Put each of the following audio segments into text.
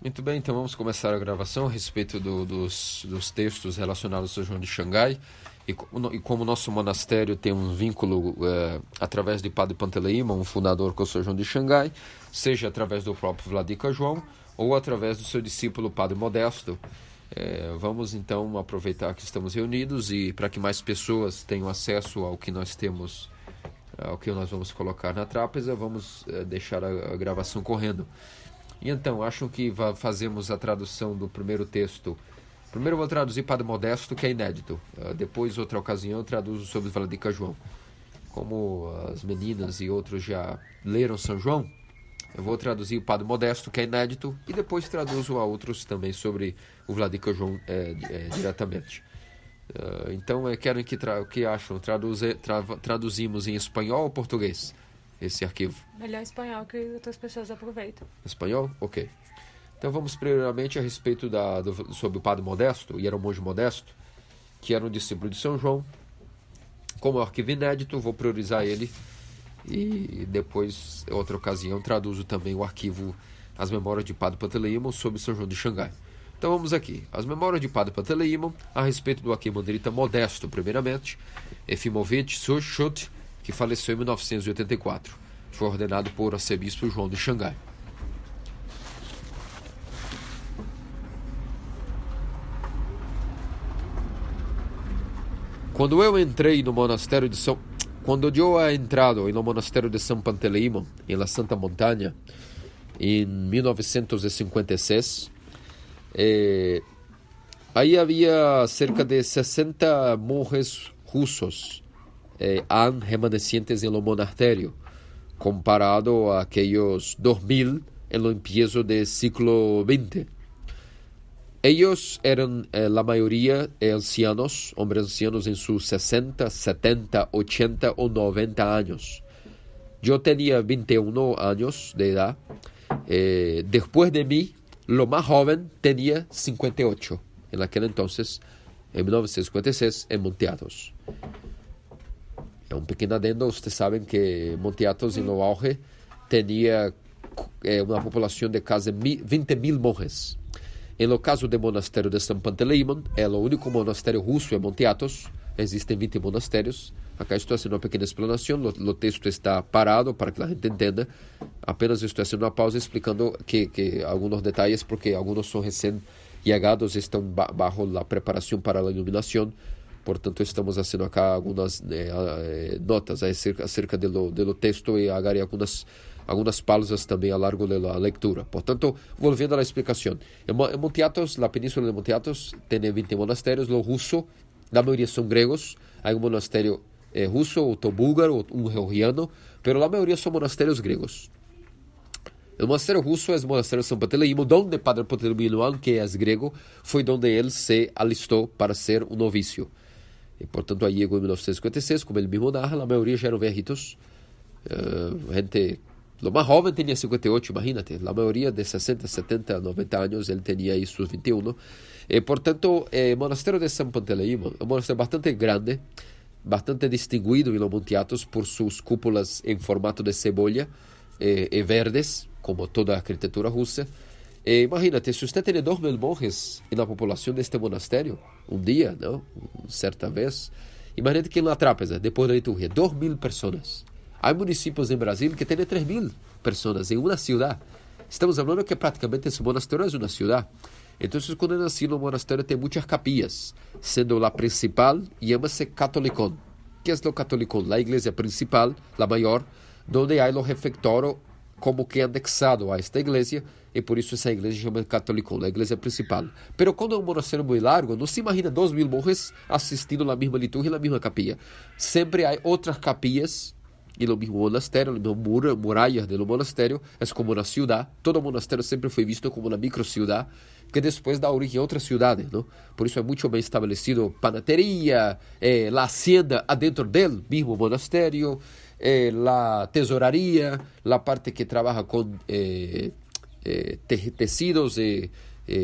Muito bem, então vamos começar a gravação a respeito do, dos, dos textos relacionados ao João de Xangai. E, e como nosso monastério tem um vínculo é, através de Padre Panteleima, um fundador com o São João de Xangai, seja através do próprio Vladika João ou através do seu discípulo Padre Modesto, é, vamos então aproveitar que estamos reunidos e para que mais pessoas tenham acesso ao que nós temos, ao que nós vamos colocar na trapeza, vamos é, deixar a, a gravação correndo. E então, acham que fazemos a tradução do primeiro texto. Primeiro eu vou traduzir Padre Modesto, que é inédito. Uh, depois, outra ocasião, eu traduzo sobre Valadica João. Como as meninas e outros já leram São João, eu vou traduzir o Padre Modesto, que é inédito, e depois traduzo a outros também sobre o Vladica João é, é, diretamente. Uh, então, é, querem que, que acham? Traduze, tra, traduzimos em espanhol ou português? Esse arquivo? Melhor espanhol que outras pessoas aproveitam. Espanhol? Ok. Então vamos primeiramente a respeito da, do, sobre o padre Modesto, e era um monge modesto, que era um discípulo de São João. Como é um arquivo inédito, vou priorizar ele e depois, em outra ocasião, traduzo também o arquivo As Memórias de Padre Panteleimon sobre São João de Xangai. Então vamos aqui. As Memórias de Padre Panteleimon a respeito do arquimandrita Modesto, primeiramente, Efimovich Sushut, que faleceu em 1984. Foi ordenado por arcebispo João de Xangai. Quando eu entrei no monastério de São quando eu he entrado no monastério de São Panteleimon, em La Santa Montanha, em 1956, eh, aí havia cerca de 60 monges russos eh, han remanescentes en lo monasterio, comparado a aquellos 2000 en lo empiezo del siglo XX. Ellos eran eh, la mayoría ancianos, hombres ancianos en sus 60, 70, 80 o 90 años. Yo tenía 21 años de edad. Eh, después de mí, lo más joven tenía 58, en aquel entonces, en 1956, en Monteatos. É um pequeno adendo, vocês sabem que Monte Athos, no auge, tinha uma população de quase 20 mil monges. Em no caso do monastério de São Panteleimon, é o único monastério russo em Monte Athos. Existem 20 monastérios. Acá estou fazendo uma pequena explanação. O, texto está parado para que a gente entenda. Apenas estou fazendo uma pausa explicando que, que alguns detalhes, porque alguns são recém-chegados, estão bajo a preparação para a iluminação Portanto, estamos fazendo aqui algumas eh, eh, notas acerca, acerca do, do texto e agarrei algumas algumas pausas também ao largo da leitura. Portanto, voltando à explicação. Em Monte Athos, na península de Monte Athos, tem 20 monastérios. O russo, a maioria são gregos. Há um monastério eh, russo, outro búlgaro, um georgiano, mas a maioria são monastérios gregos. O monastério russo é o monastério São Panteleimo, onde Padre Panteleimo, que é grego, foi onde ele se alistou para ser um novício. E, portanto, aí em 1956, como ele mesmo narra, a maioria já eram velhitos. Uh, gente, o mais jovem tinha 58, imagínate. A maioria de 60, 70, 90 anos, ele tinha aí seus 21. E, portanto, o monastério de São Panteleimo é um monastério bastante grande, bastante distinguido em Monte Athos por suas cúpulas em formato de cebola e, e verdes, como toda a arquitetura russa. E imagínate, se você tem dois mil monges na população deste monastério, um dia, não? certa vez, imagínate que na Trápeza, depois da liturgia, dois mil pessoas. Há municípios em Brasil que têm três mil pessoas em uma cidade. Estamos falando que praticamente esse monastério é uma cidade. Então, quando eu nasci no monastério, tem muitas capillas, sendo a principal, chama-se Catolicón. que é o Catolicón? A igreja principal, a maior, onde há o refeitório como que anexado a esta igreja, e por isso essa igreja chama Catolicón, a igreja principal. Pero quando é um monastério muito largo, não se imagina dois mil monges assistindo a mesma liturgia na mesma capilla. Sempre há outras capillas e no mesmo monastério, no mesmo mur muralhas do monastério, é como uma cidade. Todo monastério sempre foi visto como uma micro-cidade, que depois dá origem a outras cidades. Não? Por isso é muito bem estabelecido panateria, eh, a hacienda adentro do mesmo monastério, eh, tesouraria, la parte que trabalha com eh, eh, te tecidos eh,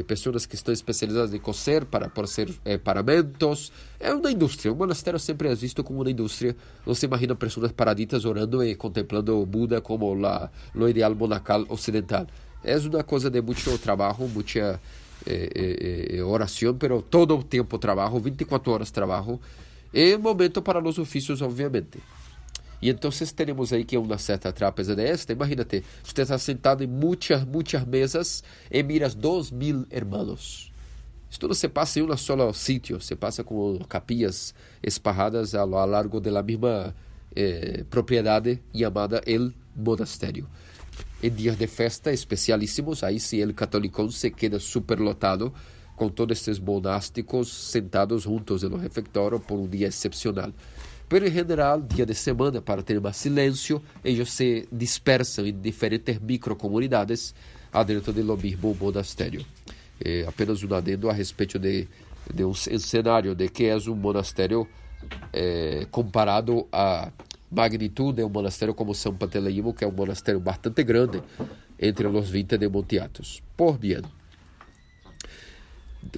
pessoas que estão especializadas em coser para ser eh, paramentos. É uma indústria. O monastério sempre é visto como uma indústria. Não se imagina pessoas paraditas orando e contemplando o Buda como la, ideal monacal ocidental. É uma coisa de muito trabalho, muita eh, oração, pero todo o tempo trabalho, 24 horas trabalho, e momento para os ofícios, obviamente. E então temos aí que uma certa trapeza desta, imagínate, você está sentado em muitas, muitas mesas e miras dois mil hermanos. Isto não se passa em um só sítio, se passa com capillas esparradas ao largo da mesma eh, propriedade chamada El Monastério. Em dias de festa especialíssimos, aí sim o catolicão se queda superlotado com todos esses monásticos sentados juntos no refeitório por um dia excepcional. Pero, em geral, dia de semana, para ter mais silêncio, eles se dispersam em diferentes microcomunidades dentro do mesmo monastério. É apenas um adendo a respeito de, de um cenário de que é um monastério é, comparado à magnitude de um monastério como São Panteleimo, que é um monastério bastante grande entre os 20 de Monte Athos. Por bem.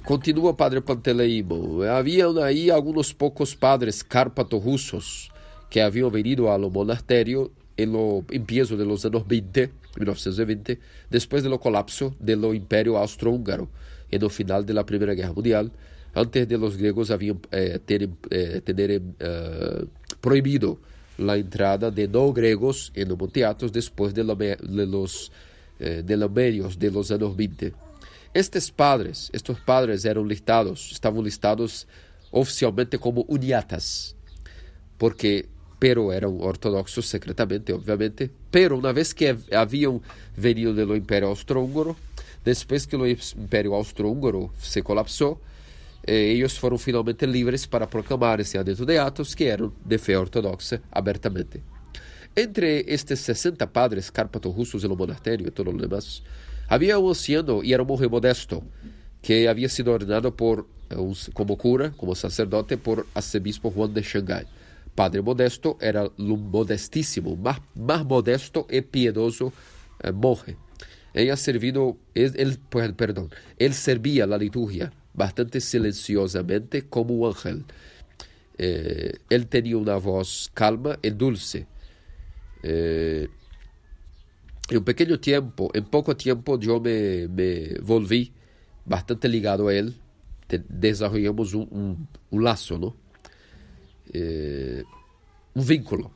Continua Padre Panteleimo. Havia aí alguns poucos padres cárpato-russos que haviam venido ao monastério lo empiezo de los anos 20, 1920, depois do colapso do Império Austro-Húngaro e no final da Primeira Guerra Mundial, antes de los gregos haviam eh, eh, eh, proibido a entrada de não gregos em no Monte Athos depois de, de los eh, de los medios de los anos 20. Estes padres, estes padres eram listados, estavam listados oficialmente como uniatas, porque pero eram ortodoxos secretamente, obviamente, pero uma vez que haviam venido do Império Austro-Húngaro, depois que o Império Austro-Húngaro se colapsou, eh, eles foram finalmente livres para proclamar-se dentro de Atos que eram de fé ortodoxa abertamente. Entre estes 60 padres cárpato-russos no monastério e todo o demais, Havia um anciano e era um monge modesto que havia sido ordenado por eh, como cura, como sacerdote, por arcebispo Juan de Xangai. Padre Modesto era um modestíssimo, mais, mais modesto e piedoso eh, monge. Ele servido, ele, perdão, ele servia a liturgia bastante silenciosamente como um ángel. Eh, ele tinha uma voz calma e dulce. Eh, em um pequeno tempo, em pouco tempo, eu me, me volvi bastante ligado a ele. Desenvolvemos um, um, um laço, não? Eh, um vínculo.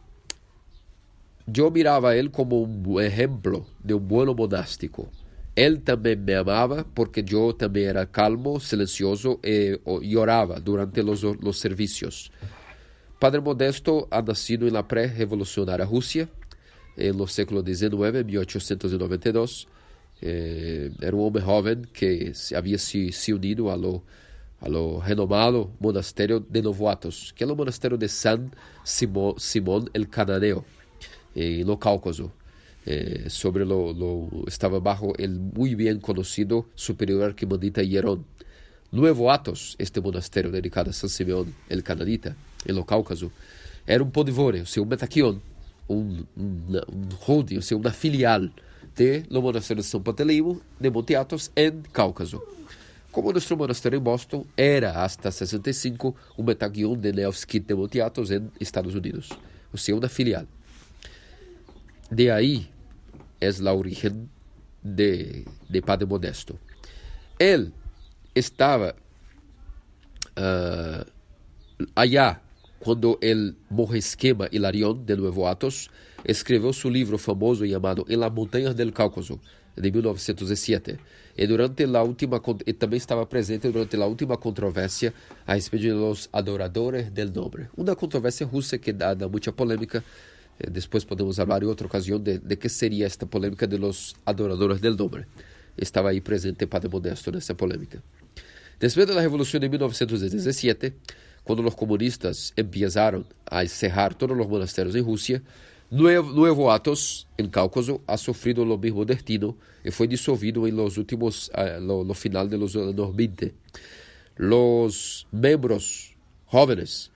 Eu mirava ele como um exemplo de um bom monástico. Ele também me amava porque eu também era calmo, silencioso e, e orava durante os, os serviços. Padre Modesto ha nascido na pré-revolucionária Rússia no século XIX, 1892. Eh, era um homem jovem que havia se, se unido ao, ao renomado monastério de Novoatos, que é o monastério de San Simón, Simón el Cananeo, eh, no Cáucaso. Eh, sobre lo, lo, estava bajo el muy bien conocido superior arquimandita Hierón. Nuevo Atos, este monastério dedicado a San Simeón el Cananita, en lo Cáucaso, era um podivore, o seu metaquion, um, um, um holding, ou seja, uma filial de lo monastério de São Panteleimo de Monte Athos em Cáucaso. Como nosso monastério em Boston era, hasta 65, um metaguion de Nevsky de Monte Athos em Estados Unidos, ou seja, uma filial. De aí é a origem de, de Padre Modesto. Ele estava uh, allá quando el Mojesquema Hilarión de Nuevo Atos escreveu seu livro famoso chamado En las Montañas del Cáucaso, de 1907. E durante a última e também estava presente durante a última controvérsia a respeito de los adoradores del nombre. Uma controvérsia russa que dá, dá muita polêmica. Eh, depois podemos falar em outra ocasião de, de que seria esta polêmica de los adoradores del nombre. Estava aí presente Padre Modesto nessa polêmica. Depois da Revolução de 1917, quando os comunistas empezaram a encerrar todos os monastérios em Rússia, Nuevo Atos, em Cáucaso, ha sofrido o mesmo destino e foi dissolvido em los últimos, uh, no, no, final de los anos 20. Los membros jóvenes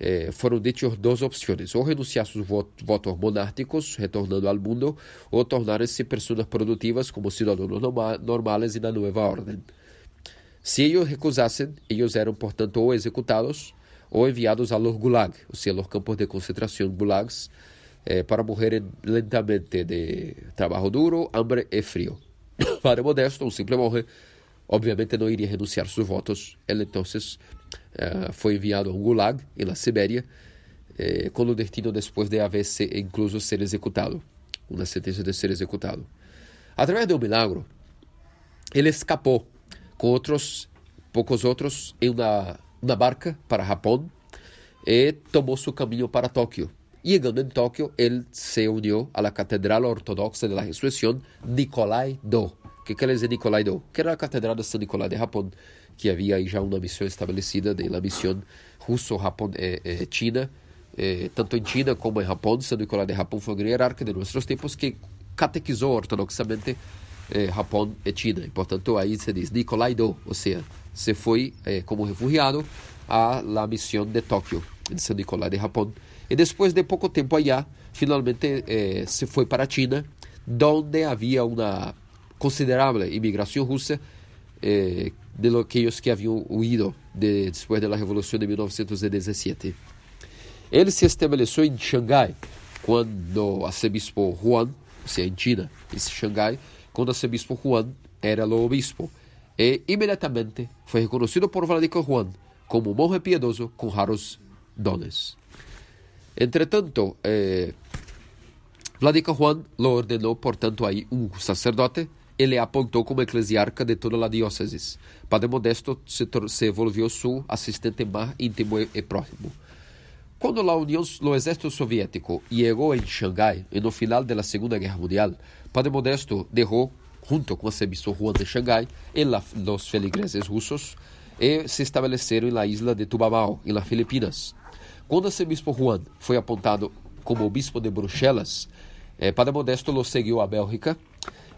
eh, foram dichos duas opções: ou renunciar seus votos monárquicos, retornando ao mundo, ou tornarem-se pessoas produtivas como cidadãos normais e na nova ordem. Se eles recusassem, eles eram, portanto, ou executados ou enviados a los gulag, ou seja, los campos de concentração gulags, eh, para morrerem lentamente de trabalho duro, hambre e frio. Padre Modesto, un simple monje, obviamente no iría a renunciar sus votos. Él entonces uh, fue enviado a un gulag en la Siberia, eh, con el destino después de haberse incluso ser ejecutado, una sentencia de ser ejecutado. A través de un milagro, ele escapou com outros, poucos outros, em uma, uma barca para Japão e tomou seu caminho para Tóquio. Chegando em Tóquio, ele se uniu à Catedral Ortodoxa da Ressurreição Nicolai II. O que quer dizer Nicolai II? Que era a Catedral de São Nicolai de Japão, que havia aí já uma missão estabelecida de la missão russo-china, eh, eh, tanto em China como em Japão. São Nicolai de Japão foi uma hierarca de nossos tempos que catequizou ortodoxamente eh, Japão e China. Portanto, aí se diz Nicolai II, ou seja, se foi eh, como refugiado a la missão de Tóquio, de São Nicolai de Japão. E depois de pouco tempo allá, finalmente eh, se foi para a China, onde havia uma considerável imigração russa eh, de aqueles que haviam huido de, depois da Revolução de 1917. Ele se estabeleceu em Xangai, quando o arcebispo Juan, ou seja, em China, esse Xangai, quando o arcebispo Juan era o obispo, e imediatamente foi reconhecido por Vladica Juan como um monge piedoso com raros dones. Entretanto, eh, Vladica Juan lo ordenou, portanto, aí um sacerdote e le apontou como eclesiarca de toda a diócesis. Padre Modesto se, se volvió seu assistente mais íntimo e, e próximo. Quando a União, o exército soviético chegou em Xangai, no final da Segunda Guerra Mundial, Padre Modesto deixou, junto com o arcebispo Juan de Xangai, e la, os feligreses russos, e se estabeleceram na isla de Tubamao, em las Filipinas. Quando o arcebispo Juan foi apontado como obispo de Bruxelas, eh, Padre Modesto lo seguiu à Bélgica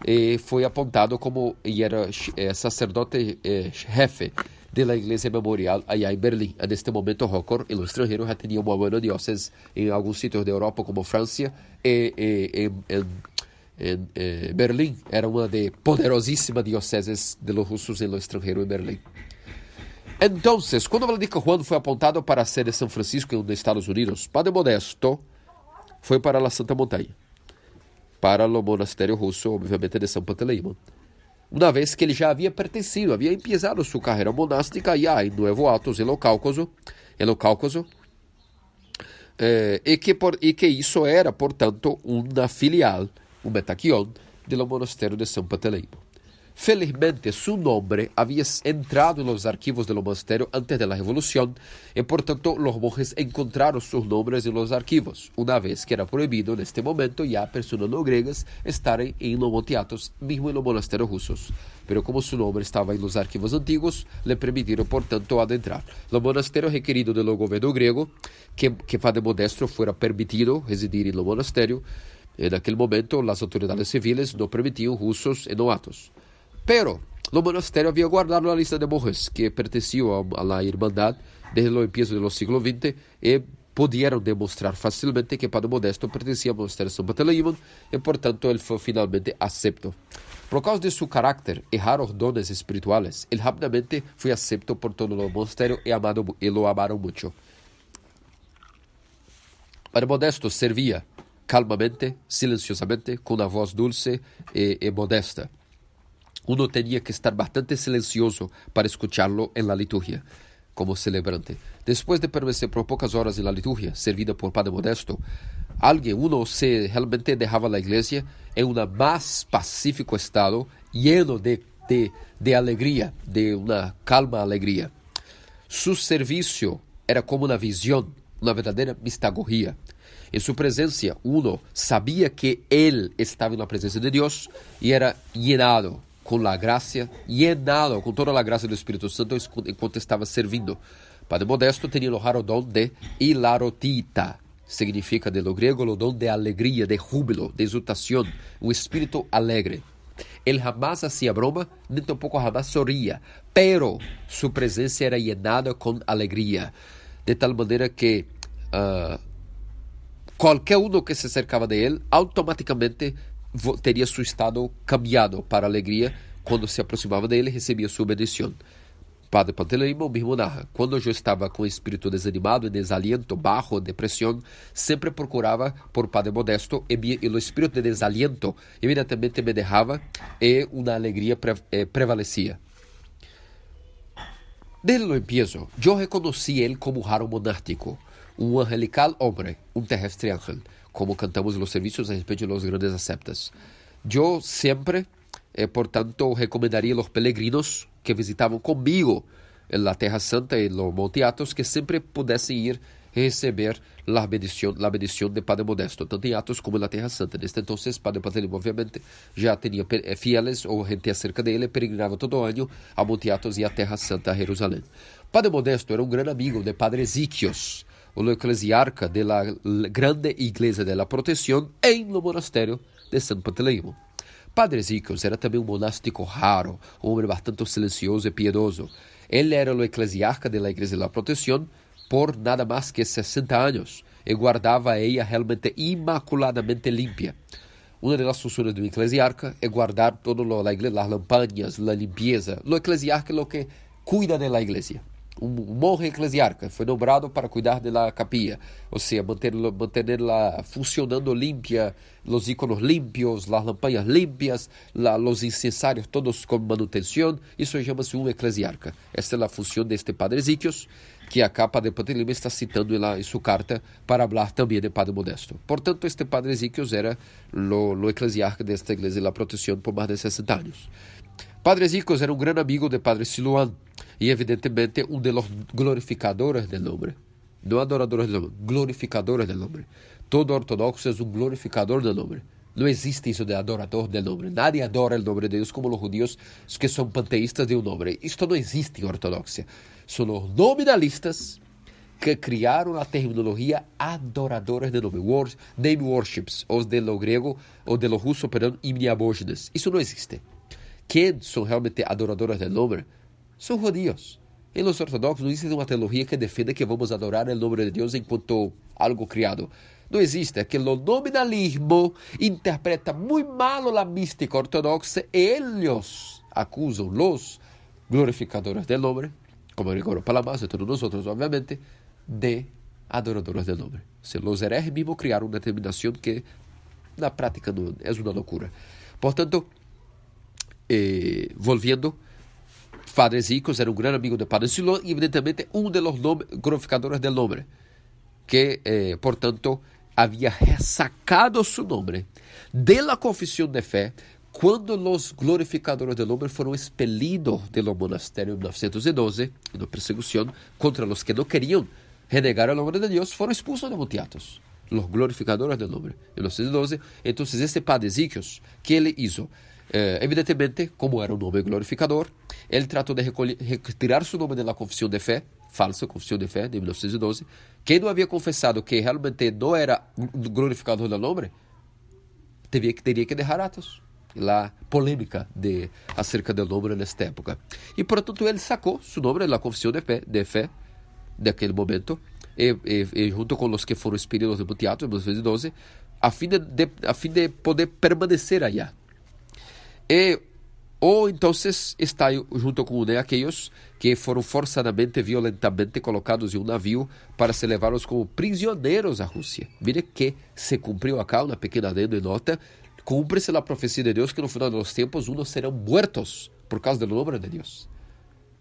e foi apontado como e era eh, sacerdote eh, jefe de la Iglesia Memorial allá em Berlim. Neste momento, Rocor, no estrangeiro, já tinha uma boa diocese em alguns sítios da Europa, como França e, e, e eh, Berlim era uma de poderosíssimas dioceses de los russos em lo estrangeiro em Berlim. Então, quando Vladimir Juan foi apontado para a sede de São Francisco nos Estados Unidos, Padre Modesto foi para a Santa Montanha, para o monastério russo, obviamente, de São Panteleimon. Uma vez que ele já havia pertencido, havia empiezado sua carreira monástica já em Nuevo Atos, no Cáucaso, no Cáucaso eh, e, que por, e que isso era, portanto, uma filial un metaquión del monasterio de San Panteleimo. Felizmente, su nombre había entrado en los archivos del monasterio antes de la revolución y por tanto los monjes en los archivos, una vez que era prohibido en este momento ya a personas no griegas estar en los monteatos, mismo en los monasterios rusos. Pero como su nombre estaba en los archivos antiguos, le permitieron por tanto adentrar. Los monasterios requerido del gobierno griego que, que Padre Modesto fuera permitido residir en el monasterio En aquel momento, las autoridades civiles no permitían rusos novatos. Pero, o monastério havia guardado a lista de monjes que pertenciam a la Irmandad desde o empiezo do século XX e pudieron demonstrar facilmente que Padre Modesto pertencia ao monastério de São Bartolomé e, portanto, ele foi finalmente acepto. Por causa de seu caráter e raros dones espirituales, ele rapidamente foi acepto por todo o monastério e, amado, e lo amaram muito. Padre Modesto servia calmamente, silenciosamente, com a voz dulce e, e modesta. Uno tinha que estar bastante silencioso para escucharlo en la liturgia, como celebrante. Depois de permanecer por poucas horas na liturgia, servida por Padre Modesto, alguém, uno se realmente deixava a igreja em um mais pacífico estado, lleno de, de, de alegria, de uma calma alegria. Su serviço era como uma visão, uma verdadeira mistagogía. Em sua presença, uno sabia que ele estava na presença de Deus e era llenado com a graça, llenado com toda a graça do Espírito Santo enquanto estava servindo. Padre Modesto o raro dom de hilarotita, significa de lo grego o dom de alegria, de júbilo, de exultação, um espírito alegre. Ele jamais hacía broma, nem tampouco jamais sorria, pero sua presença era llenada com alegria, de tal maneira que uh, qualquer um que se acercava de ele automaticamente teria seu estado cambiado para alegria quando se aproximava dele recebia sua bendição. Padre Panteleimon mesmo narra: quando eu estava com o espírito desanimado, desaliento, barro, depressão, sempre procurava por Padre Modesto e, mi, e o espírito de desaliento imediatamente me deixava e uma alegria pre, eh, prevalecia. Desde o empiezo, eu reconheci ele como raro monástico, um angelical homem, um terrestre ángel, como cantamos nos serviços a respeito de grandes aceptas. Eu sempre, eh, portanto, recomendaria aos peregrinos que visitavam comigo na Terra Santa e no Monte Athos que sempre pudessem ir receber a bendição, a bendição de Padre Modesto, tanto em Atos como na Terra Santa. Desde então, Padre Patelimo, obviamente, já tinha eh, fieles ou gente acerca dele, peregrinava todo ano a Monte Athos e a Terra Santa, a Jerusalém. Padre Modesto era um grande amigo de Padre Ezequios, o eclesiarca da grande igreja da proteção em no monastério de San Panteleimo. Padre Ezequios era também um monástico raro, um homem bastante silencioso e piedoso. Ele era o eclesiarca da Igreja da Proteção por nada mais que 60 anos e guardava ela realmente imaculadamente limpia. Uma das funções do eclesiarca é guardar todo a igreja, as lampanhas, a limpeza. O eclesiarca é o que cuida da igreja um monge eclesiarca foi nombrado para cuidar da capilla, ou seja, manter, mantenerla funcionando limpia, os íconos limpios, as lampanhas limpias, os incensários todos com manutenção. Isso chama-se um eclesiarca. Esta é a função deste Padre Ezequios, que a capa de Padre Lima está citando em, sua carta para falar também de Padre Modesto. Portanto, este Padre Ezequios era o eclesiarca desta igreja de la proteção por mais de 60 anos. Padre Ezequios era um grande amigo de Padre Siluan, y evidentemente un de los glorificadores del nombre. No adoradores del nombre, glorificadores del nombre. Todo ortodoxo es un glorificador del nombre. No existe isso de adorador del nombre. Nadie adora el nombre de Deus como os judíos que são panteístas de um nome. Isto não existe em ortodoxia. São os nominalistas que criaram a terminologia adoradores de nome, name worships, os de lo grego ou de lo russo, perdão, imniabógenes. Isso não existe. Quem são realmente adoradores del nome são judíos. E os ortodoxos não existe uma teologia que defenda que vamos adorar o nome de Deus enquanto algo criado. Não existe. É que o nominalismo interpreta muito mal a mística ortodoxa eles acusam os glorificadores do nome, como Gregorio Palamas e todos nós, obviamente, de adoradores do nome. Se os hereges mesmo criaram uma determinação que na prática não é uma loucura. Portanto, eh, volviendo Padre Zicos era um grande amigo de Padre Silón e, evidentemente, um dos glorificadores do nome, que, eh, havia resacado seu nome de la de fé quando os glorificadores do nome foram expelidos do monastério em 1912, na perseguição contra os que não queriam renegar o nome de Deus, foram expulsos de Montiatos. Os glorificadores do nome, em 1912. Então, esse Padre Ezequios, que ele hizo? Eh, evidentemente, como era um nome glorificador, ele tratou de retirar seu nome da confissão de fé, falsa confissão de fé, de 1912. Quem não havia confessado que realmente não era glorificador do nome, teria que, teria que deixar atos. La polêmica de, acerca do nome nesta época. E, portanto, ele sacou seu nome da confissão de fé, de fé daquele momento, e, e, e, junto com os que foram expelidos do teatro em 1912, a fim de, de, a fim de poder permanecer allá. E ou então está junto com aqueles que foram forçadamente, violentamente colocados em um navio para se levá-los como prisioneiros à Rússia. Mire que se cumpriu acá uma pequena adendo e nota, cumpre-se a profecia de Deus que no final dos tempos uns serão mortos por causa do nome de Deus.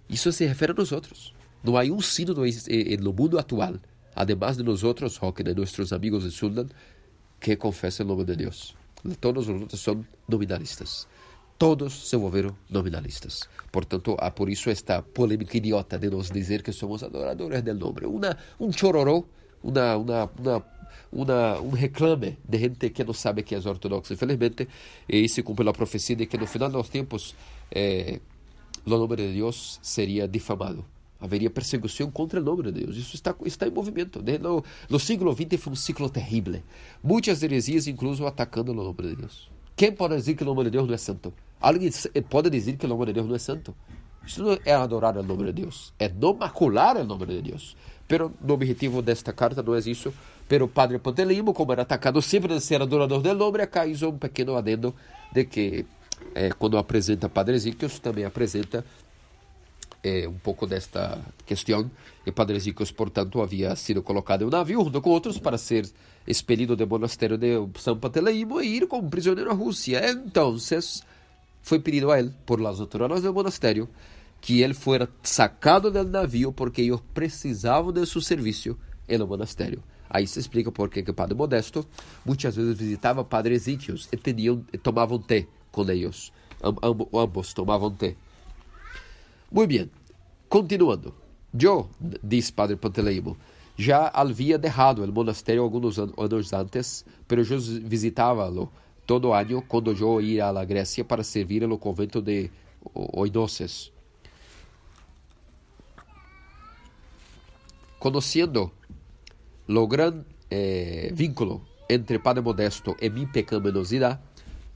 Isso se refere a nós outros. Não há um sino no, no mundo atual, además de nós outros, Roque, de nossos amigos de Suldan, que confessam o nome de Deus. Todos os outros são nominalistas todos se volveram nominalistas. Portanto, há por isso esta polêmica idiota de nos dizer que somos adoradores del nome. Uma, um chororô, uma, uma, uma, uma, um reclame de gente que não sabe que é ortodoxa. Infelizmente, e se cumpre a profecia de que no final dos tempos eh, o nome de Deus seria difamado. Haveria perseguição contra o nome de Deus. Isso está, está em movimento. Né? No, no século XX foi um ciclo terrível. Muitas heresias, incluso, atacando o nome de Deus. Quem pode dizer que o nome de Deus não é santo? Alguém pode dizer que o nome de Deus não é santo? Isso não é adorar o nome de Deus, é não macular o nome de Deus. Pero o objetivo desta carta não é isso. Pero o padre Pontelimo, como era atacado sempre de ser adorador do nome, acá hizo um pequeno adendo de que eh, quando apresenta Padre Ezequiel, também apresenta eh, um pouco desta questão. E Padre Zicos, portanto, havia sido colocado em um navio junto com outros para ser expelido do monastério de São Panteleimo e ir como prisioneiro à Rússia. Então, foi pedido a ele, por las autoridades do monastério, que ele fosse sacado do navio porque eles precisavam de seu serviço no monastério. Aí se explica por que Padre Modesto muitas vezes visitava Padre Ezequios e, tinham, e tomavam té com eles. Am, am, ambos tomavam té. Muito bem, continuando. Eu, diz Padre Panteleimo, já havia deixado o monastério alguns anos antes, mas eu visitava-lo todo ano quando eu ia à Grécia para servir no convento de Oinoces. Conhecendo o grande eh, vínculo entre Padre Modesto e minha pecaminosidade,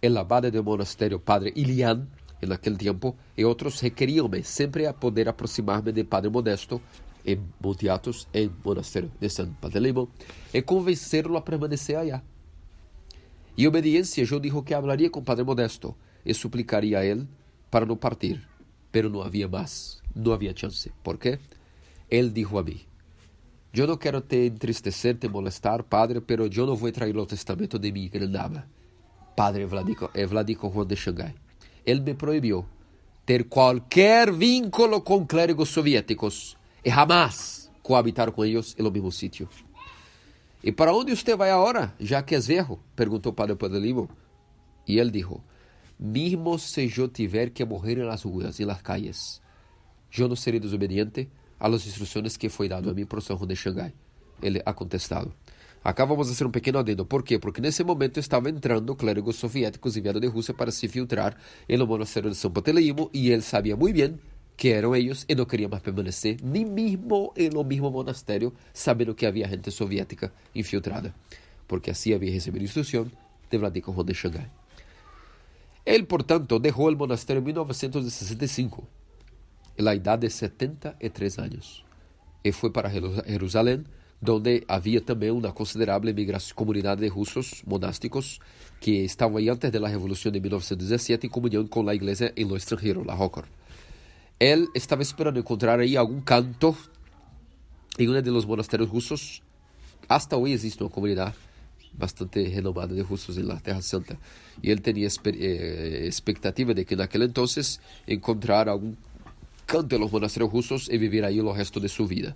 el abade do monastério Padre Ilian, naquele tempo, e outros requeriam-me sempre a poder aproximar-me de Padre Modesto em Monte Athos, em monastério de San e convencê-lo a permanecer allá. Em obediência, eu disse que hablaria com Padre Modesto e suplicaria a ele para não partir, pero não havia mais, não havia chance. ¿Por quê? Ele disse a mim: Eu não quero te entristecer, te molestar, Padre, pero eu não vou trair o testamento de mim nada. Padre Vladico, é Vladico Juan de Xangai. Ele me proibiu ter qualquer vínculo com clérigos soviéticos e jamás coabitar com eles no mesmo sítio. E para onde você vai agora, já que és velho? perguntou Padre Podelimo. E ele disse: Mesmo se eu tiver que morrer nas ruas e nas calles, eu não serei desobediente às instruções que foi dado a mim por São Juan de Xangai. Ele ha contestado. Acá vamos fazer um pequeno adendo. Por quê? Porque nesse momento estavam entrando clérigos soviéticos enviados de Rússia para se filtrar no monastério de São Panteleimo e ele sabia muito bem que eram eles e não queria mais permanecer nem mesmo no mesmo monastério, sabendo que havia gente soviética infiltrada, porque assim havia recebido instrução de Vladimir Juan de Xangai. Ele, portanto, deixou o monastério em 1965, na idade de 73 anos, e foi para Jerusalém onde havia também uma considerável comunidade de russos monásticos que estavam aí antes da Revolução de 1917 em comunhão com a igreja em lo estrangeiro, la Hokor. Ele estava esperando encontrar aí algum canto em um dos monastérios russos. Hasta hoje existe uma comunidade bastante renomada de russos na Terra Santa. E ele tinha eh, expectativa de que naquele entonces encontrar algum canto nos monastérios russos e viver aí o resto de sua vida.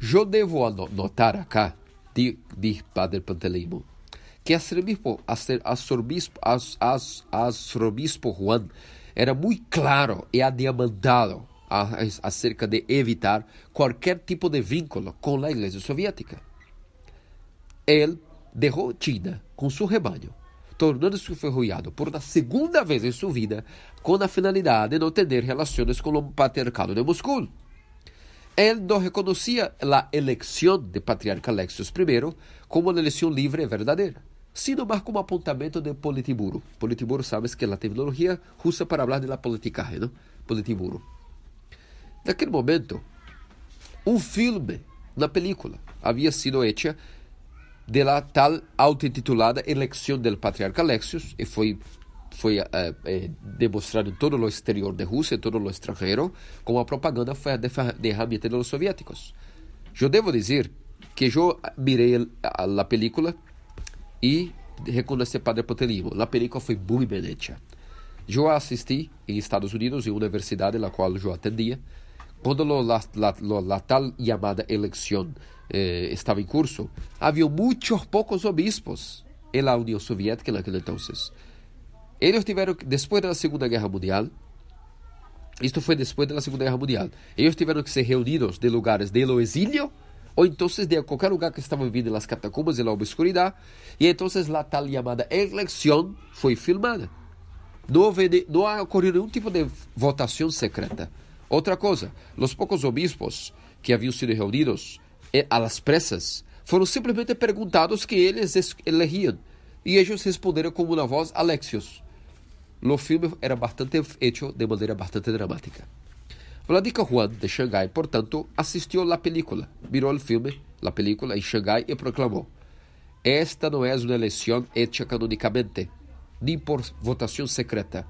Eu devo notar acá, diz Padre Panteleimo, que arcebispo, arcebispo, arcebispo Juan era muito claro e adiamantado acerca de evitar qualquer tipo de vínculo com a Igreja Soviética. Ele deixou China com seu rebanho, tornando-se enferrujado por uma segunda vez em sua vida com a finalidade de não ter relações com o patriarcado de Moscou. Ele não reconhecia a eleição de patriarca Alexios I como uma eleição livre e verdadeira, sino mais como apontamento de Politburo. Politburo, sabes que é a terminologia russa para falar de la politicaje, não? Politburo. Naquele momento, um filme, uma película, havia sido hecha de la tal auto-intitulada eleição do patriarca Alexios e foi foi eh, eh, demonstrado em todo o exterior de Rússia, em todo o estrangeiro, como a propaganda foi a derramamento dos soviéticos. Eu devo dizer que eu mirei a, a película e reconheci Padre Potelimo. A película foi muito hecha. Eu assisti em Estados Unidos, em uma universidade na qual eu atendia, quando a tal chamada eleição eh, estava em curso, havia muitos poucos obispos na União Soviética naquele entonces. Eles tiveram, depois da Segunda Guerra Mundial, isto foi depois da Segunda Guerra Mundial, eles tiveram que ser reunidos de lugares de lo exílio, ou então de qualquer lugar que estavam vivendo nas catacumbas e na obscuridade, e então a tal chamada eleição foi filmada. Não, houve, não ocorreu nenhum tipo de votação secreta. Outra coisa, os poucos obispos que haviam sido reunidos às pressas foram simplesmente perguntados que eles elegiam, e eles responderam com uma voz Alexios. O filme era bastante hecho de maneira bastante dramática. Vladimir Juan de Xangai, portanto, assistiu à película, mirou o filme, a película em Xangai e proclamou: Esta não é uma eleição hecha canonicamente, nem por votação secreta.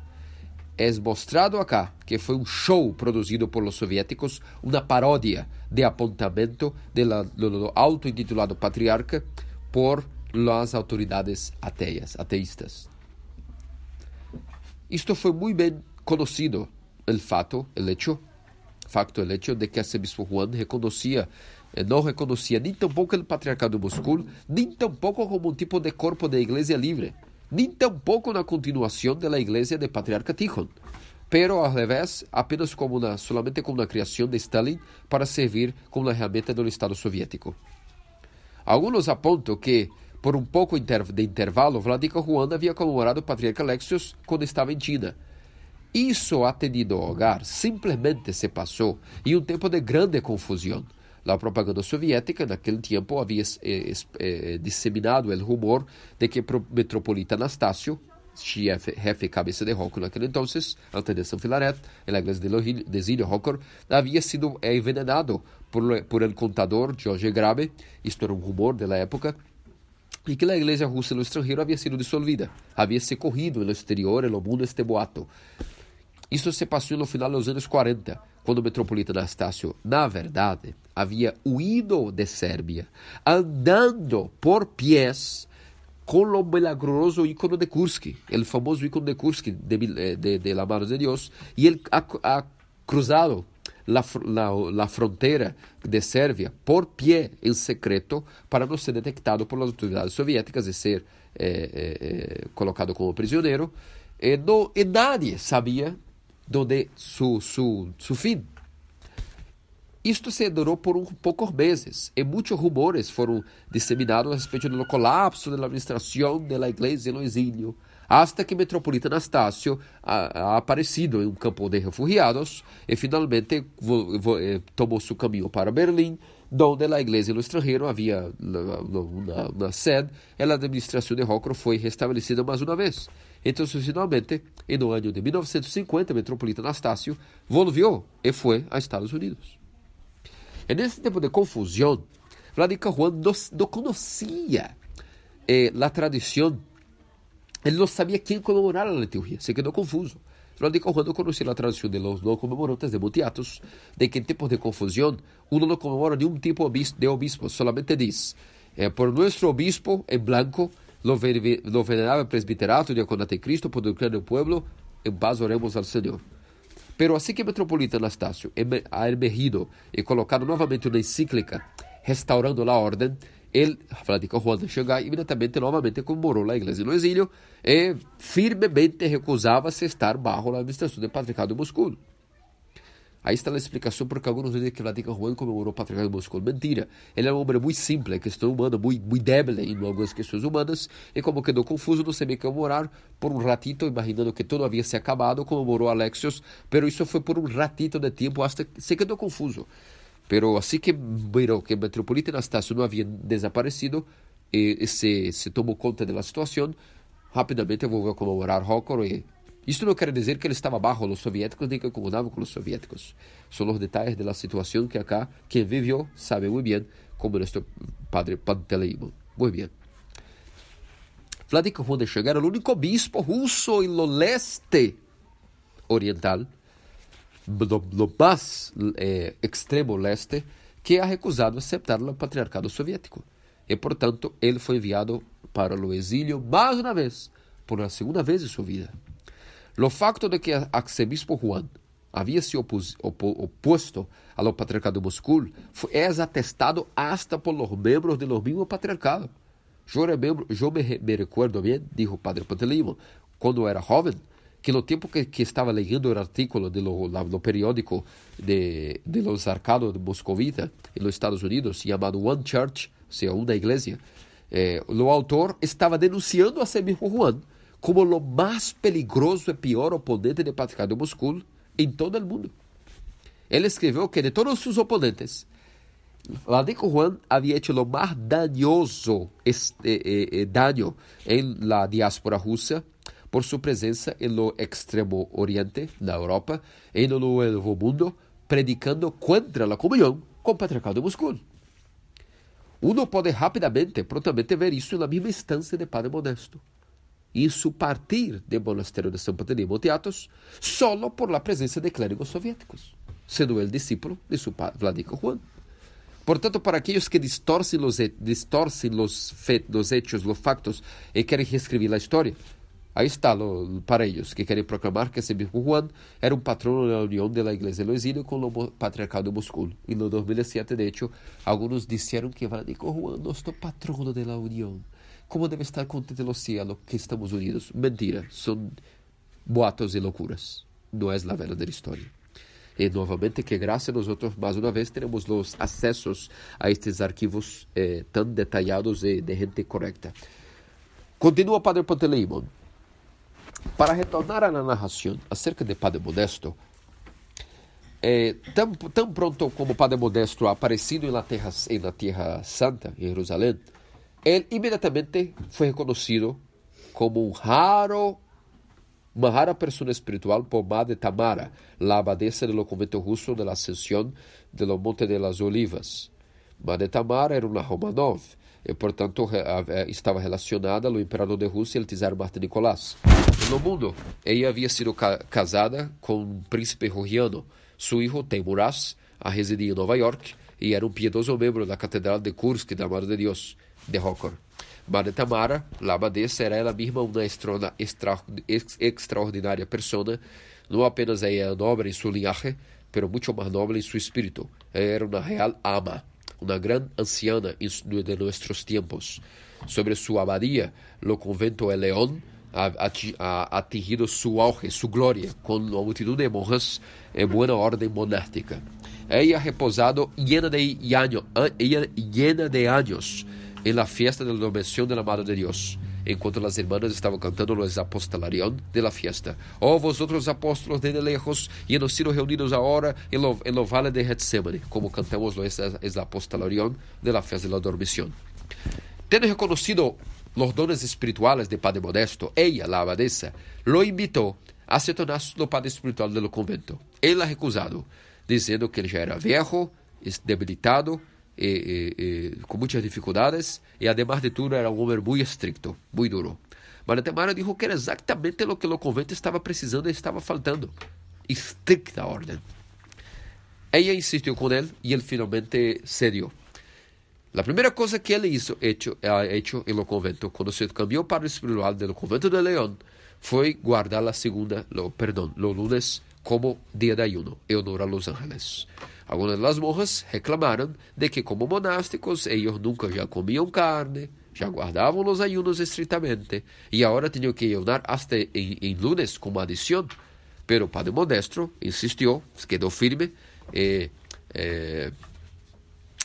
é mostrado acá que foi um show produzido por los soviéticos, uma paródia de apontamento do auto-intitulado patriarca por las autoridades ateias, ateístas. Isto foi muito bem conhecido, o fato, o hecho, facto, o hecho de que arcebispo Juan reconhecia eh, não reconhecia nem tampouco o patriarcado de Moscou, nem tampouco como um tipo de corpo de igreja livre, nem tampouco na continuação da igreja de patriarca Tikhon, pero ao revés, apenas como uma, solamente como uma criação de Stalin para servir como uma ferramenta do Estado soviético. Alguns apontam que, por um pouco de intervalo, Vladimir Juan havia comemorado o patriarca Alexios quando estava em China. Isso atendido ao hogar simplesmente se passou em um tempo de grande confusão. A propaganda soviética, naquele tempo, havia eh, eh, disseminado o rumor de que o metropolita Anastácio, chefe, jefe cabeça de Hokor naquele entonces, antes de São Filaret, en la iglesia de Exilio Hokor, havia sido envenenado por, por el contador George Grabe, isto era um rumor da época, e que a igreja russa no estrangeiro havia sido dissolvida, havia se corrido no exterior, no mundo, este boato. Isso se passou no final dos anos 40, quando o metropolita Anastácio, na verdade, havia huído de Sérbia, andando por pés com o milagroso ícone de Kursk, o famoso ícone de Kursk de, de, de la mano de Deus, e ele ha, ha cruzado la, la, la fronteira de Sérvia por pé em secreto para não ser detectado por autoridades soviéticas e ser eh, eh, colocado como prisioneiro. E, no, e nadie sabia onde su, su, su fim. Isto se durou por um poucos meses e muitos rumores foram disseminados a respeito do colapso da administração da igreja no exílio, hasta que Metropolita Anastácio aparecido em um campo de refugiados e finalmente eh, tomou seu caminho para Berlim, onde a igreja no estrangeiro havia uma, uma sede e a administração de Rocro foi restabelecida mais uma vez. Então, finalmente, no ano de 1950, Metropolita Anastácio voltou e foi a Estados Unidos. En ese tipo de confusión, Vladimir Juan no, no conocía eh, la tradición. Él no sabía quién comemorar la liturgia, se quedó confuso. Vladimir Juan no conocía la tradición de los no conmemorantes de Mutiatos, de que en tiempos de confusión uno no conmemora ni un tipo de obispo, solamente dice, eh, por nuestro obispo en blanco, lo, venerable presbiterato, diaconato de Cristo, por el pueblo, en paz oremos al Señor. Pero assim que o metropolita Anastácio ha emergido e colocado novamente uma encíclica restaurando a ordem, ele, Vladimir Juan, chegar imediatamente novamente comemorou a igreja no exílio e firmemente recusava-se estar bajo a administração do patriarcado de Moscou. Aí está a explicação porque alguns dizem que Vladimir Juan comemorou o patriarcado de Moscou. Mentira. Ele é um homem muito simples, questão humana, muito, muito débil em algumas questões humanas, e como quedou confuso, não sabia comemorar por um ratito, imaginando que tudo havia se acabado, comemorou Alexios, pero isso foi por um ratito de tempo, que se quedou confuso. Pero assim que viram que Metropolita Anastácio não havia desaparecido, e, e se, se tomou conta da situação, rapidamente voltou a comemorar Hócor e isto não quer dizer que ele estava bajo os soviéticos nem que concordava com os soviéticos. São os detalhes da situação que acá quem viveu sabe muito bem, como nosso padre Panteleimon. Muito bem. Vladimir Juan chegar ao único bispo russo no leste oriental, no, mais eh, extremo leste, que ha recusado aceitar o patriarcado soviético. E, portanto, ele foi enviado para o exílio mais uma vez, por a segunda vez em sua vida. Lo facto de que arcebispo Juan havia se opus, opo, oposto ao patriarcado de Moscou é atestado hasta por los membros de los mismos patriarcado. Eu, remembro, eu me, me recuerdo bem, dijo padre Pantelimo, quando era jovem, que no tempo que, que estava lendo o artículo de lo, la, no periódico de, de los arcados de Moscovita, nos Estados Unidos, chamado One Church, ou seja, uma igreja, eh, o autor estava denunciando a si mesmo Juan como o mais peligroso e pior oponente de patriarcado de Moscou em todo o mundo. Ele escreveu que de todos os oponentes, Vladimir Juan havia hecho o mais danoso este, eh, eh, daño em la diáspora russa por sua presença no extremo oriente, na Europa, e no Novo Mundo, predicando contra a comunhão com o patriarcado de Moscou. Uno pode rapidamente, prontamente ver isso na mesma instância de Padre Modesto. Hizo partir del monasterio de San Panteleimon de Athos solo por la presencia de clérigos soviéticos, siendo el discípulo de su padre Vladimir Juan. Por tanto, para aquellos que distorcen los, distorcen los, los hechos, los factos y quieren reescribir la historia, Aí está lo, para eles, que querem proclamar que esse mesmo Juan era um patrono da união da Igreja Exílio com o patriarcado de Moscou. E no 2007, de hecho, alguns disseram que Vladimir Juan, nosso patrono da união. Como deve estar contente no céu que estamos unidos? Mentira, são boatos e loucuras. Não é a verdadeira história. E novamente, que graças a nós mais uma vez, temos os acessos a estes arquivos eh, tão detalhados e de gente correta. Continua Padre Panteleimon. Para retornar à narração acerca de Padre Modesto, é, tão, tão pronto como Padre Modesto aparecido na terra, na terra Santa, em Jerusalém, ele imediatamente foi reconhecido como um raro, uma rara pessoa espiritual por Madre Tamara, a abadesa do convento russo de la Ascensión de lo Monte de las Olivas. Madre Tamara era uma Romanov, e, portanto, estava relacionada ao imperador de Rússia, o czar Martin Nicolás. No mundo, ela havia sido ca casada com um príncipe russiano. Seu filho, Teimuraz, a residia em Nova York e era um piedoso membro da Catedral de Kursk da Mãe de Deus, de Hokor. Madre Tamara, la abadesa, era ela mesma uma extra, extra, ex, extraordinária persona, não apenas ela nobre em sua linhagem, pero muito mais nobre em seu espírito. Era uma real ama uma grande anciana de nossos tempos. Sobre sua abadia, o convento de León ha atingido su auge, su gloria, com uma multitud de monjas em boa ordem monástica. Ella ha reposado llena de, ella llena de años en la fiesta de la Donación de la Madre de Dios enquanto as irmãs estavam cantando los apostolarion de la fiesta. Oh, vosotros apóstolos de lejos, e nos sido reunidos agora em lo, en lo vale de Getsemane, como cantamos los es apostolarion de la fiesta de la dormición. Tendo reconocido los dones espirituales de Padre Modesto, ella, la abadesa, lo invitó a se tornar o padre espiritual do convento. Ele ha recusado, dizendo que ele já era viejo, debilitado com muitas dificuldades e, además de tudo, era um homem muito estricto, muito duro. Maria Temara disse que era exatamente o que o convento estava precisando e estava faltando: estricta ordem. Ela insistiu com ele e ele finalmente cedeu. A primeira coisa que ele hizo, hecho, ha hecho en lo convento, quando se cambiou para o espiritual do convento de León, foi guardar a segunda, lo, perdão, lo lunes como dia de ayuno, em honor a Los Ángeles. Algumas das monjas reclamaram de que, como monásticos, eles nunca já comiam carne, já guardavam os ayunos estritamente, e agora tinham que ayunar até em, em lunes como adição. Pero o padre Modesto insistiu, quedou firme, e, e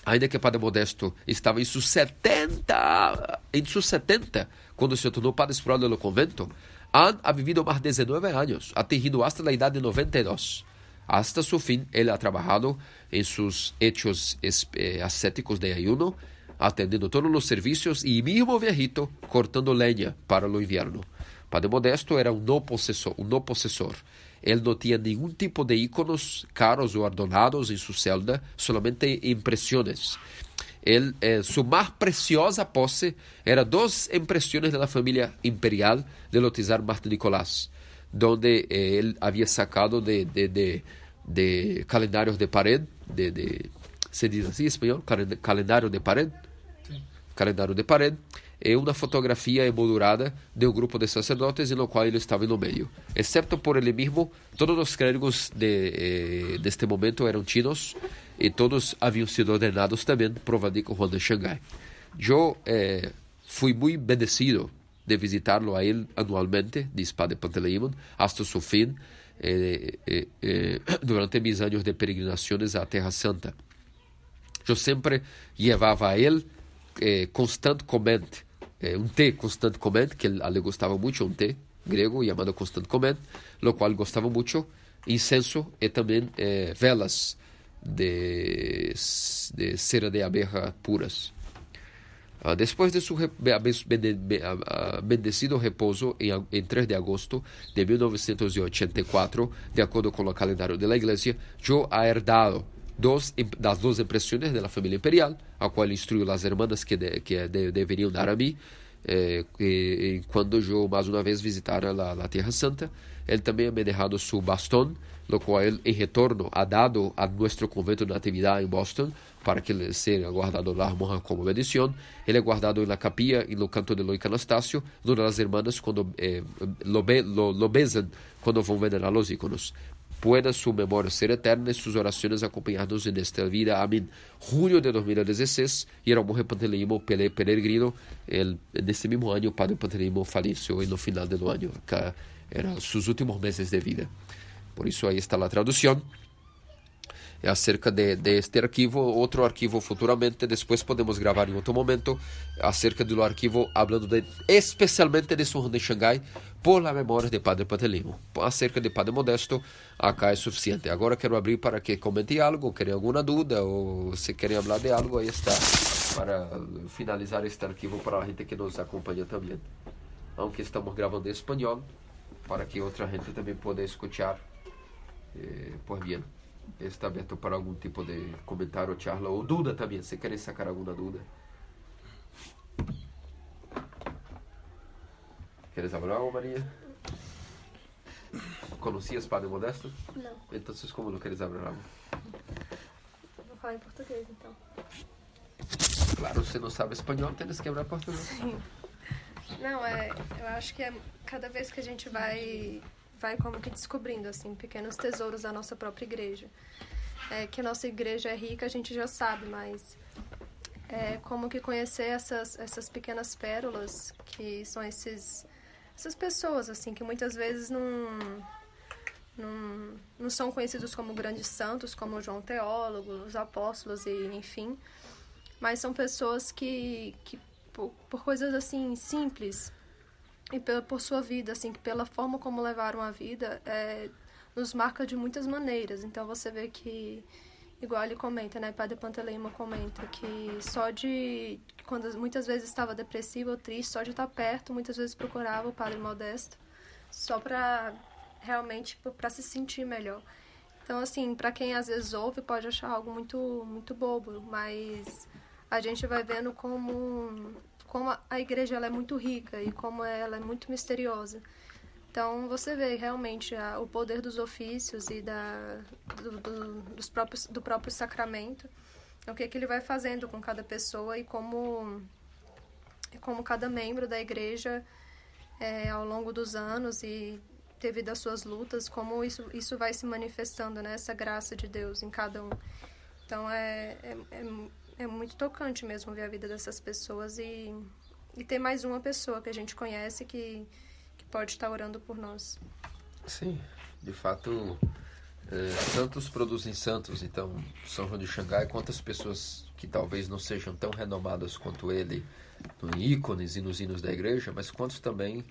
ainda que o padre Modesto estava em seus 70, em seus 70, quando se tornou padre espiritual do convento, han ha vivido mais de 19 anos, atingindo hasta a idade de 92. Hasta su fin, él ha trabajado en sus hechos eh, ascéticos de ayuno, atendiendo todos los servicios y mismo viejito cortando leña para el invierno. Padre Modesto era un no posesor, un no posesor. Él no tenía ningún tipo de íconos caros o adornados en su celda, solamente impresiones. Él, eh, su más preciosa pose era dos impresiones de la familia imperial de Lotizar Martín Nicolás donde eh, él había sacado de, de, de, de calendarios de pared, de, de, se diz assim em espanhol, calendário de pared, calendário de pared, e uma fotografia emoldurada de um grupo de sacerdotes no qual ele estava no meio. Exceto por ele mesmo, todos os clérigos de, eh, deste momento eram chinos e todos haviam sido ordenados também por Vadico Juan de Xangai. Eu eh, fui muito bendecido de visitarlo a él anualmente, dice Padre Panteleimon, hasta su fin, eh, eh, eh, durante mis años de peregrinaciones a Terra Santa. Eu sempre levava a ele eh, constantemente eh, um té constantemente, que ele gostava muito, um té grego chamado constantemente, lo qual gostava muito, incenso e também velas de, de cera de abeja puras. Uh, depois de seu bendecido repouso em, em 3 de agosto de 1984, de acordo com o calendário da Igreja, Joe ha herdado dos, das duas impressões da família imperial, a qual instruiu as irmãs que, de, que de, deveriam dar a mim, eh, e, quando eu mais uma vez visitar a, a Terra Santa, ele também me deixado seu bastão, lo ele, em retorno, ha dado a nosso convento de Natividade em Boston, para que ele seja guardado lá como bendição. Ele é guardado na capilla, no canto de lo icanastácio, onde as irmãs quando, eh, lo, lo, lo besan quando vão venerar os íconos. Pueda su memoria ser eterna y sus oraciones acompañarnos en esta vida. Amén. Junio de 2016, y era monje Panteleimo peregrino. El, en este mismo año, Padre Panteleimo falleció en el final del año. Acá eran sus últimos meses de vida. Por isso aí está a tradução. É acerca de, de, este arquivo, outro arquivo futuramente, depois podemos gravar em outro momento, acerca do arquivo, falando de, especialmente de São de Xangai, por la memória de Padre Patelimo. Acerca de Padre Modesto, acá é suficiente. Agora quero abrir para que comentem algo, querem alguma dúvida, ou se querem falar de algo, aí está, para finalizar este arquivo para a gente que nos acompanha também. Aunque estamos gravando em espanhol, para que outra gente também possa escutar, eh, por bien está aberto para algum tipo de comentário, charla ou dúvida também, se querem sacar alguma dúvida. Queres falar, Maria? Conhecias Padre Modesto? Não. Então, como não queres falar? Vou falar em português, então. Claro, você não sabe espanhol, tens que falar português. Sim. Não, é, eu acho que é cada vez que a gente vai vai como que descobrindo assim pequenos tesouros da nossa própria igreja. É, que a nossa igreja é rica, a gente já sabe, mas é como que conhecer essas essas pequenas pérolas que são esses essas pessoas assim que muitas vezes não não, não são conhecidos como grandes santos, como João Teólogo, os apóstolos e enfim, mas são pessoas que, que por, por coisas assim simples e pela, por sua vida, assim, que pela forma como levaram a vida, é, nos marca de muitas maneiras. Então você vê que, igual ele comenta, né, Padre Panteleima comenta que só de, quando muitas vezes estava depressivo ou triste, só de estar perto, muitas vezes procurava o Padre Modesto, só para realmente para se sentir melhor. Então, assim, para quem às vezes ouve, pode achar algo muito, muito bobo, mas a gente vai vendo como como a igreja ela é muito rica e como ela é muito misteriosa. Então você vê realmente a, o poder dos ofícios e da, do, do, dos próprios, do próprio sacramento, o que, que ele vai fazendo com cada pessoa e como, como cada membro da igreja é, ao longo dos anos e devido às suas lutas, como isso, isso vai se manifestando, né? essa graça de Deus em cada um. Então é, é, é é muito tocante mesmo ver a vida dessas pessoas e, e ter mais uma pessoa que a gente conhece que, que pode estar orando por nós. Sim, de fato, é, santos produzem santos. Então, São João de Xangai, quantas pessoas que talvez não sejam tão renomadas quanto ele no ícones e nos hinos da igreja, mas quantos também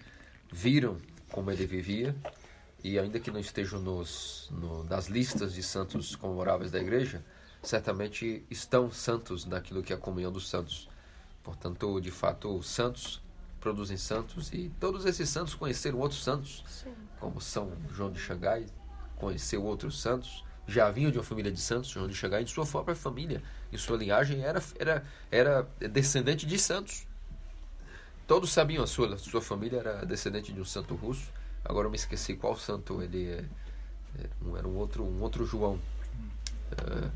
viram como ele vivia e ainda que não estejam nos, no, nas listas de santos comemoráveis da igreja, certamente estão santos naquilo que é a comunhão dos santos. Portanto, de fato, santos produzem santos e todos esses santos conheceram outros santos, Sim. como São João de Xangai, conheceu outros santos, já vinham de uma família de santos, João de Xangai, em sua própria família, em sua linhagem, era, era, era descendente de santos. Todos sabiam, a sua, sua família era descendente de um santo russo. Agora eu me esqueci qual santo ele é. Era um outro, um outro João. Uh,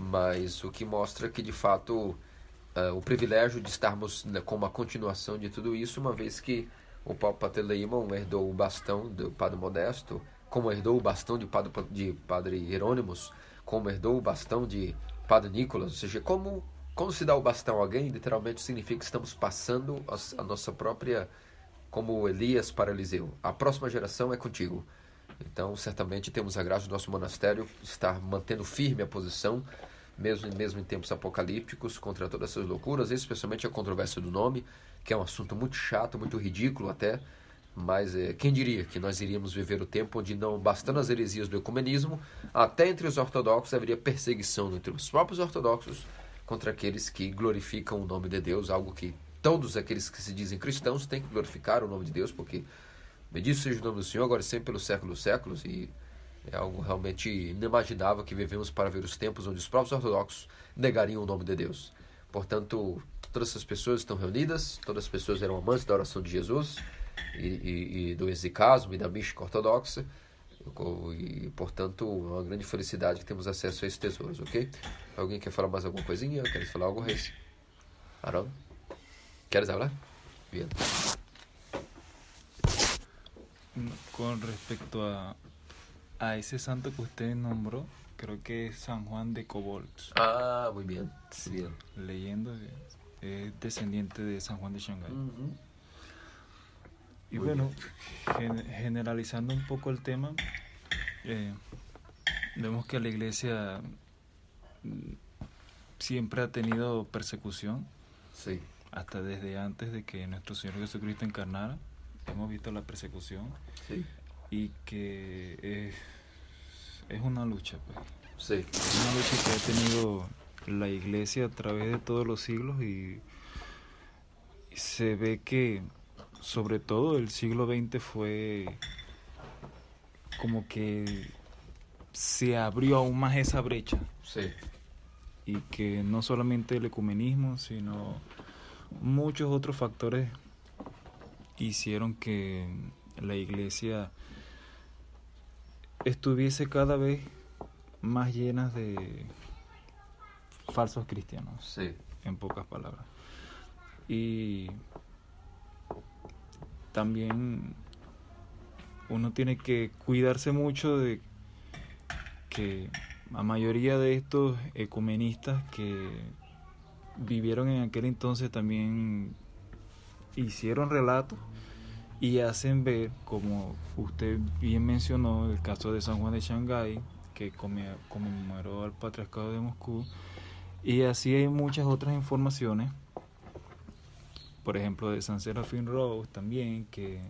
mas o que mostra que de fato uh, o privilégio de estarmos né, com uma continuação de tudo isso, uma vez que o Papa Panteleimon herdou o bastão do Padre Modesto, como herdou o bastão de Padre, de padre Hierônimos, como herdou o bastão de Padre Nicolas, ou seja, como, como se dá o bastão a alguém, literalmente significa que estamos passando a, a nossa própria, como Elias para Eliseu. A próxima geração é contigo. Então, certamente temos a graça do nosso monastério estar mantendo firme a posição, mesmo, mesmo em tempos apocalípticos, contra todas essas loucuras, especialmente a controvérsia do nome, que é um assunto muito chato, muito ridículo até, mas é, quem diria que nós iríamos viver o tempo onde, não bastando as heresias do ecumenismo, até entre os ortodoxos haveria perseguição entre os próprios ortodoxos contra aqueles que glorificam o nome de Deus, algo que todos aqueles que se dizem cristãos têm que glorificar o nome de Deus, porque Bendito seja o nome do Senhor, agora e sempre pelos séculos dos séculos. E é algo realmente inimaginável que vivemos para ver os tempos onde os próprios ortodoxos negariam o nome de Deus. Portanto, todas as pessoas estão reunidas, todas as pessoas eram amantes da oração de Jesus e, e, e do exicasmo e da mística ortodoxa. E, portanto, é uma grande felicidade que temos acesso a esses tesouros, ok? Alguém quer falar mais alguma coisinha? Quer falar algo, Reis? Aaron? ¿Quieres hablar? Bien. Con respecto a, a ese santo que usted nombró, creo que es San Juan de Cobolts. Ah, muy bien. Sí, bien. Leyendo, es descendiente de San Juan de Shanghái. Y Muy bueno, gen- generalizando un poco el tema, eh, vemos que la iglesia mm, siempre ha tenido persecución, Sí, hasta desde antes de que nuestro Señor Jesucristo encarnara. Hemos visto la persecución sí, y que es, es una lucha, pues. sí. Una lucha que ha tenido la iglesia a través de todos los siglos y, y se ve que sobre todo el siglo XX fue como que se abrió aún más esa brecha Sí, y que no solamente el ecumenismo sino muchos otros factores hicieron que la iglesia estuviese cada vez más llena de falsos cristianos, sí, en pocas palabras. Y también uno tiene que cuidarse mucho de que la mayoría de estos ecumenistas que vivieron en aquel entonces también hicieron relatos y hacen ver, como usted bien mencionó, el caso de San Juan de Shanghái, que conmemoró al patriarcado de Moscú, y así hay muchas otras informaciones, por ejemplo de San Serafín Rose también, que,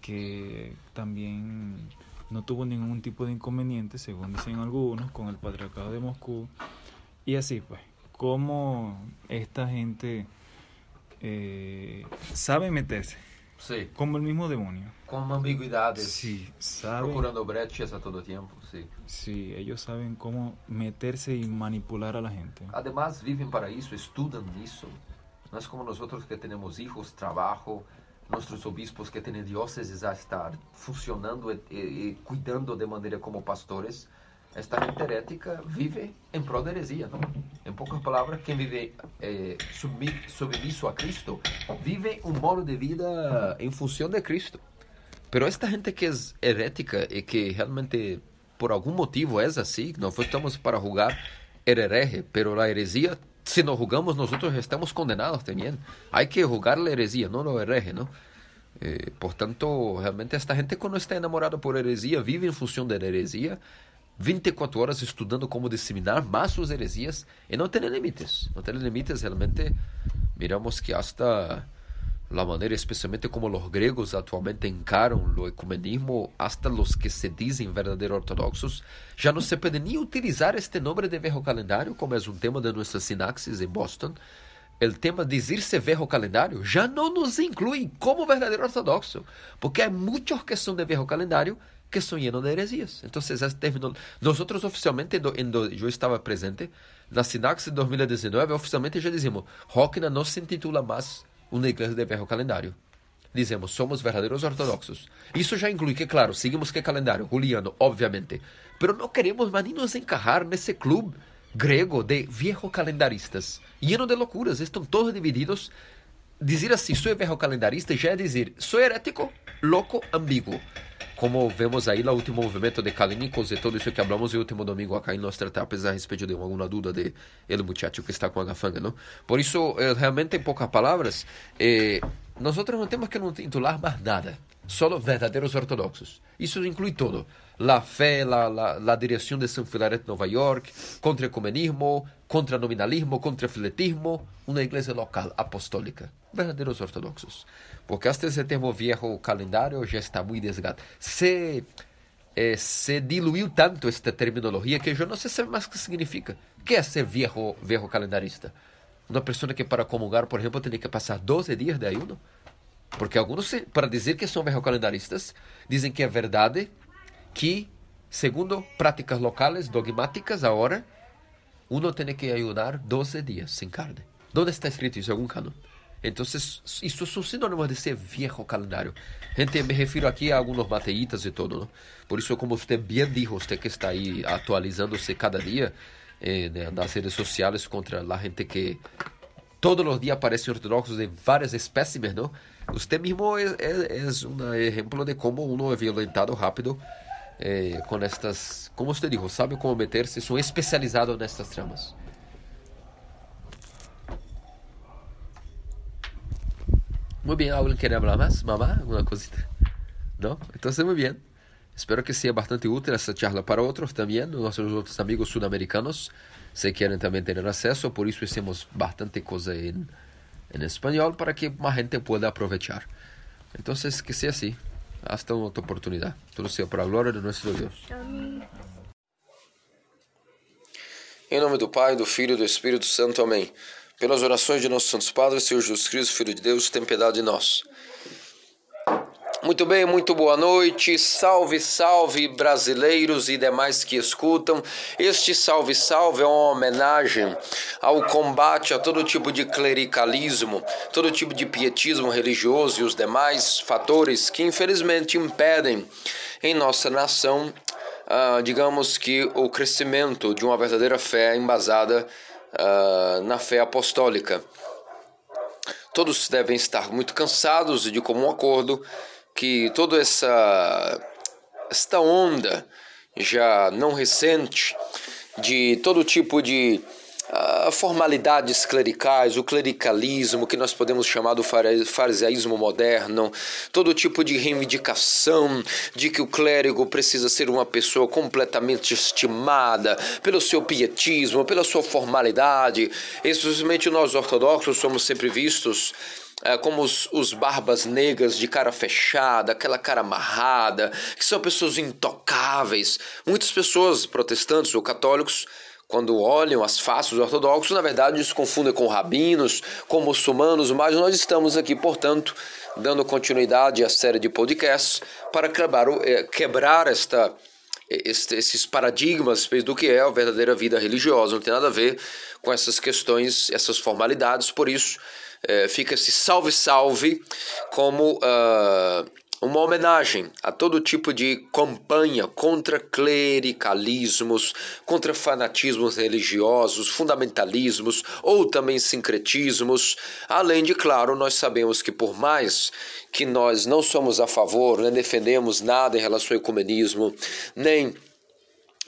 que también no tuvo ningún tipo de inconveniente, según dicen algunos, con el patriarcado de Moscú, y así pues, cómo esta gente eh, sabe meterse, sí. como el mismo demonio. Con ambigüedades. Sí, saben, Procurando brechas a todo tiempo, sí. sí, ellos saben cómo meterse y manipular a la gente. Además, viven para isso, estudam isso. Não é como nós outros que temos hijos, trabalho, nossos obispos que têm dióceses a estar funcionando e, e, e cuidando de maneira como pastores. Esta gente herética vive em prol da heresia, não? Em poucas palavras, quem vive submi- submisso a Cristo vive um modo de vida em função de Cristo. Pero esta gente que é herética e que realmente por algum motivo é assim, não estamos para julgar el hereje, pero la heresia, se nos jugamos nosotros estamos condenados também. Hay que julgar la heresia, não o hereje, não? Eh, portanto, realmente esta gente quando está enamorada por heresia, vive em função da heresia, 24 horas estudando como disseminar más sus heresias e não tem limites. Não tem limites, realmente miramos que hasta la manera, especialmente como los gregos actualmente encaram o ecumenismo, hasta los que se dizem verdadeiros ortodoxos, já não se pode nem utilizar este nome de viejo calendário, como é um tema de nossa sinapsis em Boston. O tema dizer-se viejo calendário já não nos inclui como verdadeiro ortodoxo, porque há muitos que são de viejo calendário que são llenos de heresias. Esse termino, nós oficialmente, do, em do, eu estava presente, na Sinax de 2019, oficialmente já dizemos, Rockna não se intitula mais uma igreja de viejo calendário. Dizemos, somos verdadeiros ortodoxos. Isso já inclui que, claro, seguimos que calendário? Juliano, obviamente. Pero não queremos mais nem nos encajar nesse clube grego de viejo calendaristas. Lleno de loucuras, estão todos divididos. Dizer assim, sou viejo calendarista, já é dizer, sou herético, louco, ambíguo. Como vemos aí no último movimento de Kalinikos e tudo isso que falamos no último domingo acá em nossa etapa, a respeito de alguma dúvida de ele muchacho que está com a gafanga? Por isso, eh, realmente, em poucas palavras, eh, não temos que não titular mais nada, só verdadeiros ortodoxos. Isso inclui tudo. La fé, la, la, la direção de São Filaret Nova York, contra ecumenismo, contra nominalismo, contra filetismo, uma igreja local apostólica. Verdadeiros ortodoxos. Porque hasta esse termo viejo calendário já está muito desgastado. Se, eh, se diluiu tanto esta terminologia que eu não sei mais o que significa. O que é ser viejo, viejo calendarista? Uma pessoa que para comungar, por exemplo, tem que passar 12 dias de ayuno. Porque alguns, para dizer que são calendaristas, dizem que é verdade que, segundo práticas locais dogmáticas, agora, uno tem que ayunar 12 dias sem carne. Onde está escrito isso em algum canon? Então, isso são sinônimos de ser viejo calendário. Gente, me refiro aqui a alguns mateitas e todo, não? Por isso, como você bem disse, você que está aí atualizando-se cada dia nas redes sociais contra a gente que todos os dias aparecem ortodoxos de várias espécimes, não? Você mesmo é, é, é um exemplo de como uno é violentado rápido eh, estas, como você disse, sabe como meter-se, são especializados nestas tramas. Muy bien, ¿alguien quiere hablar más? ¿Mamá? ¿Alguna cosita? ¿No? Entonces, muy bien. Espero que sea bastante útil esta charla para otros también, nuestros otros amigos sudamericanos, se quieren también tener acceso, por eso hacemos bastante cosa en, en español para que más gente pueda aprovechar. Entonces, que sea así. Hasta una otra oportunidad. Todo sea para la gloria de nuestro Dios. Amém. Em nome do Pai, do Filho e do Espírito Santo. Amém. Pelas orações de nossos santos padres, Senhor Jesus Cristo, Filho de Deus, tem piedade de nós. Muito bem, muito boa noite. Salve, salve, brasileiros e demais que escutam. Este salve, salve é uma homenagem ao combate a todo tipo de clericalismo, todo tipo de pietismo religioso e os demais fatores que infelizmente impedem em nossa nação, ah, digamos que o crescimento de uma verdadeira fé embasada uh, na fé apostólica. Todos devem estar muito cansados e de comum acordo que toda essa esta onda já não recente de todo tipo de uh, formalidades clericais, o clericalismo, que nós podemos chamar do farisaísmo moderno, todo tipo de reivindicação de que o clérigo precisa ser uma pessoa completamente estimada pelo seu pietismo, pela sua formalidade. Exclusivamente nós ortodoxos somos sempre vistos é, como os, os, barbas negras de cara fechada, aquela cara amarrada, que são pessoas intocáveis. Muitas pessoas, protestantes ou católicos, quando olham as faces ortodoxos, na verdade se confundem com rabinos, com muçulmanos, mas nós estamos aqui, portanto, dando continuidade à série de podcasts para quebrar, eh, quebrar esta, esses paradigmas do que é a verdadeira vida religiosa. Não tem nada a ver com essas questões, essas formalidades, por isso eh, fica esse salve-salve como. Uh, uma homenagem a todo tipo de campanha contra clericalismos, contra fanatismos religiosos, fundamentalismos ou também sincretismos. Além de, claro, nós sabemos que por mais que nós não somos a favor, nem defendemos nada em relação ao ecumenismo, nem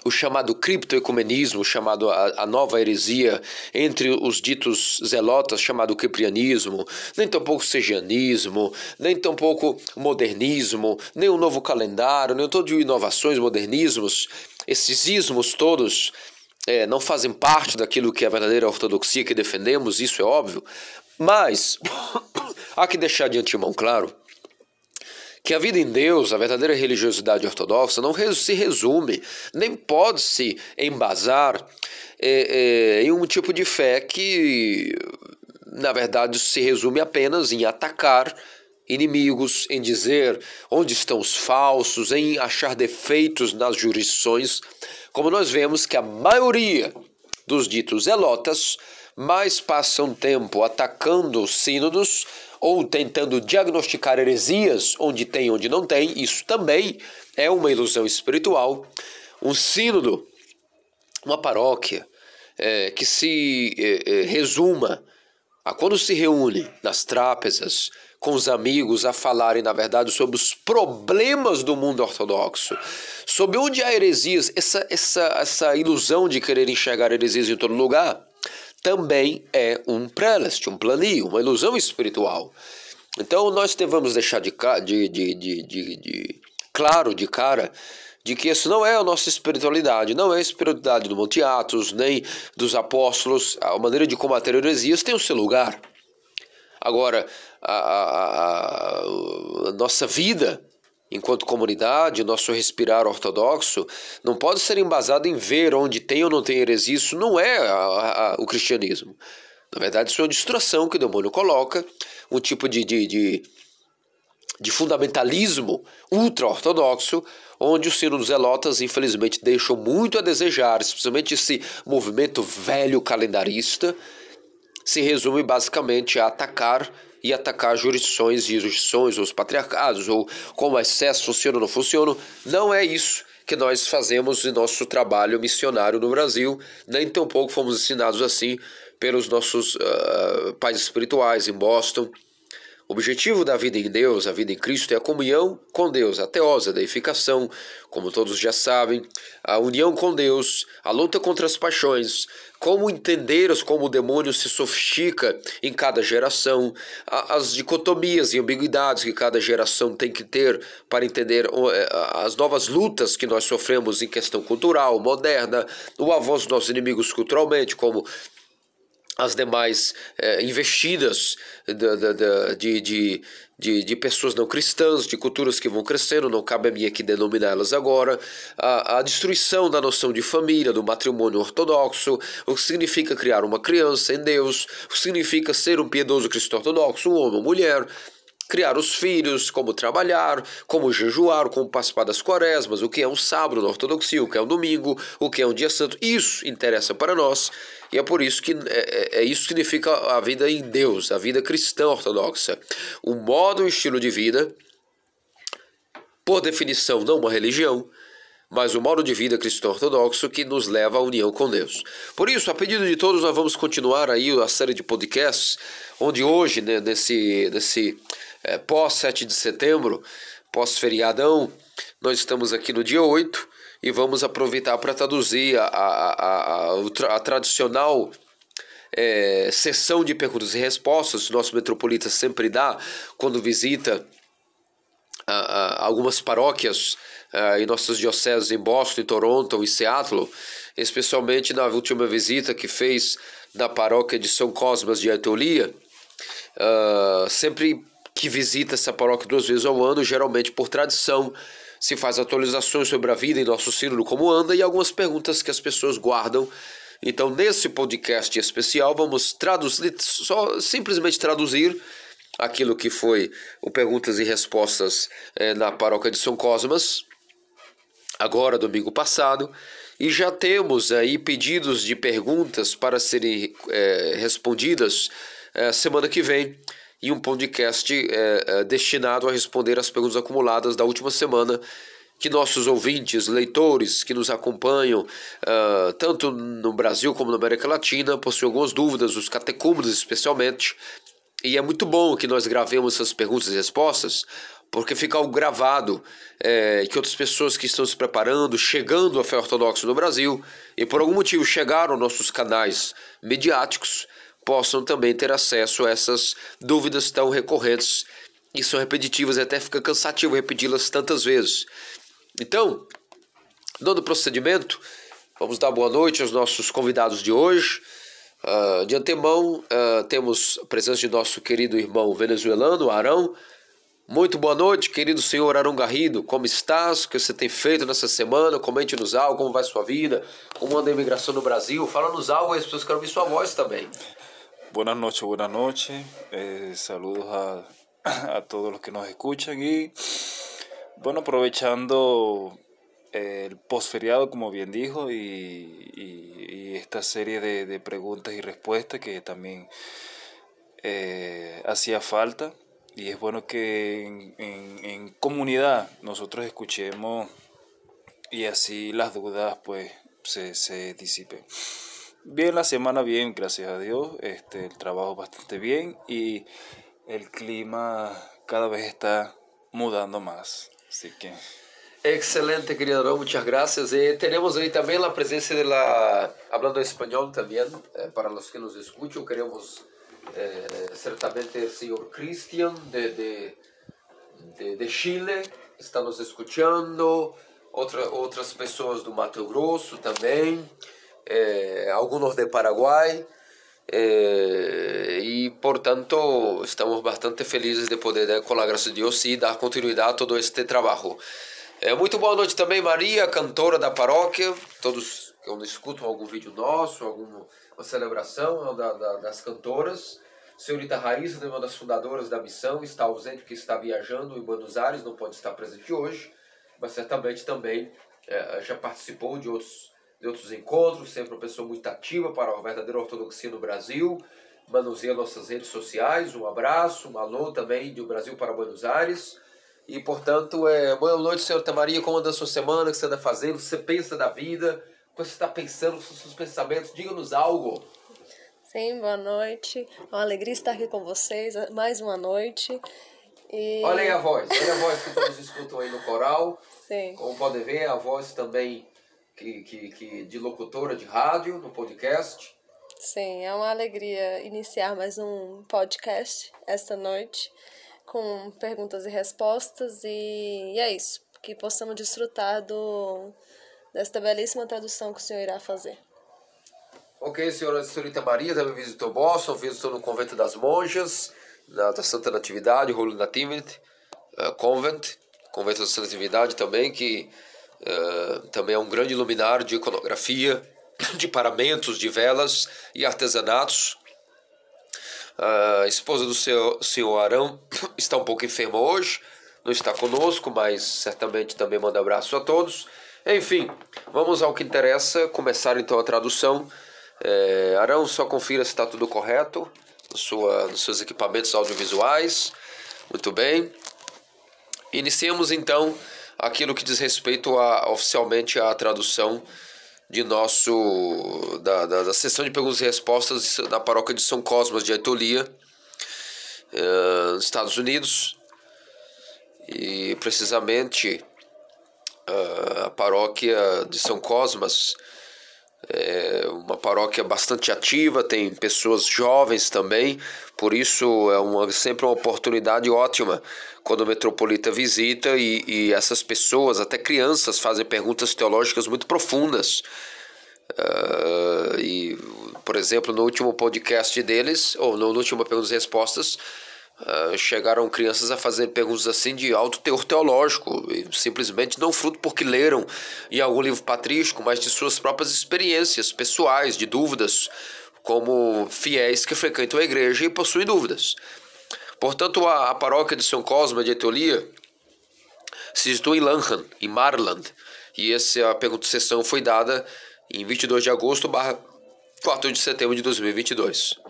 o chamado criptoecumenismo, chamado a, a, nova heresia entre os ditos zelotas, chamado ciprianismo, nem tampouco segianismo, nem tampouco modernismo, nem o novo calendário, nem todo de inovações, modernismos, esses ismos todos é, não fazem parte daquilo que é a verdadeira ortodoxia que defendemos, isso é óbvio, mas há que deixar de antemão claro que a vida em Deus, a verdadeira religiosidade ortodoxa, não se resume, nem pode se embasar é, é, em um tipo de fé que, na verdade, se resume apenas em atacar inimigos, em dizer onde estão os falsos, em achar defeitos nas jurisdições, como nós vemos que a maioria dos ditos zelotas mais passam tempo atacando os sínodos ou tentando diagnosticar heresias onde tem onde não tem, isso também é uma ilusão espiritual. Um sínodo, uma paróquia é, que se é, é, resuma a quando se reúne nas trápezas com os amigos a falarem, na verdade, sobre os problemas do mundo ortodoxo, sobre onde há heresias, essa, essa, essa ilusão de querer enxergar heresias em todo lugar também é um prelest, um planio, uma ilusão espiritual. Então nós devemos deixar de, de, de, de, claro de cara de que isso não é a nossa espiritualidade, não é a espiritualidade do Monte Atos, nem dos apóstolos. A maneira de combater heresias tem o seu lugar. Agora, a, a, a, nossa vida enquanto comunidade, nosso respirar ortodoxo, não pode ser embasado em ver onde tem ou não tem heresia. Isso não é a, a, o cristianismo. Na verdade, isso é uma distração que o demônio coloca, um tipo de, de, de, de fundamentalismo ultra-ortodoxo, onde os sínodos zelotas, infelizmente, deixam muito a desejar, especialmente esse movimento velho calendarista, se resume basicamente a atacar e atacar jurisdições e jurisdições, ou os patriarcados, ou como excesso funciona ou não funciona. Não é isso que nós fazemos em nosso trabalho missionário no Brasil, nem tampouco fomos ensinados assim pelos nossos uh, pais espirituais em Boston. O objetivo da vida em Deus, a vida em Cristo, é a comunhão com Deus, a teosa, a deificação, como todos já sabem, a união com Deus, a luta contra as paixões, como entender como o demônio se sofistica em cada geração, as dicotomias e ambiguidades que cada geração tem que ter para entender é, as novas lutas que nós sofremos em questão cultural, moderna, o avanço dos nossos inimigos culturalmente, como as demais é, investidas de, de, de, de, pessoas não cristãs, de culturas que vão crescendo, não cabe a mim aqui denominá-las agora, a, a destruição da noção de família, do matrimônio ortodoxo, o que significa criar uma criança em Deus, o que significa ser um piedoso cristão ortodoxo, um homem ou mulher, criar os filhos, como trabalhar, como jejuar, como participar das quaresmas, o que é um sábado na ortodoxia, o que é um domingo, o que é um dia santo. Isso interessa para nós e é por isso que é, é, é isso que significa a vida em Deus, a vida cristã ortodoxa. O modo e estilo de vida, por definição, não uma religião, mas o modo de vida cristão ortodoxo que nos leva à união com Deus. Por isso, a pedido de todos, nós vamos continuar aí a série de podcasts, onde hoje, né, nesse, nesse é, pós 7 de setembro, pós-feriadão, nós estamos aqui no dia 8 e vamos aproveitar para traduzir a, a, a, a, a tradicional é, sessão de perguntas e respostas que o nosso metropolita sempre dá quando visita algumas paróquias em nossas dioceses em Boston, em Toronto e Seattle, especialmente na última visita que fez na paróquia de São Cosmas de Etolia, uh, sempre que visita essa paróquia duas vezes ao ano, geralmente por tradição, se faz atualizações sobre a vida em nosso sínodo, como anda, e algumas perguntas que as pessoas guardam. Então, nesse podcast especial, vamos traduzir, só simplesmente traduzir aquilo que foi o Perguntas e Respostas é, na paróquia de São Cosmas, agora, domingo passado, e já temos aí pedidos de perguntas para serem é, respondidas é, semana que vem e um podcast é, é, destinado a responder as perguntas acumuladas da última semana que nossos ouvintes, leitores que nos acompanham, uh, tanto no Brasil como na América Latina, possuem algumas dúvidas, os catecúmenos especialmente, e é muito bom que nós gravemos essas perguntas e respostas, porque fica algo gravado é, que outras pessoas que estão se preparando, chegando à fé ortodoxa no Brasil, e por algum motivo chegaram aos nossos canais mediáticos, possam também ter acesso a essas dúvidas tão recorrentes e são repetitivas e até fica cansativo repeti-las tantas vezes. Então, dando procedimento, vamos dar boa noite aos nossos convidados de hoje. Uh, de antemão, uh, temos a presença de nosso querido irmão venezuelano, Arão. Muito boa noite, querido senhor Arão Garrido. Como estás? O que você tem feito nessa semana? Comente-nos algo, como vai sua vida, como anda a imigração no Brasil. Fala-nos algo, as pessoas querem ouvir sua voz também. Buenas noches, buenas noches. Eh, saludos a, a, todos los que nos escuchan y bueno, aprovechando eh, el posferiado, como bien dijo, y, y, esta serie de, de, preguntas y respuestas que también eh, hacía falta. Y es bueno que en, en, en comunidad nosotros escuchemos y así las dudas pues se, se disipen. Bien, la semana bien, gracias a Dios. Este, el trabajo bastante bien y el clima cada vez está mudando más. Así que. Excelente, querido muchas gracias. Y tenemos ahí también la presencia de la, hablando español también, eh, para los que nos escuchan, queremos eh, certamente el señor Cristian de, de, de, de Chile, está nos escuchando, Outra, outras pessoas do Mato Grosso também eh, algunos de Paraguay. Eh, y por tanto estamos bastante felizes de poder, com a graça de Deus, sim, dar continuidade a todo este trabalho. É, muito boa noite também, Maria, cantora da paróquia. Todos que escutam algum vídeo nosso, alguma celebração da, da, das cantoras. Senhorita Raíssa, uma das fundadoras da missão, está ausente porque está viajando em Buenos Aires, não pode estar presente hoje, mas certamente também é, já participou de outros de outros encontros, sempre uma pessoa muito ativa para a verdadeira ortodoxia no Brasil. manuseia nossas redes sociais. Um abraço, um alô também do Brasil para Buenos Aires. E, portanto, é, boa noite, senhorita Maria. Como anda a sua semana? O que você anda fazendo? O que você pensa da vida? O que você está pensando? Os seus pensamentos? Diga-nos algo. Sim, boa noite. É uma alegria estar aqui com vocês mais uma noite. E... Olha aí a voz, olha a voz que todos escutam aí no coral. Sim. Como podem ver, a voz também que, que, que de locutora de rádio, no podcast. Sim, é uma alegria iniciar mais um podcast esta noite com perguntas e respostas e, e é isso, que possamos desfrutar do, desta belíssima tradução que o senhor irá fazer. Ok, senhora senhorita Maria também visitou Boston, visitou no Convento das Monjas, na, da Santa Natividade, Holy Nativity uh, Convent, Convento da Santa Natividade também, que uh, também é um grande luminário de iconografia, de paramentos, de velas e artesanatos. A esposa do seu, senhor Arão está um pouco enferma hoje, não está conosco, mas certamente também manda abraço a todos. Enfim, vamos ao que interessa, começar então a tradução. É, Arão, só confira se está tudo correto no sua, nos seus equipamentos audiovisuais. Muito bem. Iniciemos então aquilo que diz respeito a, oficialmente à tradução de nosso da, da, da, sessão de perguntas e respostas da paróquia de São Cosmas de Aetolia, uh, nos Estados Unidos, e precisamente uh, a paróquia de São Cosmas é uma paróquia bastante ativa, tem pessoas jovens também, por isso é uma, sempre uma oportunidade ótima quando o metropolita visita e, e essas pessoas, até crianças, fazem perguntas teológicas muito profundas. Uh, e, por exemplo, no último podcast deles, ou no último Perguntas e Respostas, Uh, chegaram crianças a fazer perguntas assim de alto teor teológico, simplesmente não fruto porque leram em algum livro patrístico, mas de suas próprias experiências pessoais, de dúvidas, como fiéis que frequentam a igreja e possuem dúvidas. Portanto, a, a paróquia de São Cosme de Etolia se situa em Lanham, em Marland, e essa pergunta sessão foi dada em 22 de agosto barra 4 de setembro de 2022.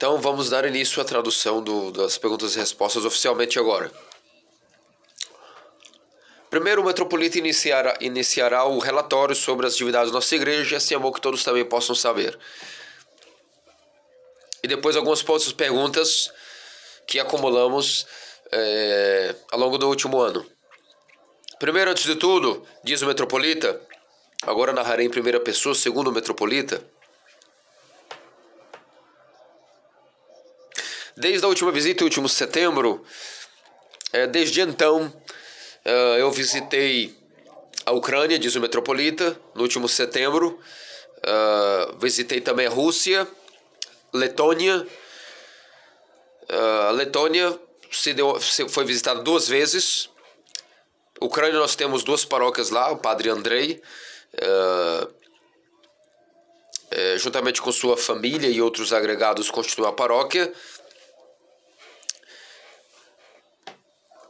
Então vamos dar início à tradução do, das perguntas e respostas oficialmente agora. Primeiro, o metropolita iniciará, iniciará o relatório sobre as atividades da nossa igreja, assim é bom que todos também possam saber. E depois algumas outras perguntas que acumulamos é, ao longo do último ano. Primeiro, antes de tudo, diz o metropolita, agora narrarei em primeira pessoa, segundo o metropolita, Desde a última visita, último setembro, é, desde então, é, eu visitei a Ucrânia, diz o metropolita, no último setembro. É, visitei também a Rússia, Letônia. a Letônia se deu, se foi visitada duas vezes. Ucrânia nós temos duas paróquias lá, o Padre Andrei, juntamente com sua família e outros agregados constituem a paróquia.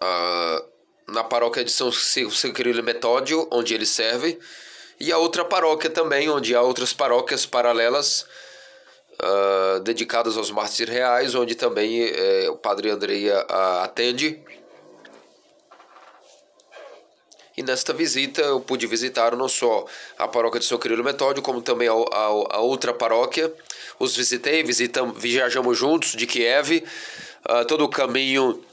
Uh, na paróquia de São, Quirilo Metódio, onde ele serve, e a outra paróquia também, onde há outras paróquias paralelas uh, dedicadas aos mártires reais, onde também uh, o Padre Andreia uh, atende. E nesta visita eu pude visitar não só a paróquia de São Quirilo Metódio, como também a, a, a outra paróquia. Os visitei, visitamos, viajamos juntos de Kiev, uh, todo o caminho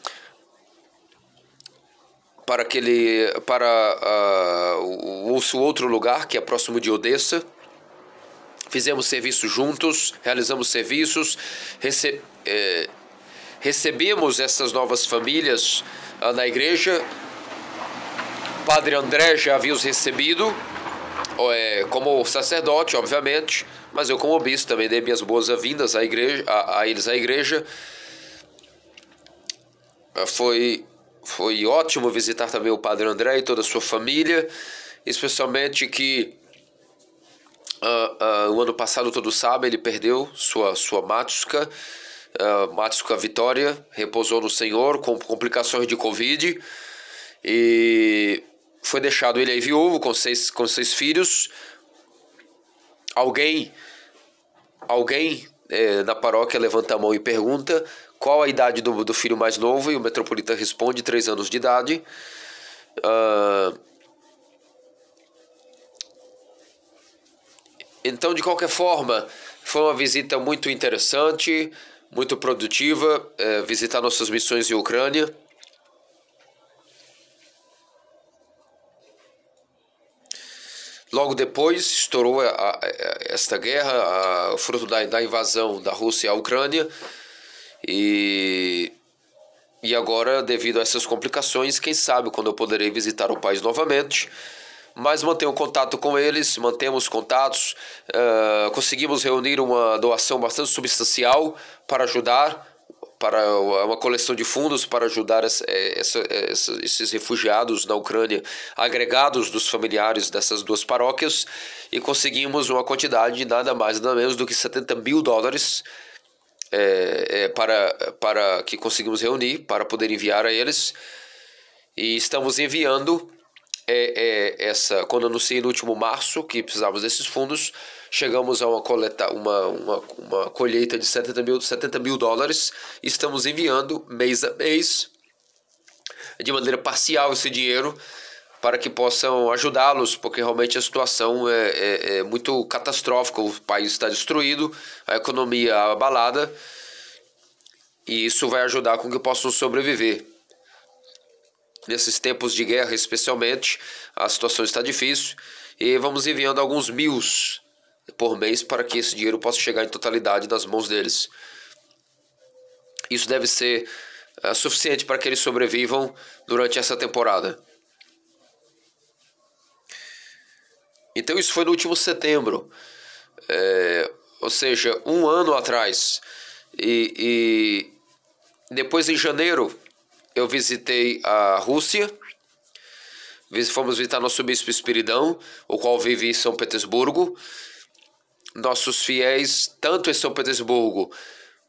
para aquele para uh, o, outro lugar que é próximo de Odessa. Fizemos serviços juntos, realizamos serviços, rece, eh, recebemos essas novas famílias uh, na igreja. Padre André já havia os recebido, é, como sacerdote, obviamente, mas eu como bispo também dei minhas boas-vindas à igreja, a, a eles à igreja. Foi foi ótimo visitar também o Padre André e toda a sua família, especialmente que uh, uh, o ano passado, todos sabem, ele perdeu sua, sua Matsuka, uh, Matsuka Vitória, repousou no Senhor com complicações de Covid. E foi deixado ele aí viúvo com seis, com seis filhos. Alguém, alguém é, na paróquia levanta a mão e pergunta qual a idade do, do filho mais novo e o metropolita responde três anos de idade. Uh, então, de qualquer forma, foi uma visita muito interessante, muito produtiva, é, visitar nossas missões em Ucrânia. Logo depois estourou a, a, esta guerra, a, fruto da, da invasão da Rússia à Ucrânia. E, e agora, devido a essas complicações, quem sabe quando eu poderei visitar o país novamente. Mas mantenho contato com eles, mantemos contatos, uh, conseguimos reunir uma doação bastante substancial para ajudar para uma coleção de fundos para ajudar essa, essa, essa, esses refugiados na Ucrânia, agregados dos familiares dessas duas paróquias, e conseguimos uma quantidade de nada mais nada menos do que 70 mil dólares é, é, para, para que conseguimos reunir para poder enviar a eles. E estamos enviando é, é, essa, quando anunciei no último março que precisávamos desses fundos, chegamos a uma, coleta, uma, uma, uma colheita de 70 mil, 70 mil dólares estamos enviando mês a mês, de maneira parcial, esse dinheiro para que possam ajudá-los, porque realmente a situação é, é, é, muito catastrófica. O país está destruído, a economia abalada, e isso vai ajudar com que possam sobreviver. Nesses tempos de guerra, especialmente, a situação está difícil e vamos enviando alguns mil por mês para que esse dinheiro possa chegar em totalidade nas mãos deles. Isso deve ser é, suficiente para que eles sobrevivam durante essa temporada. Então isso foi no último setembro, é, ou seja, um ano atrás. E, e depois em janeiro eu visitei a Rússia, fomos visitar nosso bispo Espiridão, o qual vive em São Petersburgo. Nossos fiéis, tanto em São Petersburgo,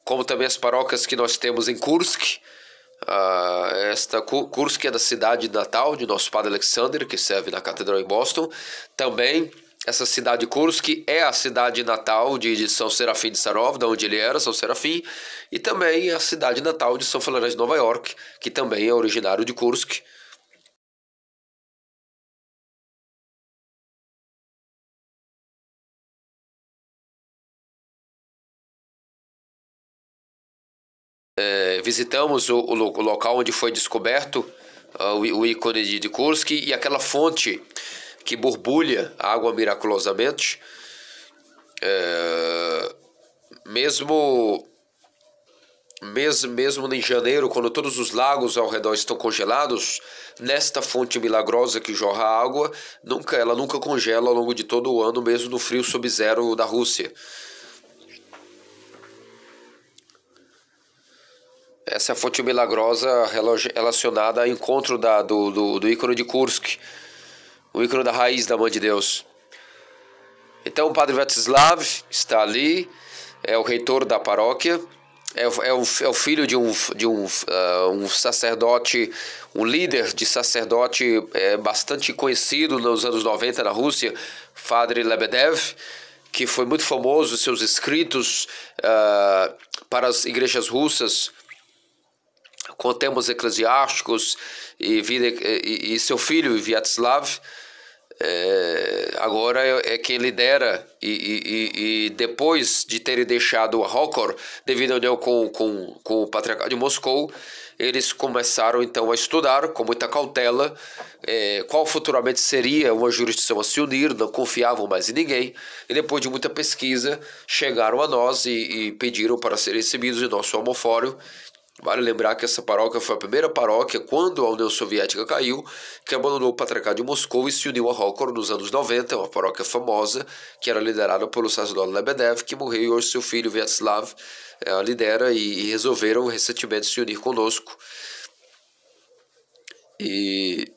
como também as paróquias que nós temos em Kursk, Uh, esta Kursk é da cidade natal de nosso padre Alexander, que serve na catedral em Boston. Também essa cidade Kursk é a cidade natal de, de São Serafim de Sarov, da onde ele era, São Serafim, e também a cidade natal de São Florence de Nova York, que também é originário de Kursk. É, visitamos o, o, local onde foi descoberto uh, o, o, ícone de, de Kursk e aquela fonte que borbulha água miraculosamente. É, mesmo, mesmo, mesmo em janeiro, quando todos os lagos ao redor estão congelados, nesta fonte milagrosa que jorra água, nunca, ela nunca congela ao longo de todo o ano, mesmo no frio sub-zero da Rússia. Essa fonte milagrosa relacionada ao encontro da, do, do, do ícone de Kursk, o ícone da raiz da Mãe de Deus. Então o Padre Vatislav está ali, é o reitor da paróquia, é, o, é, o, é o filho de um, de um, uh, um sacerdote, um líder de sacerdote é, bastante conhecido nos anos 90 na Rússia, Padre Lebedev, que foi muito famoso, seus escritos uh, para as igrejas russas com temas eclesiásticos e, vida, e, e seu filho, Vyacheslav, é, agora é, é, quem lidera e, e, e, depois de terem deixado a Rokor devido à união com, com, com o Patriarcado de Moscou, eles começaram então a estudar com muita cautela é, qual futuramente seria uma jurisdição a se unir, não confiavam mais em ninguém, e depois de muita pesquisa chegaram a nós e, e pediram para serem recebidos em nosso homofório Vale lembrar que essa paróquia foi a primeira paróquia, quando a União Soviética caiu, que abandonou o Patriarcado de Moscou e se uniu a Rokor nos anos 90, uma paróquia famosa, que era liderada pelo sacerdote Lebedev, que morreu e hoje seu filho Vyacheslav é, lidera e, e resolveram recentemente se unir conosco. E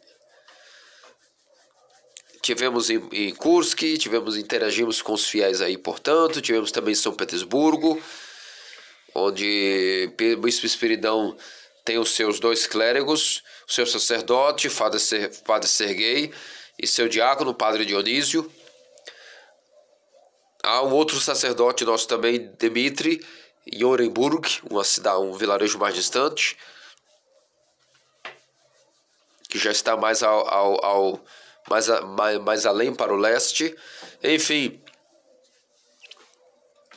tivemos em, em Kursk, tivemos interagimos com os fiéis aí, portanto, tivemos também em São Petersburgo, onde o Bispo Espiridão tem os seus dois clérigos, o seu sacerdote, Padre, Ser, Padre Serguei, e seu diácono, Padre Dionísio. Há um outro sacerdote nosso também, Dmitri, em Orenburg, uma cidade, um vilarejo mais distante, que já está mais ao, ao, ao mais, mais, mais além para o leste. Enfim,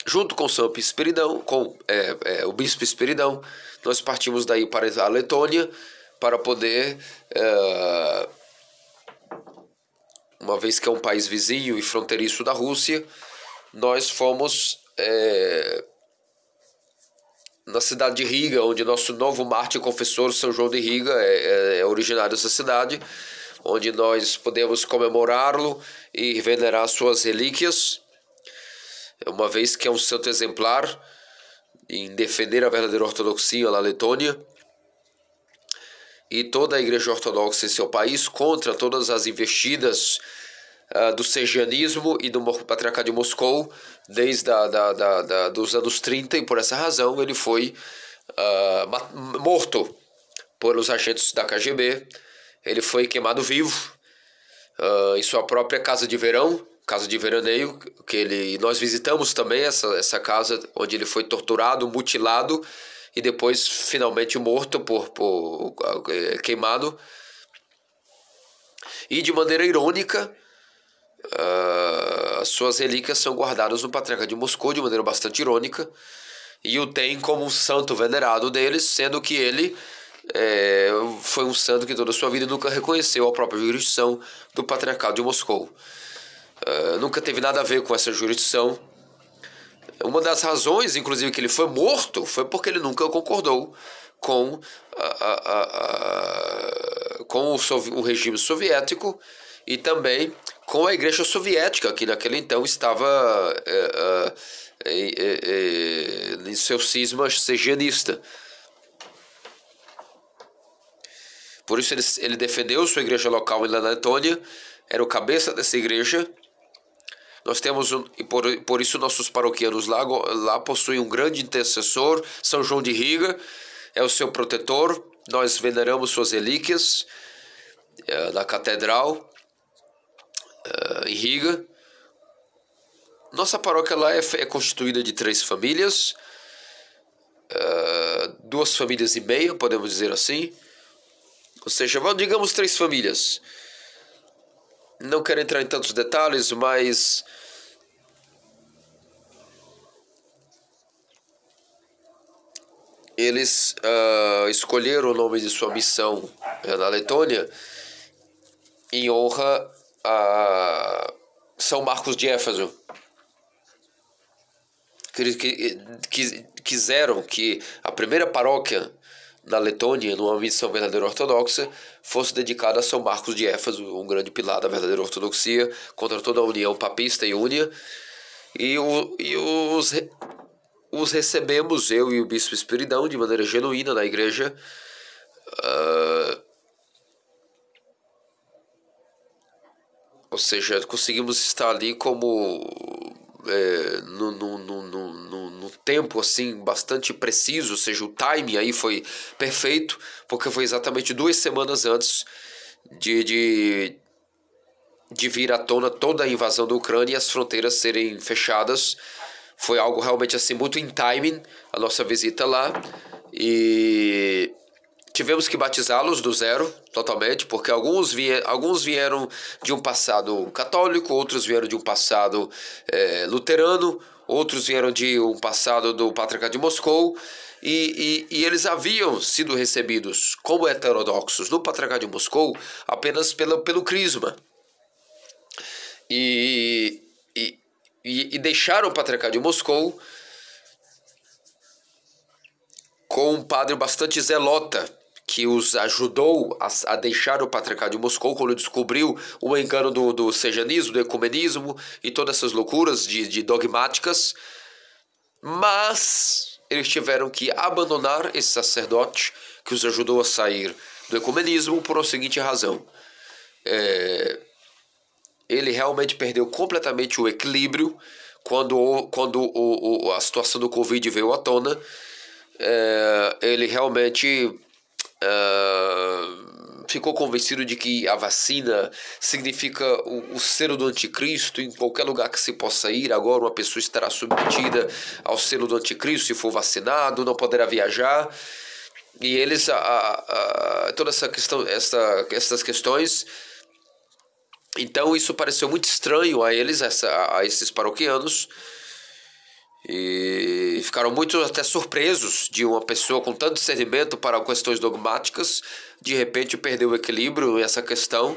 junto com São Espiridão, com é, é, o Bispo Espiridão, nós partimos daí para a Letônia para poder, é, uma vez que é um país vizinho e fronteiriço da Rússia, nós fomos é, na cidade de Riga, onde nosso novo mártir confessor, São João de Riga, é, é, é originário dessa cidade, onde nós podemos comemorá-lo e venerar suas relíquias, uma vez que é um santo exemplar em defender a verdadeira ortodoxia na Letônia e toda a igreja ortodoxa em seu país contra todas as investidas uh, do sergianismo e do patriarcado de Moscou desde a, da, da, da, dos anos 30 e por essa razão ele foi uh, morto pelos agentes da KGB ele foi queimado vivo uh, em sua própria casa de verão, casa de veraneio, que ele nós visitamos também essa, essa casa onde ele foi torturado, mutilado e depois finalmente morto por, por uh, queimado. E de maneira irônica, uh, as suas relíquias são guardadas no Patriarca de Moscou de maneira bastante irônica e o tem como um santo venerado deles, sendo que ele é, foi um santo que toda a sua vida nunca reconheceu a própria jurisdição do Patriarcado de Moscou. É, nunca teve nada a ver com essa jurisdição. Uma das razões, inclusive, que ele foi morto foi porque ele nunca concordou com, a, a, a, com o, o regime soviético e também com a Igreja Soviética, que naquele então estava é, é, é em seu cisma sejanista. Por isso ele, ele defendeu sua igreja local em Letônia, era o cabeça dessa igreja. Nós temos, um, e por, por isso nossos paroquianos lá, lá possuem um grande intercessor, São João de Riga, é o seu protetor. Nós veneramos suas relíquias é, na catedral é, em Riga. Nossa paróquia lá é, é constituída de três famílias, é, duas famílias e meia, podemos dizer assim. Ou seja, digamos três famílias. Não quero entrar em tantos detalhes, mas eles uh, escolheram o nome de sua missão uh, na Letônia em honra a São Marcos de Éfeso. Que, que, que, quiseram que a primeira paróquia na Letônia, numa missão verdadeira ortodoxa, fosse dedicada a São Marcos de Éfeso, um grande pilar da verdadeira ortodoxia, contra toda a união papista e únia. E, o, e os, os recebemos, eu e o Bispo Espiridão, de maneira genuína na igreja. Uh, ou seja, conseguimos estar ali como é, no, no, no, no, tempo assim bastante preciso, ou seja, o time aí foi perfeito, porque foi exatamente duas semanas antes de, de, de vir à tona toda a invasão da Ucrânia e as fronteiras serem fechadas. Foi algo realmente assim muito em timing a nossa visita lá e tivemos que batizá-los do zero totalmente, porque alguns, vier, alguns vieram de um passado católico, outros vieram de um passado é, luterano, outros vieram de um passado do Patriarcado de Moscou, e, e, e, eles haviam sido recebidos como heterodoxos no Patriarcado de Moscou apenas pelo, pelo crisma. E, e, e deixaram o Patriarcado de Moscou com um padre bastante zelota, que os ajudou a, a, deixar o patriarcado de Moscou quando descobriu o engano do, do sejanismo, do ecumenismo e todas essas loucuras de, de dogmáticas. Mas eles tiveram que abandonar esse sacerdote que os ajudou a sair do ecumenismo por a seguinte razão. É, ele realmente perdeu completamente o equilíbrio quando, quando o, o, a situação do Covid veio à tona. É, ele realmente uh, ficou convencido de que a vacina significa o, o selo do anticristo em qualquer lugar que se possa ir. Agora uma pessoa estará submetida ao selo do anticristo se for vacinado, não poderá viajar. E eles, a, a, a toda essa questão, essa, essas questões então isso pareceu muito estranho a eles, essa, a esses paroquianos, e ficaram muito até surpresos de uma pessoa com tanto discernimento para questões dogmáticas de repente perder o equilíbrio nessa questão.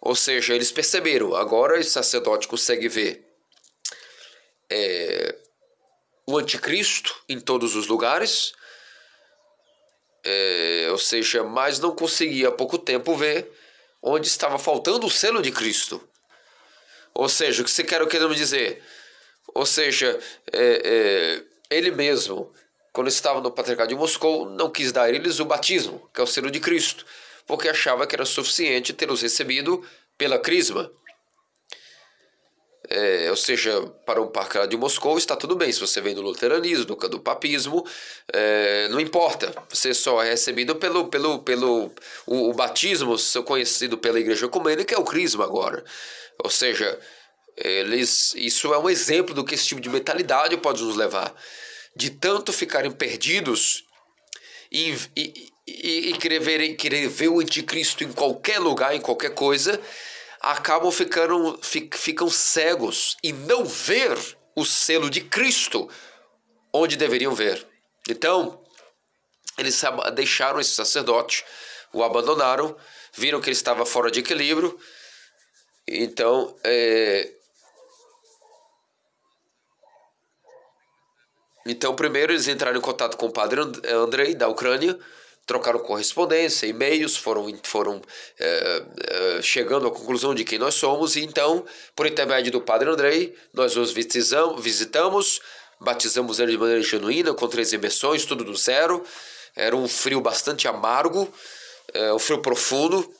Ou seja, eles perceberam, agora esse sacerdote consegue ver é, o anticristo em todos os lugares, é, ou seja, mas não conseguia há pouco tempo ver onde estava faltando o selo de Cristo. Ou seja, o que você quer querendo dizer? Ou seja, é, é, ele mesmo, quando estava no Patriarcado de Moscou, não quis dar a eles o batismo, que é o selo de Cristo, porque achava que era suficiente tê-los recebido pela crisma. É, ou seja, para um parque de Moscou está tudo bem. Se você vem do luteranismo, do, do papismo, é, não importa. Você só é recebido pelo, pelo, pelo o, o batismo conhecido pela igreja ecumênica, é o crisma agora. Ou seja, eles, isso é um exemplo do que esse tipo de mentalidade pode nos levar. De tanto ficarem perdidos e, e, e, e querer, ver, querer ver o anticristo em qualquer lugar, em qualquer coisa acabam ficando, ficam cegos e não ver o selo de Cristo onde deveriam ver. Então, eles deixaram esse sacerdote, o abandonaram, viram que ele estava fora de equilíbrio. Então, é... então primeiro eles entraram em contato com o padre Andrei da Ucrânia trocaram correspondência, e-mails, foram, foram é, é, chegando à conclusão de quem nós somos, e então, por intermédio do Padre Andrei, nós os visitamos, batizamos ele de maneira genuína, com três imersões, tudo do zero. Era um frio bastante amargo, é, um frio profundo.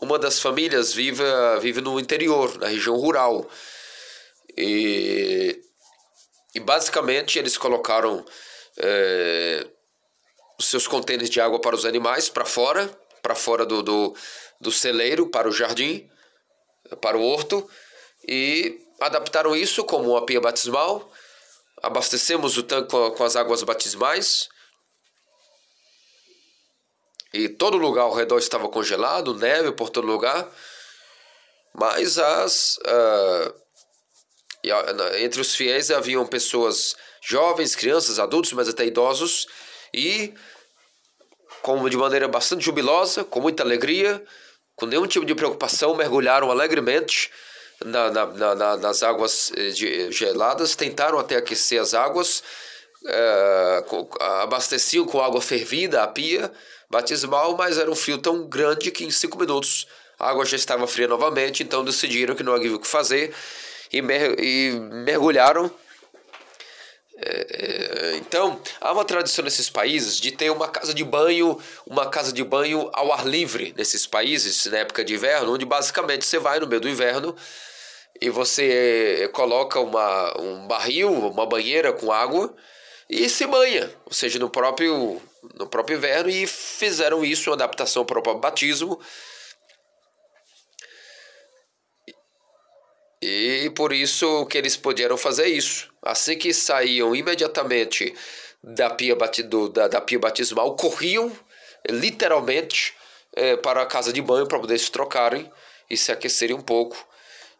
Uma das famílias vive, vive no interior, na região rural. E, e basicamente eles colocaram. É, os seus contêineres de água para os animais para fora, para fora do, do, do celeiro, para o jardim, para o horto, e adaptaram isso como uma pia batismal. Abastecemos o tanque com, com as águas batismais. E todo lugar ao redor estava congelado, neve por todo lugar. Mas as. Uh, entre os fiéis haviam pessoas jovens, crianças, adultos, mas até idosos. E como de maneira bastante jubilosa, com muita alegria, com nenhum tipo de preocupação, mergulharam alegremente na, na, na, nas águas eh, geladas, tentaram até aquecer as águas, é, abasteciam com água fervida a pia batismal, mas era um frio tão grande que em cinco minutos a água já estava fria novamente, então decidiram que não havia o que fazer e, mer e mergulharam. É, é, então, há uma tradição nesses países de ter uma casa de banho, uma casa de banho ao ar livre nesses países, na época de inverno, onde basicamente você vai no meio do inverno e você coloca uma, um barril, uma banheira com água e se banha, ou seja, no próprio, no próprio inverno, e fizeram isso, uma adaptação para o batismo, E por isso que eles puderam fazer isso. Assim que saíam imediatamente da pia, batido, da, da pia batismal, corriam literalmente é, para a casa de banho para poder se trocarem e se aquecerem um pouco.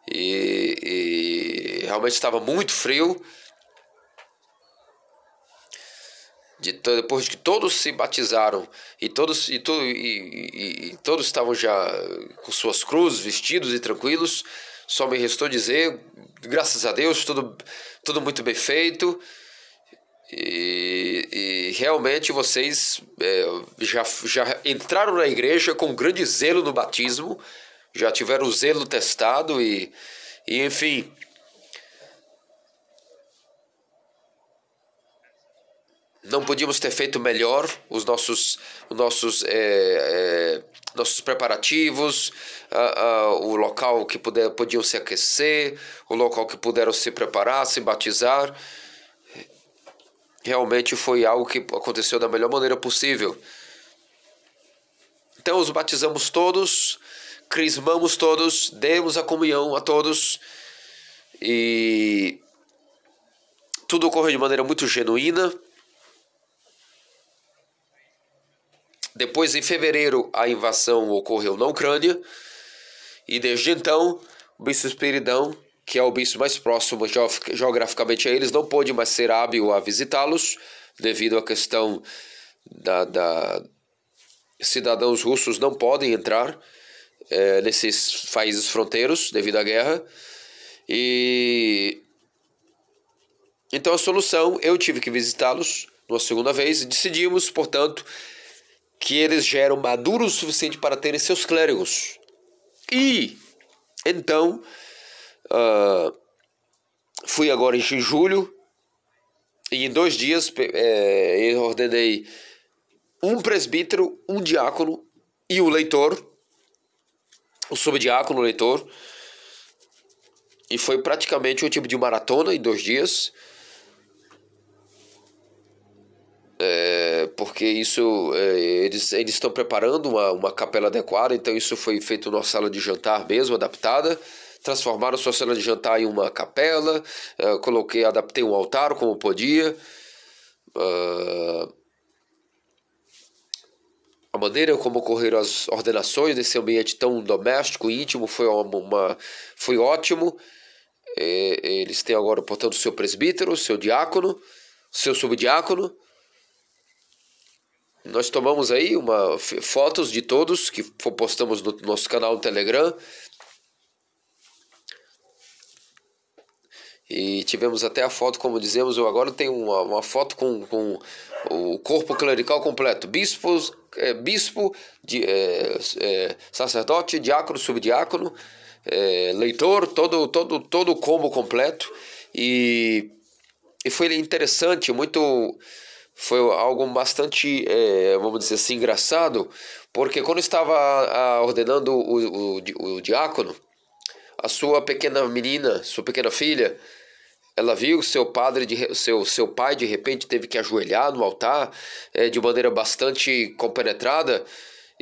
E, e realmente estava muito frio. De, depois que todos se batizaram e todos, e, to, e, e, e todos estavam já com suas cruzes, vestidos e tranquilos, só me restou dizer, graças a Deus, tudo, tudo muito bem feito. E, e realmente vocês é, já, já entraram na igreja com grande zelo no batismo, já tiveram o zelo testado e, e enfim. Não podíamos ter feito melhor os nossos, os nossos, é, é, nossos preparativos, o local que puder, podiam se aquecer, o local que puderam se preparar, se batizar. Realmente foi algo que aconteceu da melhor maneira possível. Então os batizamos todos, crismamos todos, demos a comunhão a todos e tudo ocorreu de maneira muito genuína. Depois, em fevereiro, a invasão ocorreu na Ucrânia e desde então o bispo Espiridão, que é o bispo mais próximo geograficamente a eles, não pôde mais ser hábil a visitá-los devido à questão da, da cidadãos russos não podem entrar é, nesses países fronteiros devido à guerra. E então a solução, eu tive que visitá-los uma segunda vez e decidimos, portanto, que eles já eram maduros o suficiente para terem seus clérigos. E então uh, fui agora em julho e em dois dias é, eu ordenei um presbítero, um diácono e o leitor, o subdiácono, o leitor. E foi praticamente um tipo de maratona em dois dias. É, porque isso é, eles, estão preparando uma, uma capela adequada, então isso foi feito numa sala de jantar mesmo, adaptada. Transformaram sua sala de jantar em uma capela, é, coloquei, adaptei um altar como podia. Uh, a maneira como ocorreram as ordenações nesse ambiente tão doméstico, íntimo, foi, uma, uma foi ótimo. É, eles têm agora, portanto, seu presbítero, seu diácono, seu subdiácono. Nós tomamos aí uma, fotos de todos que postamos no nosso canal no Telegram. E tivemos até a foto, como dizemos, eu agora tenho uma, uma foto com, com o corpo clerical completo: bispos, é, bispo, de, é, é, sacerdote, diácono, subdiácono, é, leitor, todo, todo, todo o combo completo. E, e foi interessante, muito. Foi algo bastante, é, vamos dizer assim, engraçado, porque quando estava a, ordenando o, o, o diácono, a sua pequena menina, sua pequena filha, ela viu seu padre, de, seu, seu pai de repente teve que ajoelhar no altar é, de maneira bastante compenetrada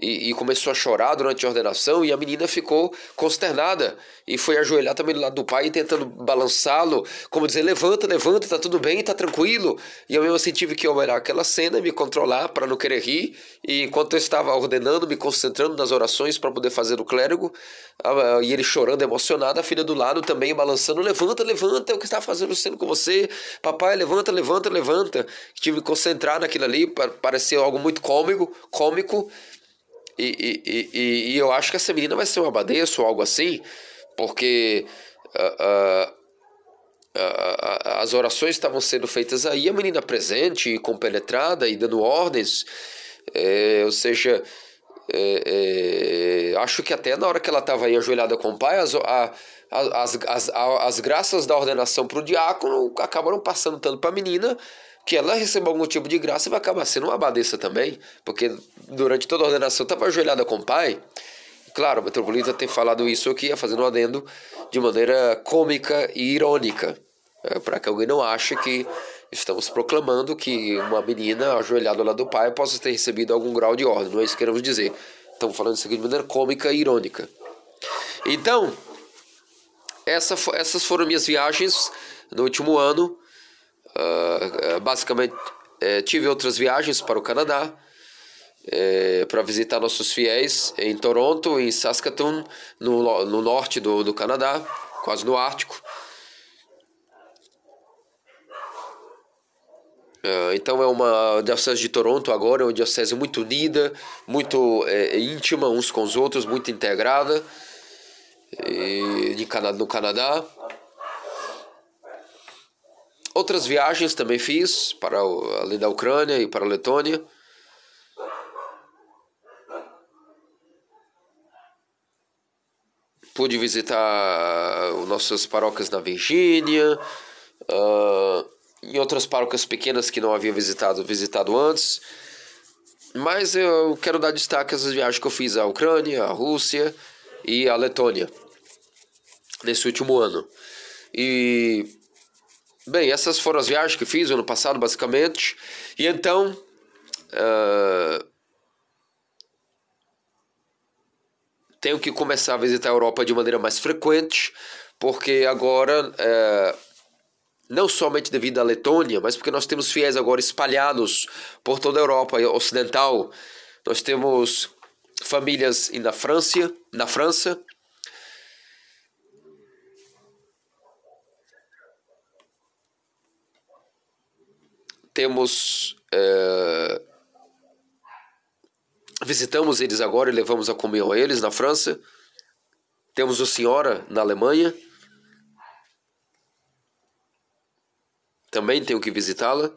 e, e, começou a chorar durante a ordenação e a menina ficou consternada e foi ajoelhar também do lado do pai tentando balançá-lo, como dizer, levanta, levanta, tá tudo bem, tá tranquilo. E eu mesmo assim tive que olhar aquela cena, me controlar para não querer rir e enquanto eu estava ordenando, me concentrando nas orações para poder fazer o clérigo, e ele chorando, emocionado, a filha do lado também balançando, levanta, levanta, é o que está fazendo sendo com você, papai, levanta, levanta, levanta. Tive que concentrar naquilo ali, parecia algo muito cômico, cômico, e, e, e, e, eu acho que essa menina vai ser uma abadeço ou algo assim, porque uh, uh, uh, as orações estavam sendo feitas aí, a menina presente, compenetrada e dando ordens, é, ou seja, é, é, acho que até na hora que ela estava aí ajoelhada com o pai, as, a, as, as, as, graças da ordenação para o diácono acabaram passando tanto para a menina que ela receba algum tipo de graça vai acabar sendo uma abadesa também, porque durante toda a ordenação estava ajoelhada com o pai. Claro, o metropolita tem falado isso aqui, fazendo um adendo de maneira cômica e irônica, é, para que alguém não ache que estamos proclamando que uma menina ajoelhada lá do pai possa ter recebido algum grau de ordem, não é isso que queremos dizer. Estamos falando isso aqui de maneira cômica e irônica. Então, essa, essas foram minhas viagens no último ano. Uh, basicamente, uh, tive outras viagens para o Canadá uh, para visitar nossos fiéis em Toronto, em Saskatoon, no, no norte do, do Canadá, quase no Ártico. então é uma diocese de Toronto agora, é uma diocese muito unida, muito íntima uns com os outros, muito integrada e, no Canadá. Outras viagens também fiz, para além da Ucrânia e para a Letônia. Pude visitar nossas paróquias na Virgínia, uh, em outras paróquias pequenas que não havia visitado, visitado antes. Mas eu quero dar destaque às viagens que eu fiz à Ucrânia, à Rússia e à Letônia nesse último ano. E Bem, essas foram as viagens que fiz no ano passado, basicamente. E então. Uh, tenho que começar a visitar a Europa de maneira mais frequente, porque agora, é, não somente devido à Letônia, mas porque nós temos fiéis agora espalhados por toda a Europa Ocidental. Nós temos famílias na França, na França, temos é, visitamos eles agora e levamos a comunhão a eles na França. Temos o Senhora na Alemanha. Também tenho que visitá-la.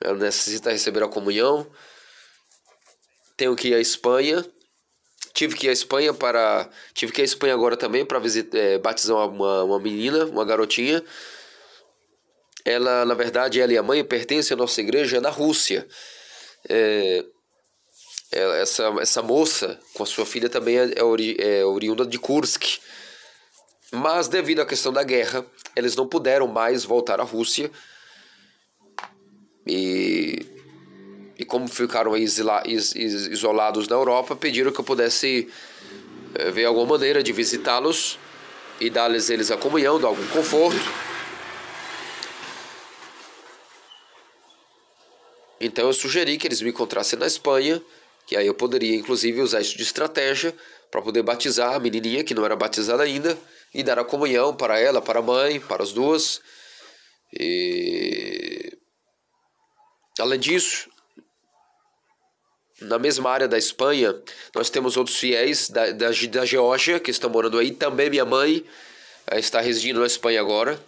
Ela necessita receber a comunhão. Tenho que ir à Espanha. Tive que ir à Espanha para. Tive que ir à Espanha agora também para é, batizar uma, uma menina, uma garotinha. Ela, na verdade, ela e a mãe pertencem à nossa igreja na Rússia. É, essa, essa moça com a sua filha também é, é, ori, é oriunda de Kursk. Mas devido à questão da guerra, eles não puderam mais voltar à Rússia. E, e como ficaram isla, is, is, isolados na Europa, pediram que eu pudesse é, ver alguma maneira de visitá-los e dar-lhes eles a comunhão, dar algum conforto. Então eu sugeri que eles me encontrassem na Espanha que aí eu poderia inclusive usar isso de estratégia para poder batizar a menininha que não era batizada ainda e dar a comunhão para ela, para a mãe, para as duas. E além disso, na mesma área da Espanha, nós temos outros fiéis da, da, da Geórgia que estão morando aí. Também minha mãe eh, está residindo na Espanha agora.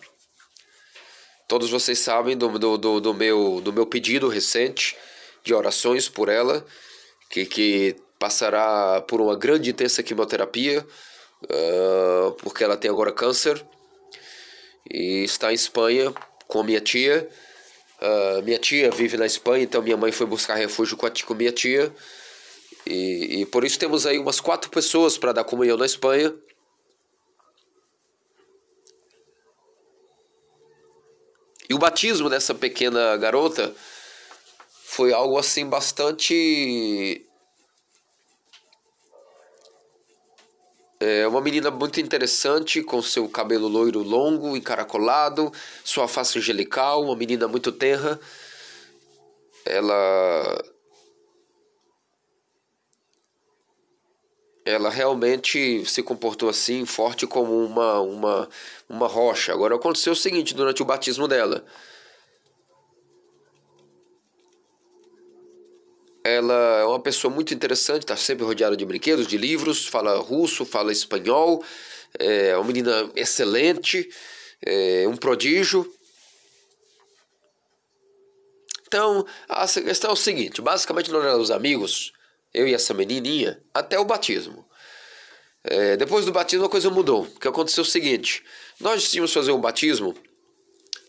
Todos vocês sabem do, do, do, do meu, do meu pedido recente de orações por ela que, que passará por uma grande e intensa quimioterapia, uh, porque ela tem agora câncer, e está em Espanha com minha tia. Uh, minha tia vive na Espanha, então minha mãe foi buscar refúgio com, a, com minha tia. E, e por isso temos aí umas quatro pessoas para dar comunhão na Espanha. E o batismo dessa pequena garota foi algo assim bastante É uma menina muito interessante, com seu cabelo loiro longo, encaracolado, sua face angelical, uma menina muito tenra. Ela. Ela realmente se comportou assim, forte como uma, uma, uma rocha. Agora aconteceu o seguinte durante o batismo dela. Ela é uma pessoa muito interessante, está sempre rodeada de brinquedos, de livros, fala russo, fala espanhol, é uma menina excelente, é um prodígio. Então, a questão é o seguinte: basicamente nós éramos amigos, eu e essa menininha, até o batismo. É, depois do batismo a coisa mudou, porque aconteceu o seguinte: nós tínhamos fazer um batismo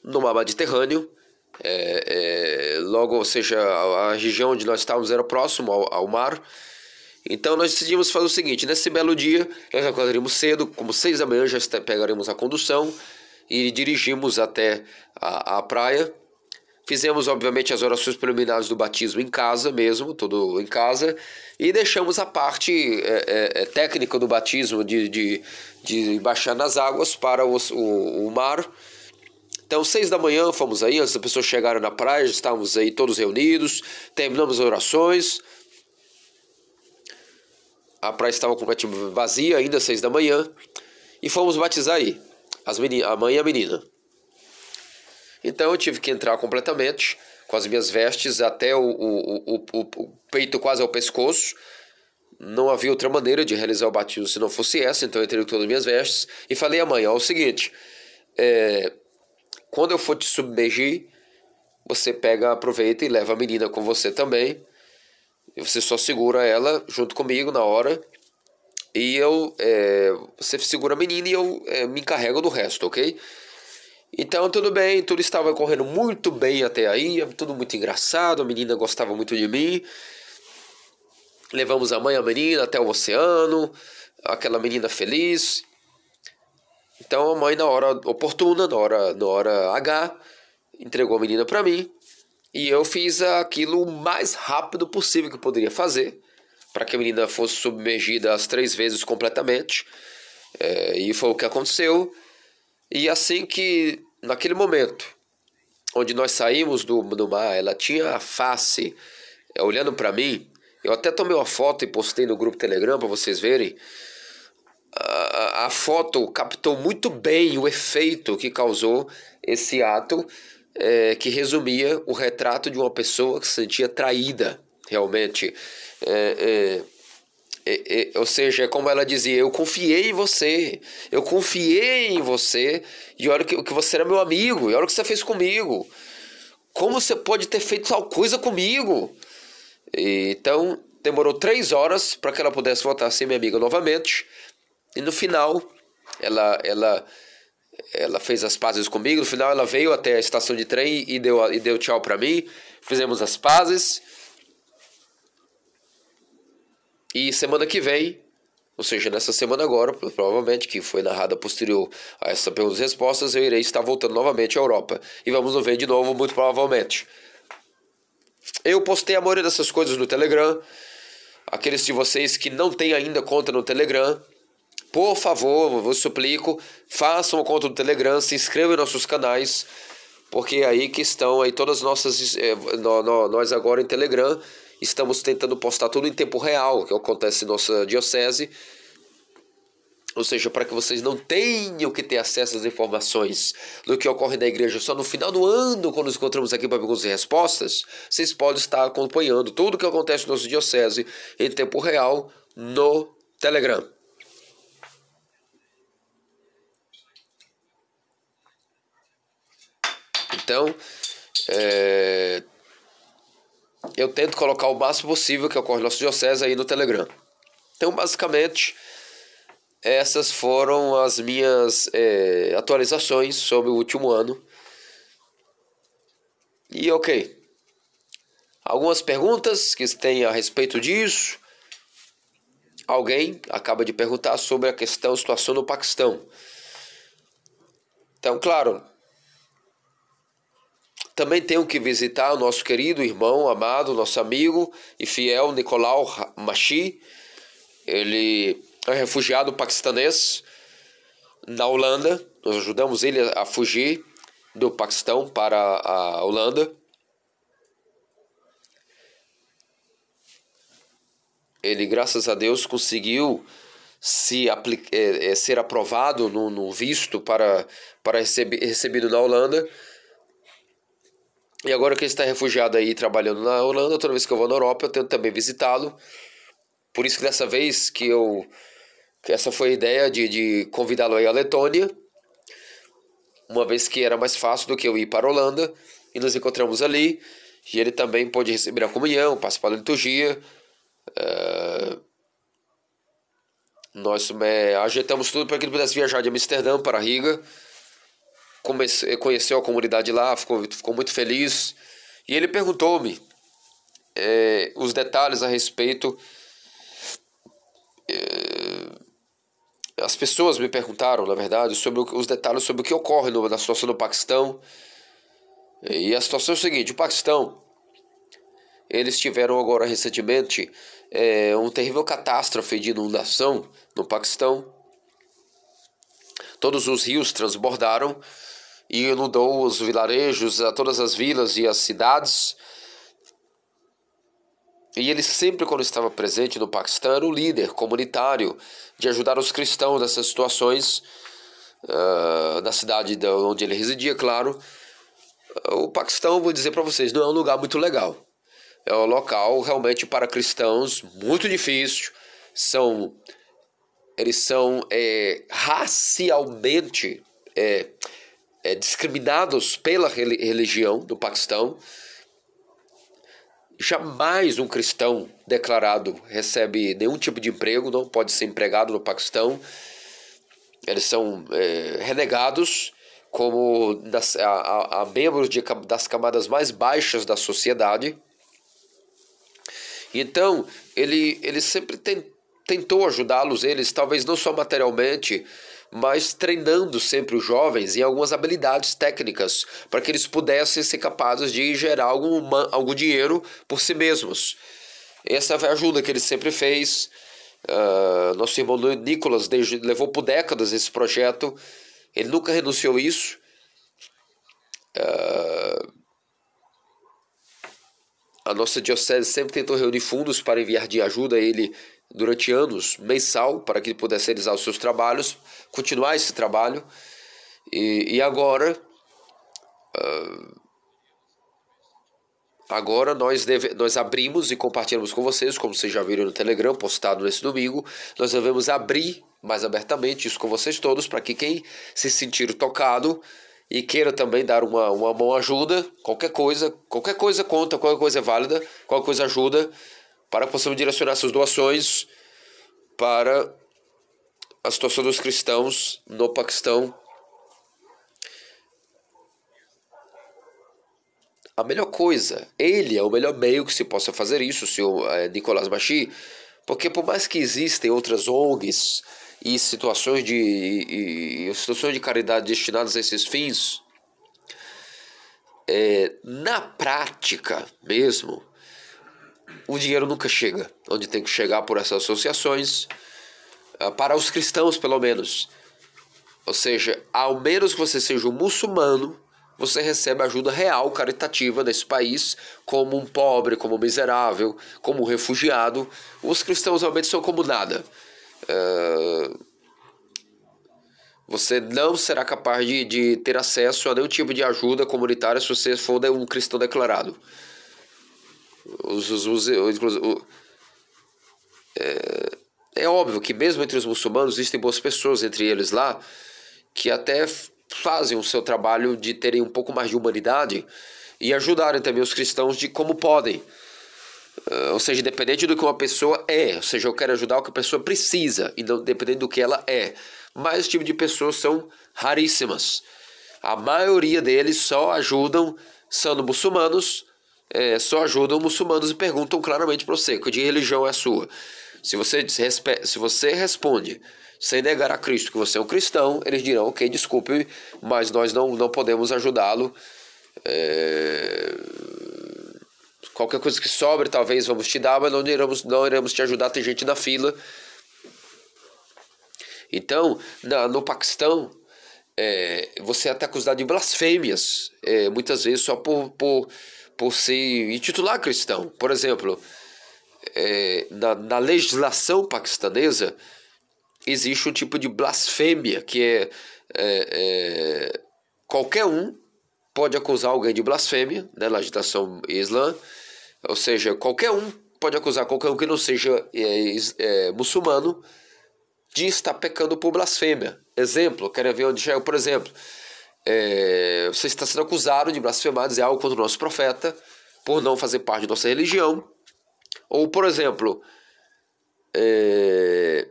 no mar Mediterrâneo, é, é, logo, ou seja, a, a, região onde nós estávamos era próximo ao, ao, mar. Então nós decidimos fazer o seguinte: nesse belo dia, nós acordaríamos cedo, como seis da manhã, já pegaremos a condução e dirigimos até a, a praia. Fizemos, obviamente, as orações preliminares do batismo em casa mesmo, tudo em casa, e deixamos a parte é, é, é técnica do batismo de, de, de baixar nas águas para os, o, o mar então, seis da manhã fomos aí, as pessoas chegaram na praia, estávamos aí todos reunidos, terminamos as orações. A praia estava completamente vazia, ainda seis da manhã, e fomos batizar aí, as a mãe e a menina. Então eu tive que entrar completamente, com as minhas vestes até o, o, o, o peito quase ao pescoço. Não havia outra maneira de realizar o batismo se não fosse essa, então eu entrei com todas as minhas vestes e falei à mãe: ó, o seguinte, é, quando eu for te submergir, você pega, aproveita e leva a menina com você também. Você só segura ela junto comigo na hora. E eu. É, você segura a menina e eu é, me encarrego do resto, ok? Então tudo bem, tudo estava correndo muito bem até aí, tudo muito engraçado, a menina gostava muito de mim. Levamos a mãe e a menina até o oceano, aquela menina feliz. Então a mãe, na hora oportuna, na hora, na hora H, entregou a menina para mim. E eu fiz aquilo o mais rápido possível que eu poderia fazer. para que a menina fosse submergida as três vezes completamente. É, e foi o que aconteceu. E assim que, naquele momento, onde nós saímos do, do mar, ela tinha a face é, olhando para mim. Eu até tomei uma foto e postei no grupo Telegram para vocês verem. A, a, foto captou muito bem o efeito que causou esse ato, é, que resumia o retrato de uma pessoa que se sentia traída, realmente. É, é, é, é, ou seja, como ela dizia, eu confiei em você, eu confiei em você, e olha que, que você era meu amigo, e olha o que você fez comigo. Como você pode ter feito tal coisa comigo? E, então, demorou três horas para que ela pudesse voltar a ser minha amiga novamente. E no final, ela, ela, ela fez as pazes comigo. No final, ela veio até a estação de trem e deu, e deu tchau para mim. Fizemos as pazes. E semana que vem, ou seja, nessa semana agora, provavelmente, que foi narrada posterior a essa perguntas e respostas, eu irei estar voltando novamente à Europa. E vamos nos ver de novo, muito provavelmente. Eu postei a maioria dessas coisas no Telegram. Aqueles de vocês que não têm ainda conta no Telegram, por favor, vos suplico, façam uma conta no Telegram, se inscrevam em nossos canais, porque é aí que estão aí todas as nossas. É, nós agora em Telegram estamos tentando postar tudo em tempo real, que acontece em nossa diocese. Ou seja, para que vocês não tenham que ter acesso às informações do que ocorre na igreja só no final do ano, quando nos encontramos aqui para perguntas e respostas, vocês podem estar acompanhando tudo o que acontece no nosso diocese em tempo real no Telegram. Então, é, eu tento colocar o máximo possível que ocorre no nosso diocese aí no Telegram. Então, basicamente, essas foram as minhas é, atualizações sobre o último ano. E ok. Algumas perguntas que tem a respeito disso. Alguém acaba de perguntar sobre a questão, situação no Paquistão. Então, claro, também tenho que visitar o nosso querido irmão, amado, nosso amigo e fiel Nicolau Machi. Ele é refugiado paquistanês na Holanda. Nós ajudamos ele a fugir do Paquistão para a Holanda. Ele, graças a Deus, conseguiu se é, ser aprovado no, no, visto para, para receber, recebido na Holanda e agora que ele está refugiado aí trabalhando na Holanda, toda vez que eu vou na Europa, eu tento também visitá-lo. Por isso que dessa vez que eu. Que essa foi a ideia de, de convidá-lo aí à Letônia. Uma vez que era mais fácil do que eu ir para a Holanda. E nos encontramos ali. E ele também pôde receber a comunhão, participar da liturgia. Uh, nós é, ajeitamos tudo para que ele pudesse viajar de Amsterdã para Riga comecei, conheceu a comunidade lá, ficou, ficou muito feliz. E ele perguntou-me é, os detalhes a respeito. É, as pessoas me perguntaram, na verdade, sobre os detalhes sobre o que ocorre no, na situação no Paquistão. E a situação é o seguinte: o Paquistão, eles tiveram agora recentemente é, uma terrível catástrofe de inundação no Paquistão. Todos os rios transbordaram e inundou os vilarejos, a todas as vilas e as cidades. E ele sempre, quando estava presente no Paquistão, era o líder comunitário de ajudar os cristãos nessas situações, uh, na cidade onde ele residia, claro. O Paquistão, vou dizer para vocês, não é um lugar muito legal. É um local realmente para cristãos muito difícil. São, eles são é, racialmente é, é, discriminados pela religião do Paquistão. Jamais um cristão declarado recebe nenhum tipo de emprego, não pode ser empregado no Paquistão. Eles são é, renegados como das, a, a, a, membros de, das camadas mais baixas da sociedade. Então, ele, ele sempre tem, tentou ajudá-los, eles, talvez não só materialmente, mas treinando sempre os jovens em algumas habilidades técnicas para que eles pudessem ser capazes de gerar algum, algum dinheiro por si mesmos. Essa foi a ajuda que ele sempre fez. Uh, nosso irmão Nicolas levou por décadas esse projeto. Ele nunca renunciou a isso. Uh, a nossa diocese sempre tentou reunir fundos para enviar de ajuda a ele durante anos, mensal, para que pudesse realizar os seus trabalhos, continuar esse trabalho. E, e agora, uh, agora nós, deve, nós abrimos e compartilhamos com vocês, como vocês já viram no Telegram, postado nesse domingo, nós devemos abrir mais abertamente isso com vocês todos, para que quem se sentir tocado e queira também dar uma, uma mão ajuda, qualquer coisa, qualquer coisa conta, qualquer coisa é válida, qualquer coisa ajuda, para que possamos direcionar essas doações para a situação dos cristãos no Paquistão. A melhor coisa, ele é o melhor meio que se possa fazer isso, senhor é, Nicolás Machi, porque por mais que existem outras ONGs e situações de, e, e situações de caridade destinadas a esses fins, é, na prática mesmo, o dinheiro nunca chega onde tem que chegar por essas associações, ah, para os cristãos pelo menos. Ou seja, ao menos que você seja um muçulmano, você recebe ajuda real, caritativa nesse país, como um pobre, como um miserável, como um refugiado. Os cristãos realmente são como nada. Uh, você não será capaz de, de ter acesso a nenhum tipo de ajuda comunitária se você for um cristão declarado. Os, os, os, os é, é óbvio que mesmo entre os muçulmanos existem boas pessoas entre eles lá que até fazem o seu trabalho de terem um pouco mais de humanidade e ajudarem também os cristãos de como podem. Uh, ou seja, independente do que uma pessoa é, ou seja, eu quero ajudar o que a pessoa precisa, e não dependendo do que ela é. Mas esse tipo de pessoas são raríssimas. A maioria deles só ajudam, sendo muçulmanos, é, só ajudam muçulmanos e perguntam claramente para você que de religião é a sua. Se você, se você responde sem negar a Cristo que você é um cristão, eles dirão, ok, desculpe, mas nós não, não podemos ajudá-lo. É Qualquer coisa que sobre, talvez vamos te dar, mas não iremos, não iremos te ajudar. Tem gente na fila. Então, na, no Paquistão, é, você é até acusado de blasfêmias, é, muitas vezes só por, por, por se intitular cristão. Por exemplo, é, na, na legislação paquistanesa, existe um tipo de blasfêmia que é, é, é, qualquer um pode acusar alguém de blasfêmia, né, na agitação islã, ou seja, qualquer um pode acusar qualquer um que não seja é, é, muçulmano de estar pecando por blasfêmia. Exemplo, quero ver onde chega, por exemplo, é, você está sendo acusado de blasfemar, dizer algo contra o nosso profeta, por não fazer parte de nossa religião. Ou, por exemplo, é,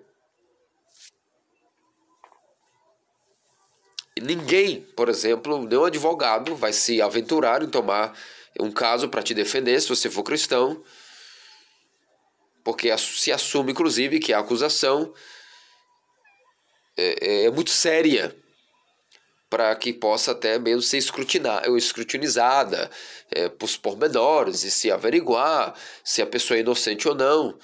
ninguém, por exemplo, nenhum advogado vai se aventurar em tomar um caso para te defender se você for cristão, porque se assume, inclusive, que a acusação é, é, é muito séria para que possa até mesmo ser escrutinizada é, por pormenores e se averiguar se a pessoa é inocente ou não.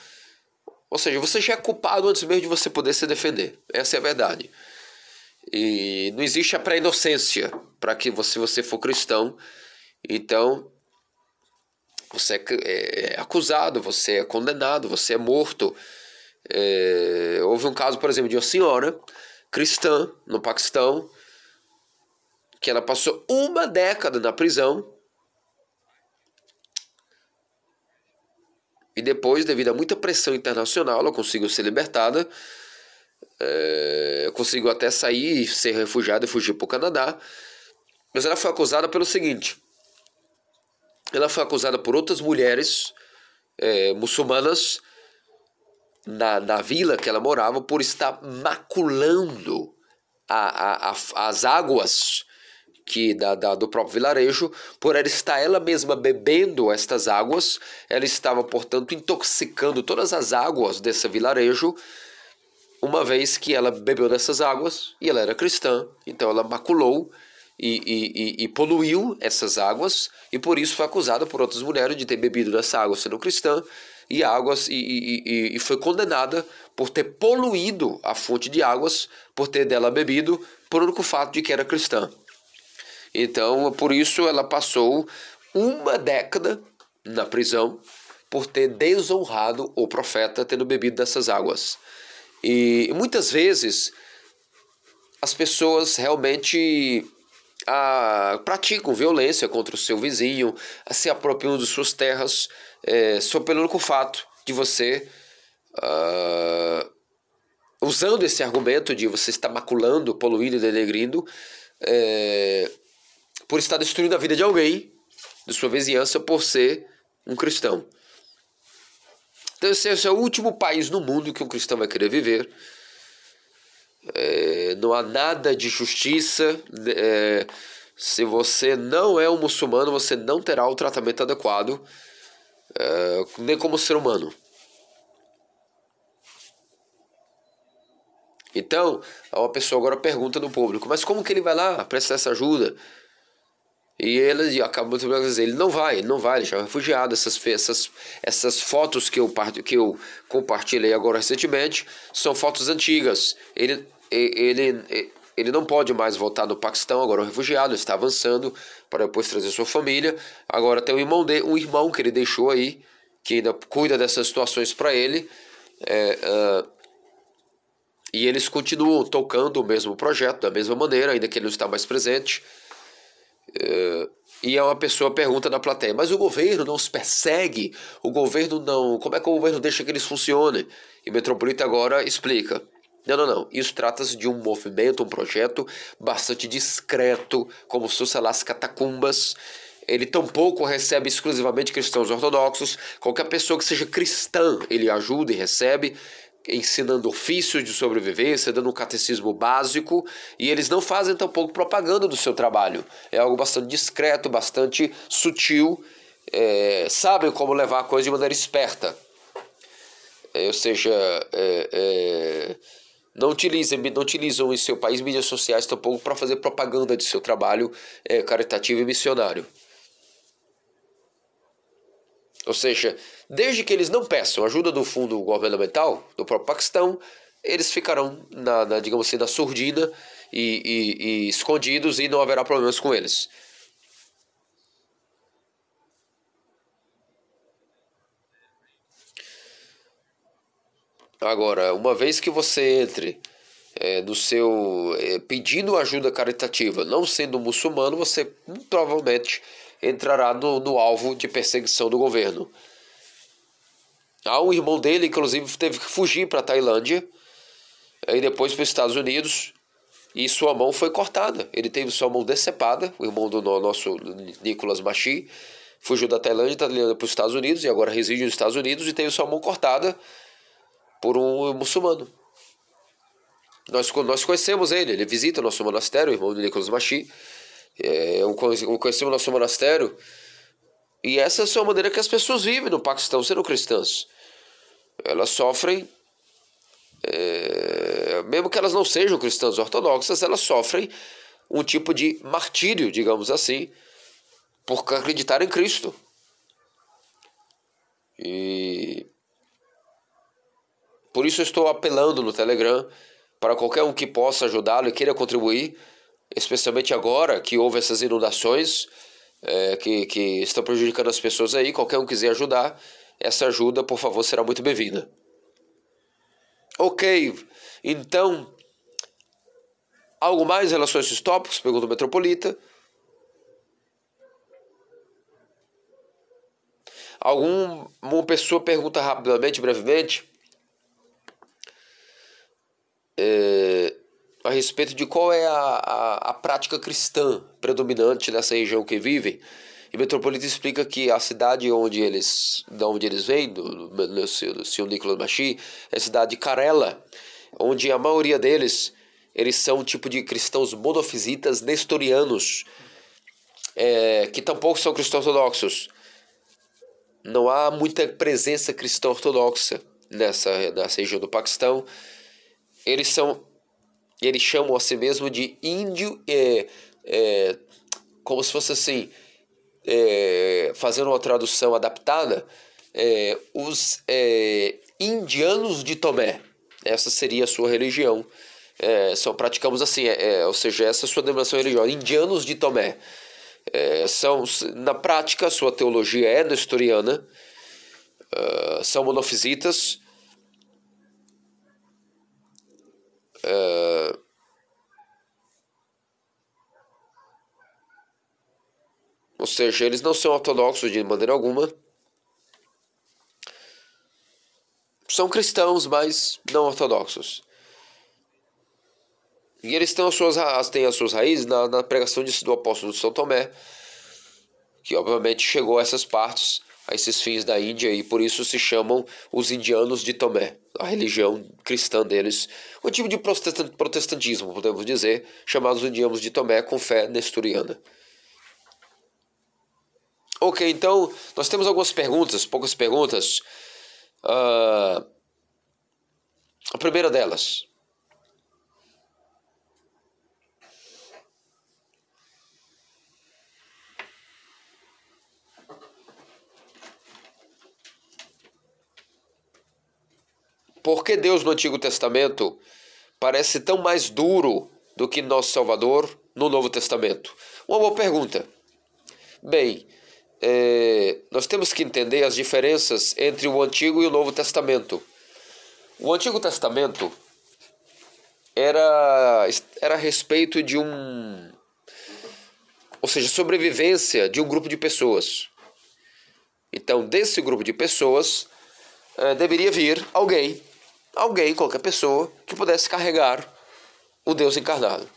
Ou seja, você já é culpado antes mesmo de você poder se defender. Essa é a verdade. E não existe a pré-inocência para que você, você for cristão. Então, você é, é acusado, você é condenado, você é morto. É, houve um caso, por exemplo, de uma senhora cristã no Paquistão que ela passou uma década na prisão e depois, devido a muita pressão internacional, ela conseguiu ser libertada. É, conseguiu até sair, ser refugiada e fugir para o Canadá. Mas ela foi acusada pelo seguinte: ela foi acusada por outras mulheres é, muçulmanas na, na vila que ela morava por estar maculando a, a, a, as águas que da, da, do próprio vilarejo, por ela estar ela mesma bebendo estas águas, ela estava, portanto, intoxicando todas as águas desse vilarejo, uma vez que ela bebeu dessas águas e ela era cristã, então ela maculou e, e, e, poluiu essas águas e por isso foi acusada por outras mulheres de ter bebido dessa água sendo cristã e águas e, e, e, foi condenada por ter poluído a fonte de águas, por ter dela bebido, por único fato de que era cristã. Então, por isso ela passou uma década na prisão por ter desonrado o profeta tendo bebido dessas águas. E muitas vezes as pessoas realmente ah, praticam violência contra o seu vizinho, se apropriam de suas terras, é, só pelo único fato de você, ah, usando esse argumento de você estar maculando, poluindo e denegrindo, é, por estar destruindo a vida de alguém, de sua vizinhança, por ser um cristão. Então, esse é o último país no mundo que um cristão vai querer viver. É, não há nada de justiça. É, se você não é um muçulmano, você não terá o tratamento adequado, é, nem como ser humano. Então, uma pessoa agora pergunta no público, mas como que ele vai lá prestar essa ajuda? E ele dizer, ele não vai, ele não vai, ele já é refugiado. Essas, essas, essas fotos que eu, que eu compartilhei agora recentemente são fotos antigas. Ele, ele, ele não pode mais voltar no Paquistão, agora é um refugiado, está avançando para depois trazer sua família. Agora tem um irmão, de, um irmão que ele deixou aí, que ainda cuida dessas situações para ele. É, uh, e eles continuam tocando o mesmo projeto, da mesma maneira, ainda que ele não está mais presente. Uh, e é uma pessoa pergunta na plateia, mas o governo não os persegue? O governo não. Como é que o governo deixa que eles funcionem? E Metropolita agora explica. Não, não, não. Isso trata-se de um movimento, um projeto bastante discreto, como se fosse lá as catacumbas. Ele tampouco recebe exclusivamente cristãos ortodoxos. Qualquer pessoa que seja cristã, ele ajuda e recebe ensinando ofícios de sobrevivência, dando um catecismo básico, e eles não fazem tampouco propaganda do seu trabalho. É algo bastante discreto, bastante sutil, é, sabem como levar a coisa de maneira esperta. É, ou seja, é, é não utilizem, não utilizam em seu país mídias sociais tampouco para fazer propaganda de seu trabalho é, caritativo e missionário. Ou seja, desde que eles não peçam ajuda do fundo governamental do próprio Paquistão, eles ficarão na, na digamos assim, na surdina e, e, e escondidos e não haverá problemas com eles. Agora, uma vez que você entre é, no seu é, pedindo ajuda caritativa, não sendo muçulmano, você provavelmente entrará no, no alvo de perseguição do governo. Há um irmão dele, inclusive, teve que fugir para a Tailândia e depois para os Estados Unidos e sua mão foi cortada. Ele teve sua mão decepada, o irmão do nosso Nicolas Machi, fugiu da Tailândia, está para os Estados Unidos e agora reside nos Estados Unidos e teve sua mão cortada por um muçulmano. Nós, nós conhecemos ele, ele visita nosso monastério, o irmão do Nicolas Machi. É, eu conheci o nosso monastério. E essa é a maneira que as pessoas vivem no Paquistão, sendo cristãs. Elas sofrem, é, mesmo que elas não sejam cristãs ortodoxas, elas sofrem um tipo de martírio, digamos assim, por acreditar em Cristo. E por isso eu estou apelando no Telegram para qualquer um que possa ajudá-lo e queira contribuir especialmente agora que houve essas inundações é, que, que estão prejudicando as pessoas aí. Qualquer um quiser ajudar, essa ajuda, por favor, será muito bem-vinda. Ok, então, algo mais em relação a esses tópicos? Pergunta o Metropolita. Alguma pessoa pergunta rapidamente, brevemente. É, a respeito de qual é a, a, a prática cristã predominante nessa região que vivem. E Metropolita explica que a cidade onde eles, de onde eles vêm, do, do, do senhor Nicolas Machi, é a cidade de Carela, onde a maioria deles eles são um tipo de cristãos monofisitas nestorianos, é, que tampouco são cristãos ortodoxos. Não há muita presença cristã ortodoxa nessa, nessa região do Paquistão. Eles são eles chamam a si mesmo de índio, é, é, como se fosse assim, é, fazendo uma tradução adaptada, é, os é, indianos de Tomé. Essa seria a sua religião. É, são, praticamos assim, é, é, ou seja, essa é a sua denominação religiosa. Indianos de Tomé. São, na prática, sua teologia é nestoriana, são monofisitas. Uh, ou seja, eles não são ortodoxos de maneira alguma. São cristãos, mas não ortodoxos. E eles têm as suas, têm as suas raízes na, na pregação do apóstolo de São Tomé, que obviamente chegou a essas partes, a esses fins da Índia, e por isso se chamam os indianos de Tomé, a religião cristã deles, um tipo de protestantismo, podemos dizer, chamados indianos de Tomé, com fé nestoriana. Ok, então nós temos algumas perguntas, poucas perguntas. Uh, a primeira delas. Por que Deus no Antigo Testamento parece tão mais duro do que nosso Salvador no Novo Testamento? Uma boa pergunta. Bem, é, nós temos que entender as diferenças entre o Antigo e o Novo Testamento. O Antigo Testamento era, era a respeito de um. Ou seja, sobrevivência de um grupo de pessoas. Então, desse grupo de pessoas, é, deveria vir alguém alguém, qualquer pessoa, que pudesse carregar o Deus encarnado.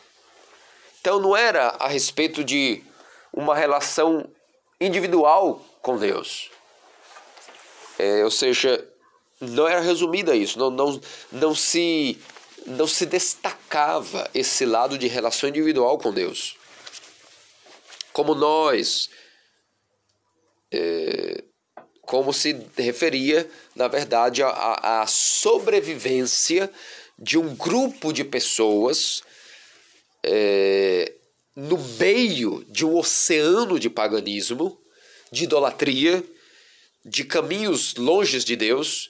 Então não era a respeito de uma relação individual com Deus. É, ou seja, não era resumida isso, não, não, não, se, não se destacava esse lado de relação individual com Deus. Como nós é, como se referia, na verdade, à, sobrevivência de um grupo de pessoas é, no meio de um oceano de paganismo, de idolatria, de caminhos longes de Deus.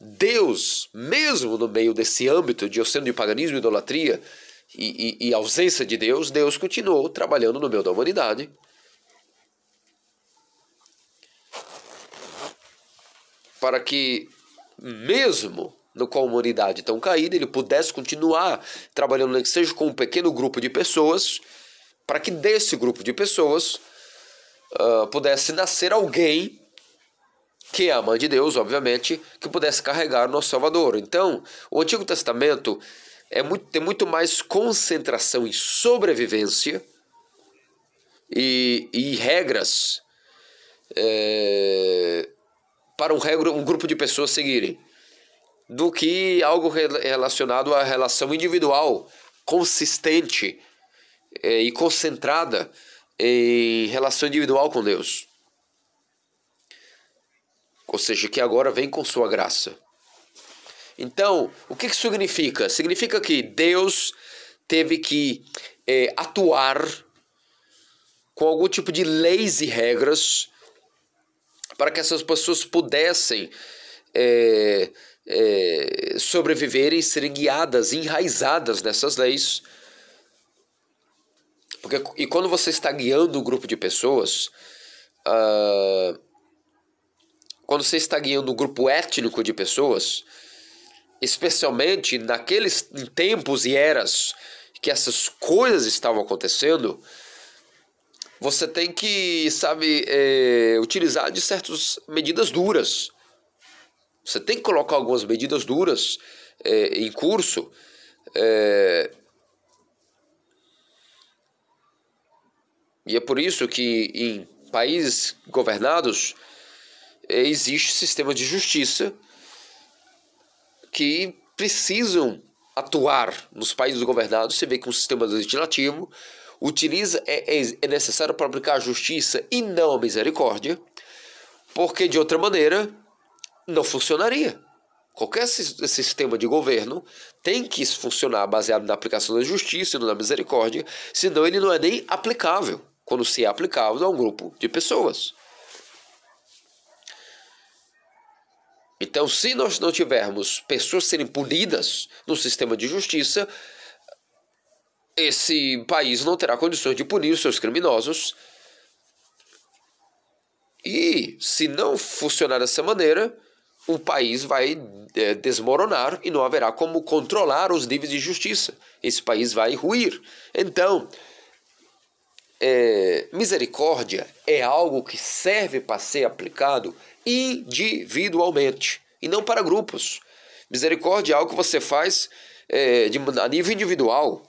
Deus, mesmo no meio desse âmbito de oceano de paganismo, idolatria e, e, e ausência de Deus, Deus continuou trabalhando no meio da humanidade para que, mesmo no comunidade tão caída, ele pudesse continuar trabalhando, nem que seja com um pequeno grupo de pessoas, para que desse grupo de pessoas uh, pudesse nascer alguém que é a mãe de Deus, obviamente, que pudesse carregar o nosso Salvador. Então, o Antigo Testamento é muito, tem muito mais concentração em sobrevivência e, e regras é, para um, um grupo de pessoas seguirem, do que algo relacionado à relação individual, consistente é, e concentrada em relação individual com Deus. Ou seja, que agora vem com sua graça. Então, o que, que significa? Significa que Deus teve que é, atuar com algum tipo de leis e regras para que essas pessoas pudessem é, é, sobreviver e serem guiadas, enraizadas nessas leis. Porque, e quando você está guiando um grupo de pessoas, uh, quando você está guiando um grupo étnico de pessoas, especialmente naqueles tempos e eras que essas coisas estavam acontecendo, você tem que, sabe, é, utilizar de certas medidas duras. Você tem que colocar algumas medidas duras é, em curso. É, e é por isso que em países governados é, existe sistema de justiça que precisam atuar nos países governados. Você vê que um sistema legislativo utiliza é, é, é necessário para aplicar a justiça e não a misericórdia, porque de outra maneira não funcionaria. Qualquer sistema de governo tem que funcionar baseado na aplicação da justiça e na misericórdia, senão ele não é nem aplicável, quando se é aplicável a um grupo de pessoas. Então, se nós não tivermos pessoas serem punidas no sistema de justiça, esse país não terá condições de punir os seus criminosos. E se não funcionar dessa maneira, o país vai é, desmoronar e não haverá como controlar os níveis de justiça. Esse país vai ruir. Então, é, misericórdia é algo que serve para ser aplicado individualmente e não para grupos. Misericórdia é algo que você faz é, de, a nível individual.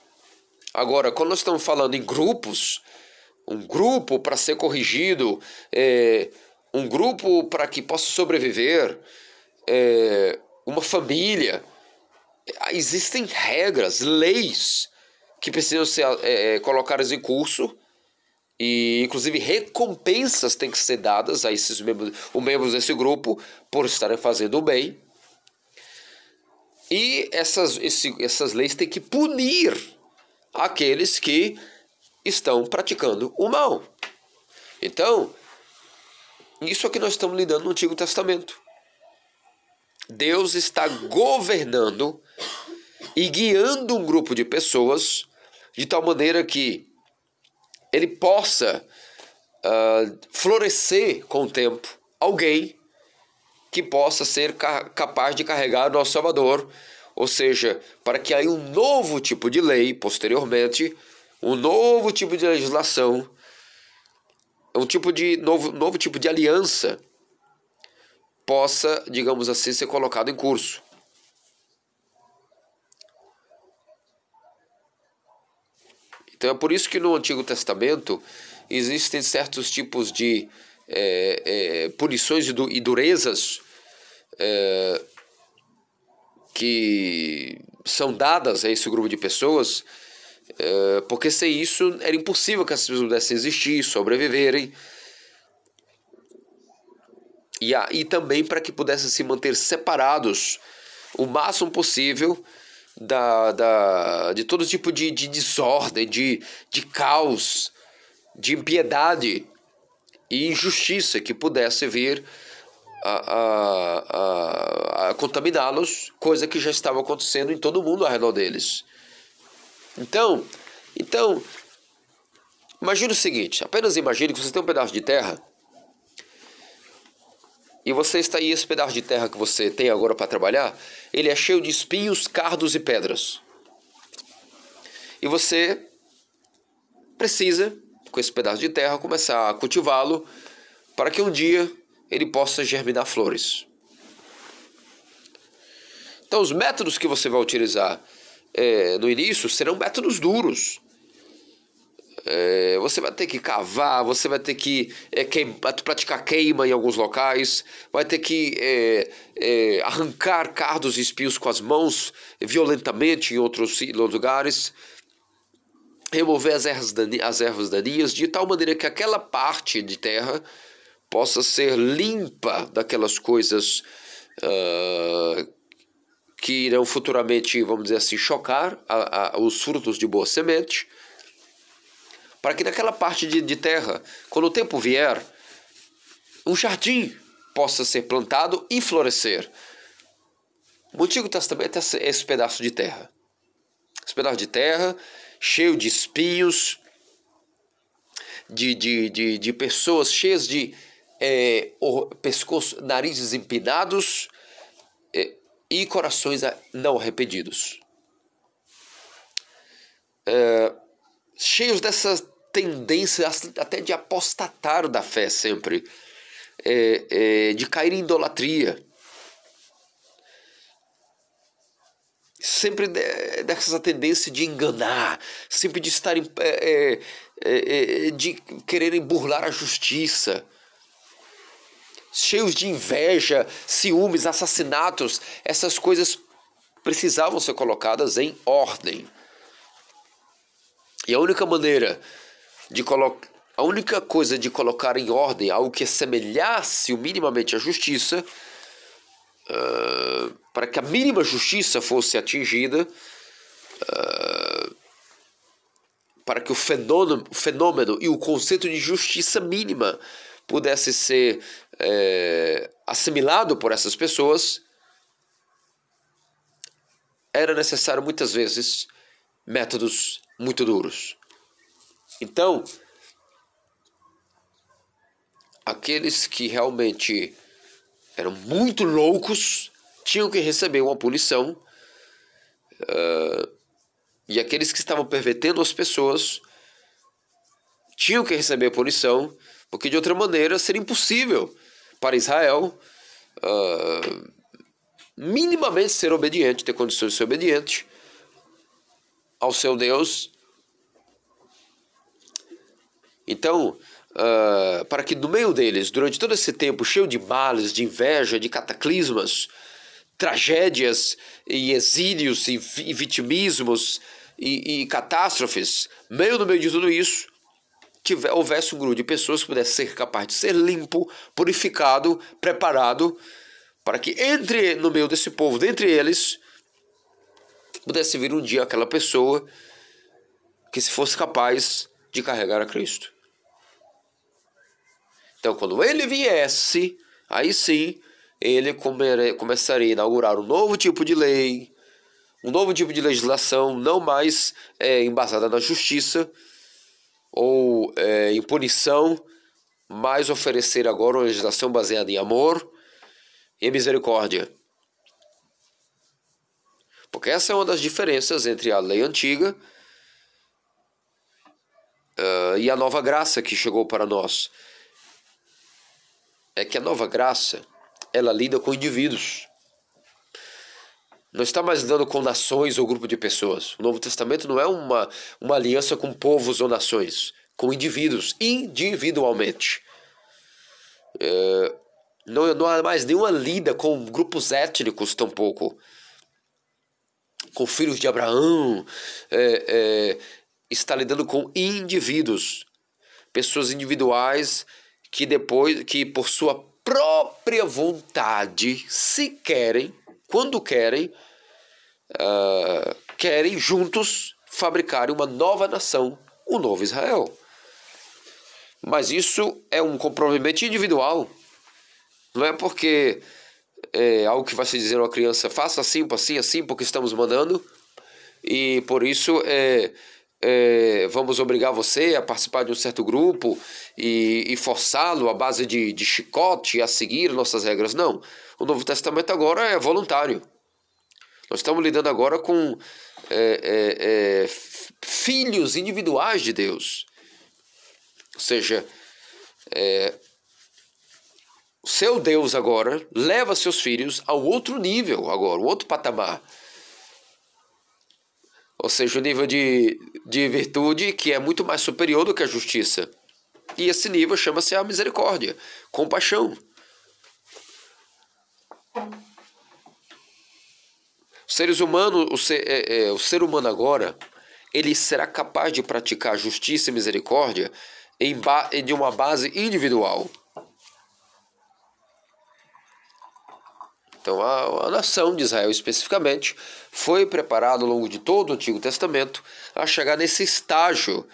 Agora, quando nós estamos falando em grupos, um grupo para ser corrigido, é, um grupo para que possa sobreviver, é, uma família, existem regras, leis que precisam ser é, colocadas em curso e inclusive recompensas têm que ser dadas a esses membros, os membros desse grupo por estarem fazendo o bem. E essas, esse, essas leis têm que punir aqueles que estão praticando o mal. Então, isso é que nós estamos lidando no Antigo Testamento. Deus está governando e guiando um grupo de pessoas de tal maneira que ele possa uh, florescer com o tempo alguém que possa ser ca capaz de carregar o nosso Salvador, ou seja, para que aí um novo tipo de lei posteriormente, um novo tipo de legislação, um tipo de novo, novo tipo de aliança possa, digamos assim, ser colocado em curso. Então é por isso que no Antigo Testamento existem certos tipos de é, é, punições e durezas é, que são dadas a esse grupo de pessoas, é, porque sem isso era impossível que essas pessoas pudessem existir, sobreviverem. E, a, e também para que pudessem se manter separados o máximo possível da, da, de todo tipo de, de desordem, de, de caos, de impiedade e injustiça que pudesse vir a, a, a, a contaminá-los, coisa que já estava acontecendo em todo mundo ao redor deles. Então, então, imagine o seguinte: apenas imagine que você tem um pedaço de terra e você está aí, esse pedaço de terra que você tem agora para trabalhar, ele é cheio de espinhos, cardos e pedras. E você precisa, com esse pedaço de terra, começar a cultivá-lo para que um dia ele possa germinar flores. Então, os métodos que você vai utilizar é, no início serão métodos duros. É, você vai ter que cavar, você vai ter que é, queima, praticar queima em alguns locais, vai ter que é, é arrancar cardos e espinhos com as mãos violentamente em outros lugares, remover as ervas, as ervas daninhas de tal maneira que aquela parte de terra possa ser limpa daquelas coisas uh, que irão futuramente, vamos dizer assim, chocar a, a, os frutos de boa semente para que naquela parte de, de terra, quando o tempo vier, um jardim possa ser plantado e florescer. O Antigo Testamento é esse pedaço de terra. Esse pedaço de terra cheio de espinhos, de, de, de, de pessoas cheias de é, pescoço, narizes empinados é, e corações não arrependidos. É, cheios dessa tendência até de apostatar da fé sempre, é, é, de cair em idolatria. Sempre dessa tendência de enganar, sempre de estarem. É, é, é, é, de quererem burlar a justiça. Cheios de inveja, ciúmes, assassinatos, essas coisas precisavam ser colocadas em ordem. E a única maneira de colocar a única coisa de colocar em ordem algo que assemelhasse o minimamente à justiça, uh, para que a mínima justiça fosse atingida, uh, para que o fenômeno, o fenômeno e o conceito de justiça mínima pudesse ser é, assimilado por essas pessoas, era necessário muitas vezes métodos muito duros. Então, aqueles que realmente eram muito loucos tinham que receber uma punição, uh, e aqueles que estavam pervertendo as pessoas tinham que receber punição, porque de outra maneira seria impossível para Israel uh, minimamente ser obediente, ter condições de ser obediente ao seu Deus. Então, uh, para que no meio deles, durante todo esse tempo cheio de males, de inveja, de cataclismas, tragédias e exílios e, vitimismos e, e catástrofes, meio no meio de tudo isso, tiver, houvesse um grupo de pessoas que pudesse ser capaz de ser limpo, purificado, preparado, para que entre no meio desse povo, dentre eles, pudesse vir um dia aquela pessoa que se fosse capaz de carregar a Cristo. Então, quando ele viesse, aí sim, ele começaria a inaugurar um novo tipo de lei, um novo tipo de legislação, não mais é, embasada na justiça, ou é, em punição, mas oferecer agora uma legislação baseada em amor e misericórdia. Porque essa é uma das diferenças entre a lei antiga uh, e a nova graça que chegou para nós. É que a nova graça ela lida com indivíduos. Não está mais lidando com nações ou grupo de pessoas. O Novo Testamento não é uma, uma aliança com povos ou nações, com indivíduos, individualmente. É, não, não há mais nenhuma lida com grupos étnicos, tampouco. Com filhos de Abraão. É, é, está lidando com indivíduos. Pessoas individuais que depois, que por sua própria vontade, se querem, quando querem, uh, querem juntos fabricarem uma nova nação, o novo Israel. Mas isso é um comprometimento individual. Não é porque é algo que vai se dizer a uma criança, faça assim, assim, assim, porque estamos mandando, e por isso é, é, vamos obrigar você a participar de um certo grupo e, e forçá-lo à base de, de chicote a seguir nossas regras. Não. O Novo Testamento agora é voluntário. Nós estamos lidando agora com é, é, é, filhos individuais de Deus. Ou seja, é, seu Deus agora leva seus filhos ao outro nível agora, outro patamar. Ou seja, o nível de, de virtude que é muito mais superior do que a justiça. E esse nível chama-se a misericórdia, compaixão. Os seres humanos, o ser, é, é, o ser humano agora, ele será capaz de praticar justiça e misericórdia em, de uma base individual. Então, a, a, nação de Israel, especificamente, foi preparada ao longo de todo o Antigo Testamento a chegar nesse estágio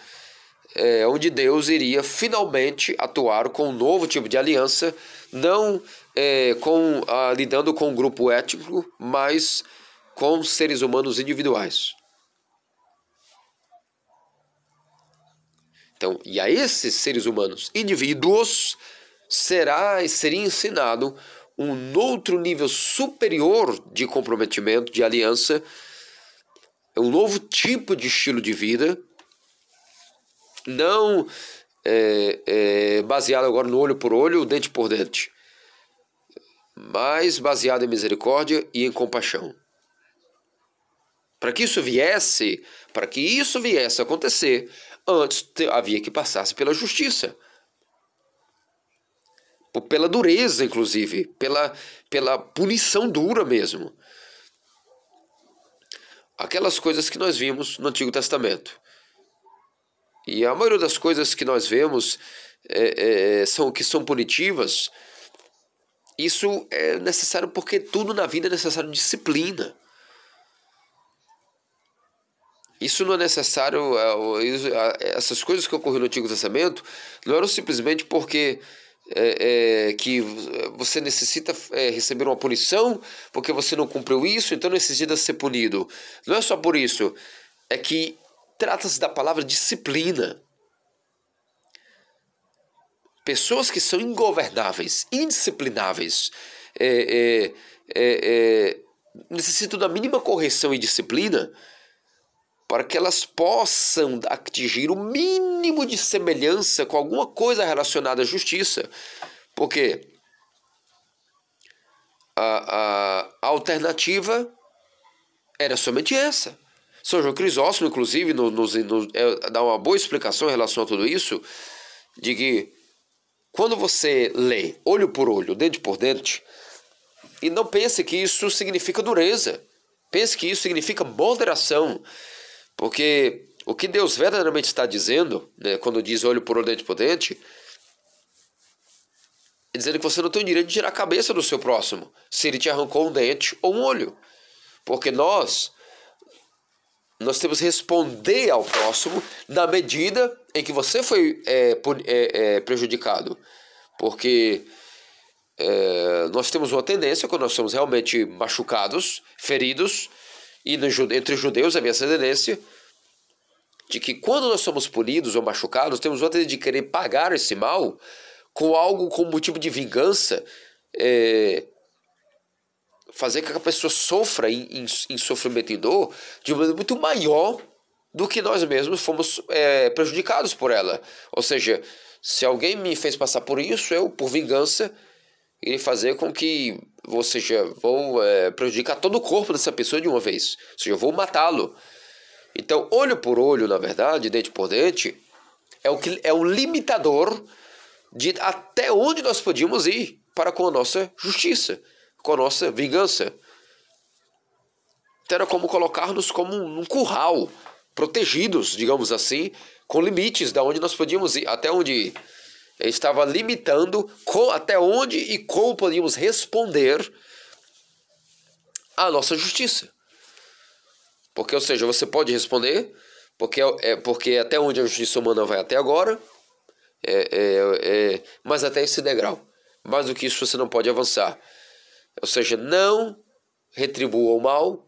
é, onde Deus iria finalmente atuar com um novo tipo de aliança, não é, com, a, lidando com um grupo étnico, mas com seres humanos individuais. Então, e a esses seres humanos indivíduos será seria ensinado um outro nível superior de comprometimento, de aliança, um novo tipo de estilo de vida, não é, é, baseado agora no olho por olho, dente por dente, mas baseado em misericórdia e em compaixão. Para que isso viesse, para que isso viesse a acontecer, antes havia que passasse pela justiça pela dureza, inclusive, pela, pela punição dura mesmo. Aquelas coisas que nós vimos no Antigo Testamento. E a maioria das coisas que nós vemos é, é, são que são punitivas. Isso é necessário porque tudo na vida é necessário disciplina. Isso não é necessário. É, essas coisas que ocorreram no Antigo Testamento não eram simplesmente porque é, é, que você necessita é, receber uma punição porque você não cumpriu isso, então necessita ser punido. Não é só por isso, é que trata-se da palavra disciplina. Pessoas que são ingovernáveis, indisciplináveis, é, é, necessitam da mínima correção e disciplina para que elas possam atingir o mínimo de semelhança com alguma coisa relacionada à justiça. Porque a, a, alternativa era somente essa. São João Crisóstomo, inclusive, nos, nos, nos é, dá uma boa explicação em relação a tudo isso, de que quando você lê olho por olho, dente por dente, e não pense que isso significa dureza, pense que isso significa moderação, porque o que Deus verdadeiramente está dizendo, né, quando diz olho por olho, dente por dente, é dizendo que você não tem o direito de tirar a cabeça do seu próximo, se ele te arrancou um dente ou um olho. Porque nós, nós temos que responder ao próximo na medida em que você foi é, é, é, prejudicado. Porque é, nós temos uma tendência, quando nós somos realmente machucados, feridos, e entre os judeus havia essa tendência de que quando nós somos punidos ou machucados, temos outra de querer pagar esse mal com algo como motivo de vingança, é, fazer com que a pessoa sofra em, em, em, sofrimento e dor de uma maneira muito maior do que nós mesmos fomos é, prejudicados por ela. Ou seja, se alguém me fez passar por isso, eu, por vingança, irei fazer com que, ou seja, vou é, prejudicar todo o corpo dessa pessoa de uma vez. Ou seja, eu vou matá-lo. Então, olho por olho, na verdade, dente por dente, é o, que, é o limitador de até onde nós podíamos ir para com a nossa justiça, com a nossa vingança. Então, era como colocar-nos como um curral, protegidos, digamos assim, com limites da onde nós podíamos ir, até onde ir. Estava limitando até onde e como podíamos responder à nossa justiça. Porque, ou seja, você pode responder, porque, é, porque até onde a justiça humana vai até agora, é, é, é, mas até esse degrau. Mais do que isso você não pode avançar. Ou seja, não retribua o mal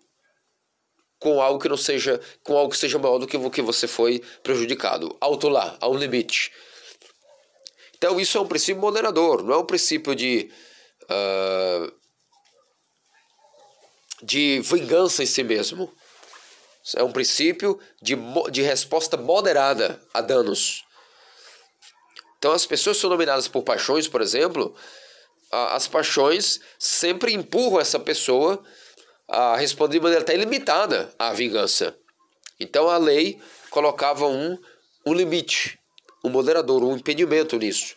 com algo que não seja com algo que seja maior do que o que você foi prejudicado. Alto lá, há um limite. Então isso é um princípio moderador, não é um princípio de uh, de vingança em si mesmo. É um princípio de, de resposta moderada a danos. Então, as pessoas são dominadas por paixões, por exemplo, as paixões sempre empurram essa pessoa a responder de maneira até ilimitada à vingança. Então, a lei colocava um, um limite, um moderador, um impedimento nisso.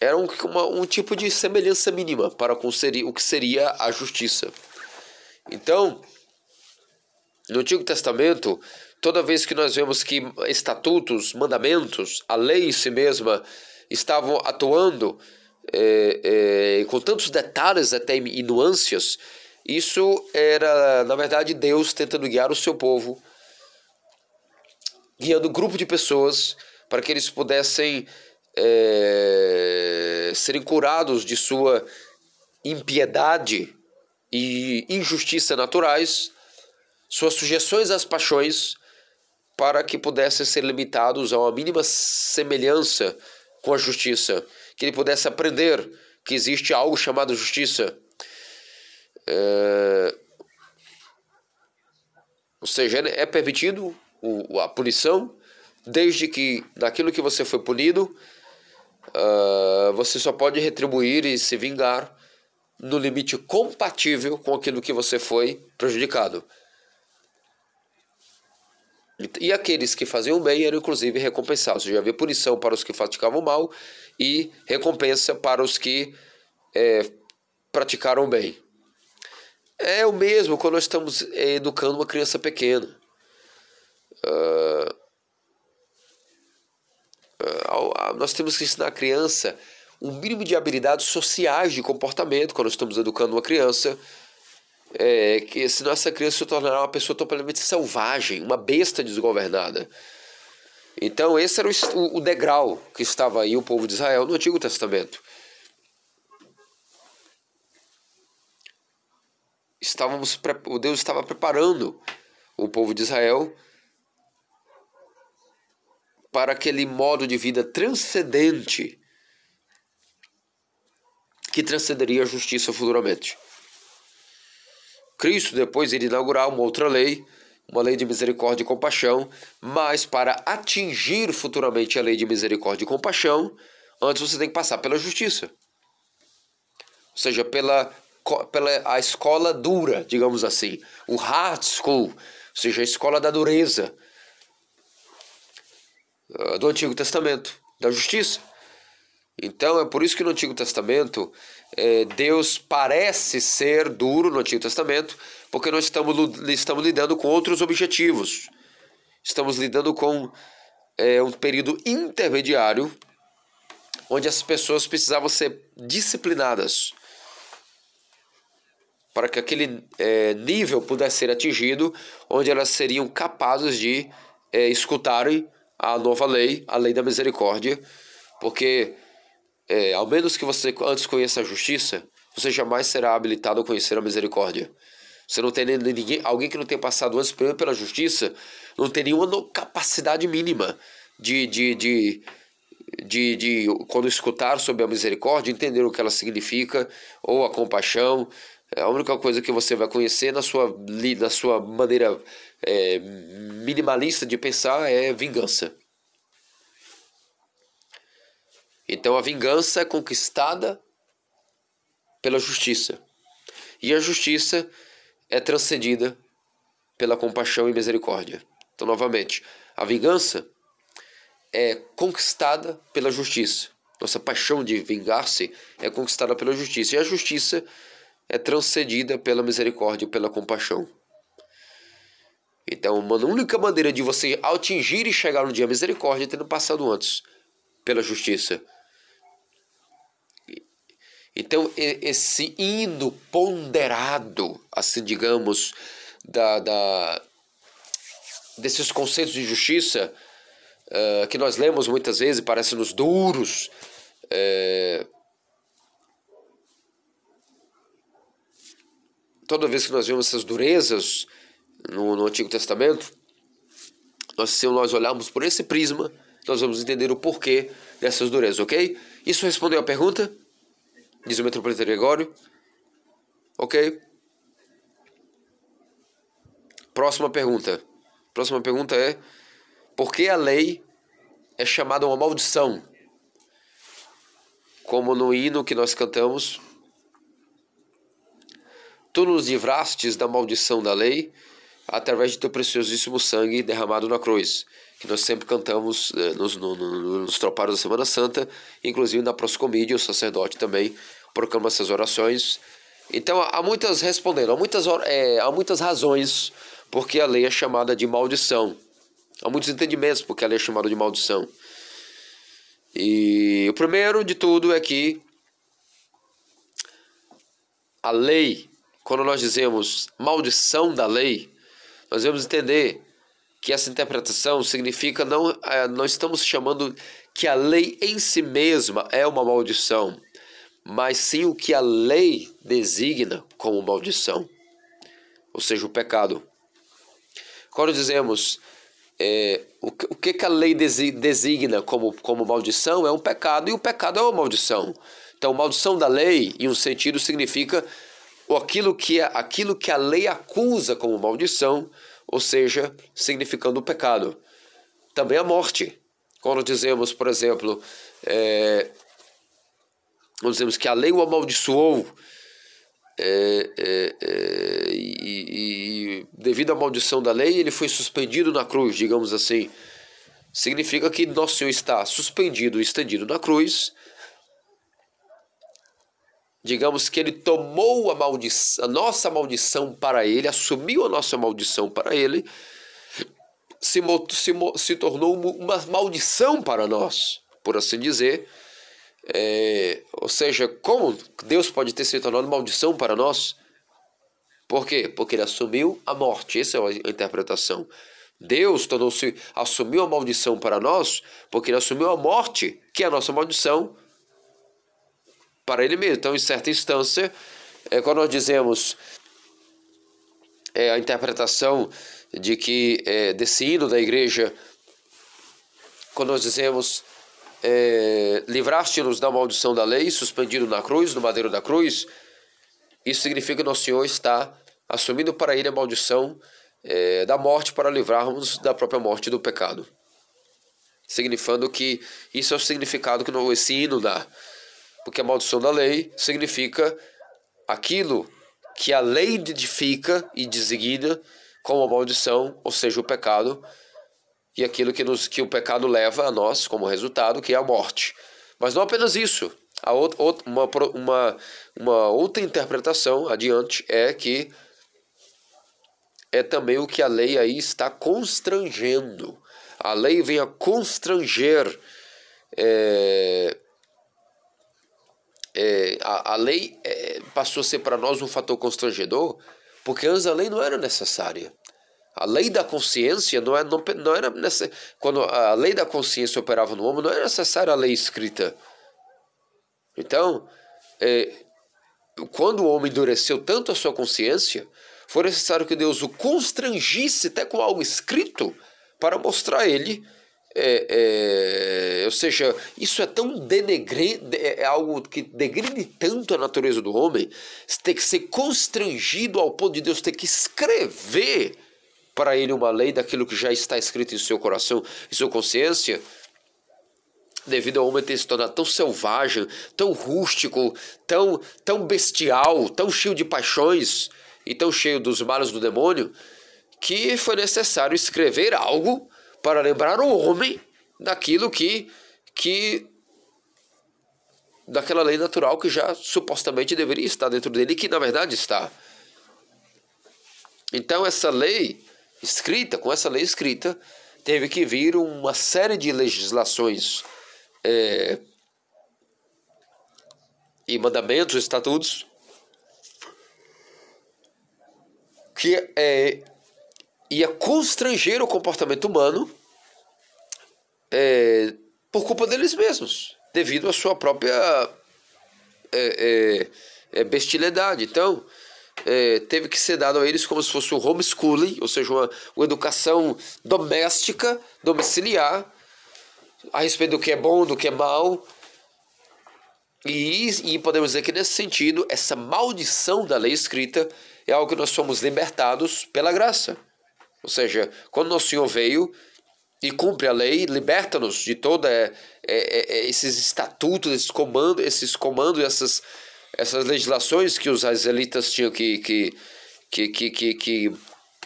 Era um, uma, um tipo de semelhança mínima para com o que seria a justiça. Então, no Antigo Testamento, toda vez que nós vemos que estatutos, mandamentos, a lei em si mesma estavam atuando é, é, com tantos detalhes até e nuances, isso era, na verdade, Deus tentando guiar o seu povo, guiando um grupo de pessoas para que eles pudessem é, serem curados de sua impiedade e injustiça naturais suas sugestões às paixões para que pudessem ser limitados a uma mínima semelhança com a justiça, que ele pudesse aprender que existe algo chamado justiça. É... Ou seja, é permitido a punição, desde que naquilo que você foi punido, uh, você só pode retribuir e se vingar no limite compatível com aquilo que você foi prejudicado. E aqueles que faziam bem eram inclusive recompensados. Já havia punição para os que praticavam mal e recompensa para os que é, praticaram bem. É o mesmo quando nós estamos é, educando uma criança pequena. Uh, uh, nós temos que ensinar a criança um mínimo de habilidades sociais de comportamento quando estamos educando uma criança é, que senão essa criança se tornará uma pessoa totalmente selvagem, uma besta desgovernada. Então, esse era o, o degrau que estava aí o povo de Israel no Antigo Testamento. Estávamos, o Deus estava preparando o povo de Israel para aquele modo de vida transcendente que transcenderia a justiça futuramente. Cristo depois iria inaugurar uma outra lei, uma lei de misericórdia e compaixão, mas para atingir futuramente a lei de misericórdia e compaixão, antes você tem que passar pela justiça. Ou seja, pela, pela a escola dura, digamos assim, o hard school, ou seja, a escola da dureza do Antigo Testamento, da justiça. Então é por isso que no Antigo Testamento é, Deus parece ser duro no Antigo Testamento, porque nós estamos, estamos lidando com outros objetivos. Estamos lidando com é, um período intermediário onde as pessoas precisavam ser disciplinadas para que aquele é, nível pudesse ser atingido, onde elas seriam capazes de é, escutarem a nova lei, a lei da misericórdia, porque é, ao menos que você antes conheça a justiça, você jamais será habilitado a conhecer a misericórdia. Você não tem ninguém, alguém que não tenha passado antes primeiro pela justiça, não tem nenhuma capacidade mínima de, de, de, de, de, quando escutar sobre a misericórdia, entender o que ela significa, ou a compaixão. É a única coisa que você vai conhecer na sua, na sua maneira é, minimalista de pensar é vingança. Então a vingança é conquistada pela justiça. E a justiça é transcendida pela compaixão e misericórdia. Então, novamente, a vingança é conquistada pela justiça. Nossa paixão de vingar-se é conquistada pela justiça. E a justiça é transcendida pela misericórdia e pela compaixão. Então, uma única maneira de você atingir e chegar no dia misericórdia é tendo passado antes pela justiça. Então, esse hino ponderado, assim digamos, da, da desses conceitos de justiça uh, que nós lemos muitas vezes e parecem-nos duros, uh, toda vez que nós vemos essas durezas no, no Antigo Testamento, nós, se nós olharmos por esse prisma, nós vamos entender o porquê dessas durezas, ok? Isso respondeu a pergunta? diz o metropolitano Gregório. Ok? Próxima pergunta. Próxima pergunta é: por que a lei é chamada uma maldição? Como no hino que nós cantamos, tu nos livrastes da maldição da lei através de teu preciosíssimo sangue derramado na cruz, que nós sempre cantamos eh, nos, no, no, nos tropados da Semana Santa, inclusive na proscomídia, o sacerdote também proclama essas orações. Então há muitas respondendo, há muitas, é, há muitas razões porque a lei é chamada de maldição. Há muitos entendimentos porque a lei é chamada de maldição. E o primeiro de tudo é que a lei, quando nós dizemos maldição da lei, nós devemos entender que essa interpretação significa não, é, não estamos chamando que a lei em si mesma é uma maldição mas sim o que a lei designa como maldição, ou seja, o pecado. Quando dizemos é, o, o que, que a lei designa como, como maldição, é um pecado, e o pecado é uma maldição. Então, maldição da lei, em um sentido, significa aquilo que, é, aquilo que a lei acusa como maldição, ou seja, significando o pecado. Também a morte. Quando dizemos, por exemplo, é, dizemos que a lei o amaldiçoou é, é, é, e, e, devido à maldição da lei ele foi suspendido na cruz, digamos assim. Significa que nosso Senhor está suspendido estendido na cruz. Digamos que ele tomou a, maldição, a nossa maldição para ele, assumiu a nossa maldição para ele, se, se, se tornou uma maldição para nós, por assim dizer é, ou seja, como Deus pode ter se tornado maldição para nós? Por quê? Porque ele assumiu a morte. Essa é a interpretação. Deus tornou-se, assumiu a maldição para nós, porque ele assumiu a morte, que é a nossa maldição, para ele mesmo. Então, em certa instância, é, quando nós dizemos é, a interpretação de que é, desse hino da igreja, quando nós dizemos é, livraste-nos da maldição da lei, suspendido na cruz, no madeiro da cruz, isso significa que nosso Senhor está assumindo para ele a maldição é, da morte para livrarmos da própria morte do pecado. Significando que isso é o significado que esse hino dá. Porque a maldição da lei significa aquilo que a lei edifica e designa como a maldição, ou seja, o pecado, e aquilo que, nos, que o pecado leva a nós como resultado, que é a morte. Mas não apenas isso. A outra, uma, uma, uma outra interpretação adiante é que é também o que a lei aí está constrangendo. A lei vem a constranger. É, é, a, a lei é, passou a ser para nós um fator constrangedor, porque antes a lei não era necessária. A lei da consciência não, é, não, não era nessa, quando a lei da consciência operava no homem, não era necessária a lei escrita. Então, é, quando o homem endureceu tanto a sua consciência, foi necessário que Deus o constrangisse até com algo escrito para mostrar a ele. É, é, ou seja, isso é tão denegre, é, é algo que degride tanto a natureza do homem, tem que ser constrangido ao ponto de Deus ter que escrever para ele uma lei daquilo que já está escrito em seu coração, em sua consciência, devido ao homem ter se tornado tão selvagem, tão rústico, tão, tão bestial, tão cheio de paixões, e tão cheio dos males do demônio que foi necessário escrever algo para lembrar o homem daquilo que que daquela lei natural que já supostamente deveria estar dentro dele que na verdade está. Então essa lei escrita, com essa lei escrita, teve que vir uma série de legislações é, e mandamentos, estatutos que é, ia constranger o comportamento humano é, por culpa deles mesmos, devido à sua própria é, é, é bestilidade. Então, é, teve que ser dado a eles como se fosse um homeschooling, ou seja, uma, uma educação doméstica, domiciliar, a respeito do que é bom, do que é mal. E, e podemos dizer que nesse sentido, essa maldição da lei escrita é algo que nós somos libertados pela graça. Ou seja, quando nosso Senhor veio e cumpre a lei, liberta-nos de toda é, é, é, esses estatutos, esses comandos, esses comandos, essas, essas legislações que os israelitas tinham que, que, que, que, que, que,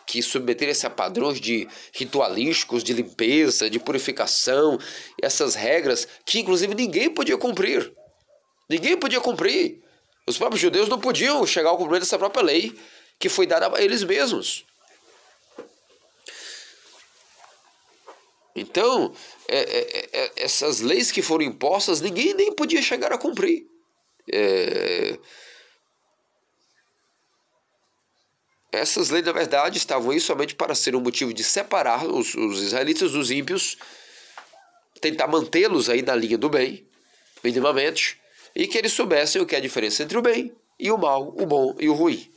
que submeter-se a padrões de ritualísticos, de limpeza, de purificação, essas regras que inclusive ninguém podia cumprir. Ninguém podia cumprir. Os próprios judeus não podiam chegar ao cumprimento dessa própria lei que foi dada a eles mesmos. Então, é, é, é, essas leis que foram impostas, ninguém nem podia chegar a cumprir. É, essas leis, na verdade, estavam aí somente para ser um motivo de separar os, os israelitas dos ímpios, tentar mantê-los aí na linha do bem, minimamente, e que eles soubessem o que é a diferença entre o bem e o mal, o bom e o ruim.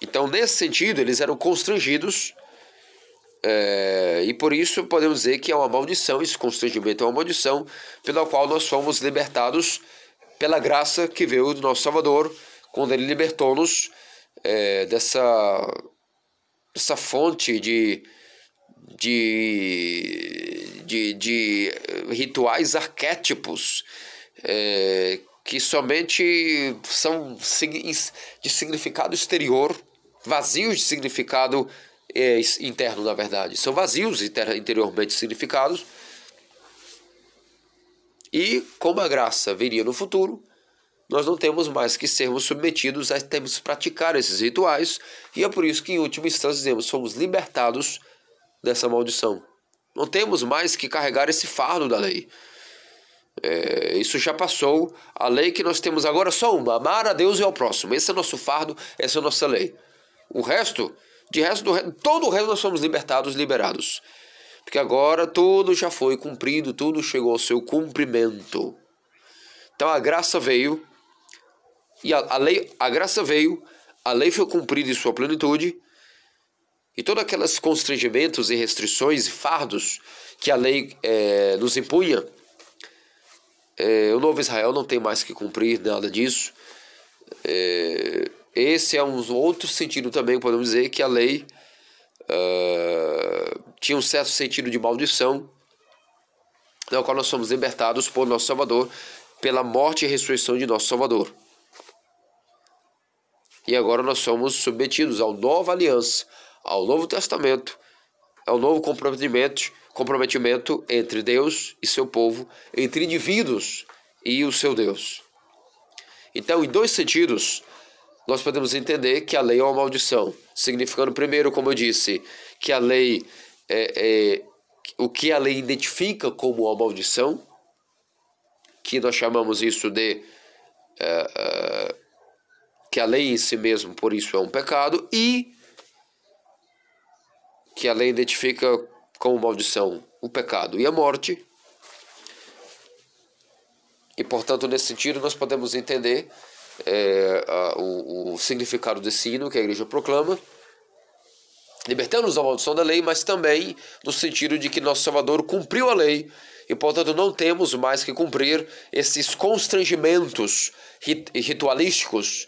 Então, nesse sentido, eles eram constrangidos, é, e por isso podemos dizer que é uma maldição, esse constrangimento é uma maldição, pela qual nós fomos libertados pela graça que veio do nosso Salvador, quando ele libertou-nos é, dessa, dessa fonte de, de de, de rituais arquétipos é, que somente são de significado exterior, vazios de significado é, interno, na verdade. São vazios interiormente significados. E como a graça viria no futuro, nós não temos mais que sermos submetidos a termos praticar esses rituais, e é por isso que, em última instância, dizemos, somos libertados dessa maldição. Não temos mais que carregar esse fardo da lei. É, isso já passou. A lei que nós temos agora é só uma: amar a Deus e ao próximo. Esse é o nosso fardo, essa é a nossa lei. O resto De resto, do, todo o resto nós somos libertados, liberados. Porque agora tudo já foi cumprido, tudo chegou ao seu cumprimento. Então a graça veio, e a, a lei, a graça veio, a lei foi cumprida em sua plenitude, e todos aqueles constrangimentos e restrições e fardos que a lei é, nos impunha, é, o novo Israel não tem mais que cumprir nada disso. É, esse é um outro sentido também, podemos dizer, que a lei uh, tinha um certo sentido de maldição, na qual nós somos libertados por nosso Salvador, pela morte e ressurreição de nosso Salvador. E agora nós somos submetidos à nova aliança, ao Novo Testamento, ao novo comprometimento, comprometimento entre Deus e seu povo, entre indivíduos e o seu Deus. Então, em dois sentidos, nós podemos entender que a lei é uma maldição, significando, primeiro, como eu disse, que a lei é, é o que a lei identifica como uma maldição, que nós chamamos isso de é, é, que a lei em si mesmo, por isso, é um pecado, e que a lei identifica como maldição o pecado e a morte. E, portanto, nesse sentido, nós podemos entender é, a, o, o, significado desse hino que a igreja proclama, libertando-nos da maldição da lei, mas também no sentido de que nosso Salvador cumpriu a lei e, portanto, não temos mais que cumprir esses constrangimentos rit ritualísticos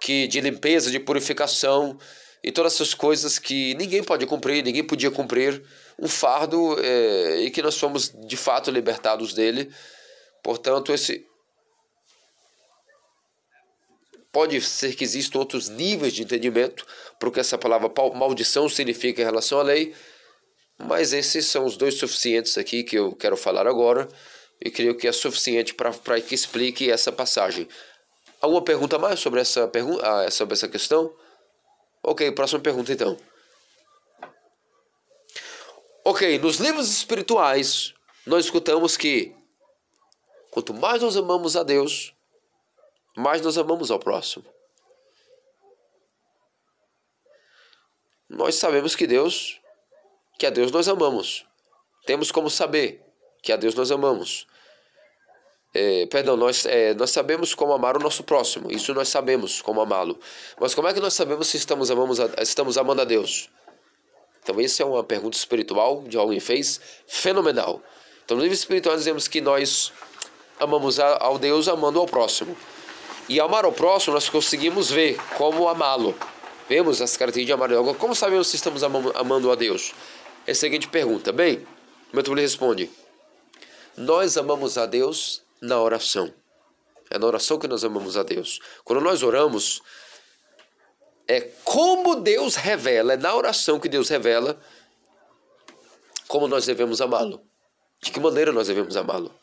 que de limpeza, de purificação e todas essas coisas que ninguém pode cumprir, ninguém podia cumprir, um fardo é, e que nós fomos de fato libertados dele. Portanto, esse Pode ser que existam outros níveis de entendimento porque essa palavra maldição significa em relação à lei, mas esses são os dois suficientes aqui que eu quero falar agora e creio que é suficiente para que explique essa passagem. Alguma pergunta mais sobre essa, pergunta, ah, sobre essa questão? Ok, próxima pergunta então. Ok, nos livros espirituais nós escutamos que quanto mais nós amamos a Deus, mais nós amamos ao próximo. Nós sabemos que Deus, que a Deus nós amamos. Temos como saber que a Deus nós amamos. É, perdão, nós, é, nós sabemos como amar o nosso próximo. Isso nós sabemos como amá-lo. Mas como é que nós sabemos se estamos, amamos a, estamos amando a Deus? Então, isso é uma pergunta espiritual de alguém fez, fenomenal. Então, no livro espiritual dizemos que nós amamos ao Deus amando ao próximo. E amar ao próximo nós conseguimos ver como amá-lo. Vemos as características de amar a Deus. Como sabemos se estamos amando a Deus? É a seguinte pergunta. Bem, o meu responde: Nós amamos a Deus na oração. É na oração que nós amamos a Deus. Quando nós oramos, é como Deus revela, é na oração que Deus revela como nós devemos amá-lo. De que maneira nós devemos amá-lo.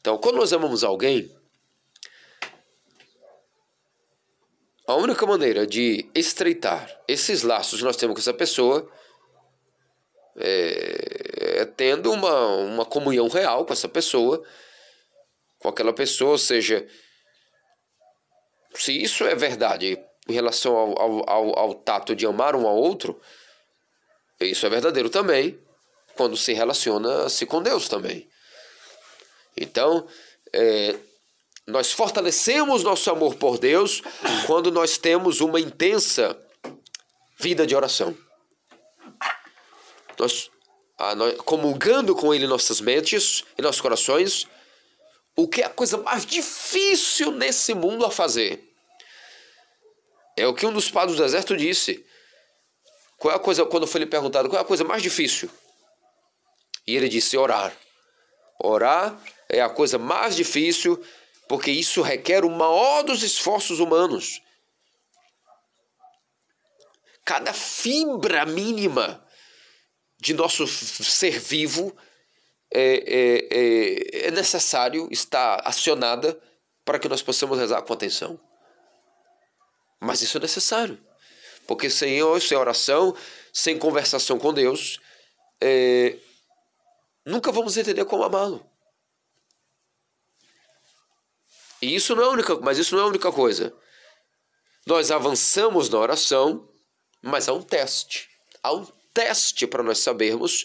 Então, quando nós amamos alguém, A única maneira de estreitar esses laços que nós temos com essa pessoa é, é tendo uma, uma comunhão real com essa pessoa, com aquela pessoa, ou seja, se isso é verdade em relação ao, ao, ao, ao tato de amar um ao outro, isso é verdadeiro também quando se relaciona-se com Deus também. Então, é, nós fortalecemos nosso amor por Deus quando nós temos uma intensa vida de oração. Nós, ah, nós comungando com Ele nossas mentes e nossos corações, o que é a coisa mais difícil nesse mundo a fazer? É o que um dos padres do deserto disse. Qual é a coisa, quando foi lhe perguntado, qual é a coisa mais difícil? E ele disse: orar. Orar é a coisa mais difícil porque isso requer o maior dos esforços humanos. Cada fibra mínima de nosso ser vivo é, é, é, é necessário estar acionada para que nós possamos rezar com atenção. Mas isso é necessário, porque sem, sem oração, sem conversação com Deus, é, nunca vamos entender como amá-lo. E isso não é única, mas isso não é a única coisa. Nós avançamos na oração, Mas há um teste. Há um teste para nós sabermos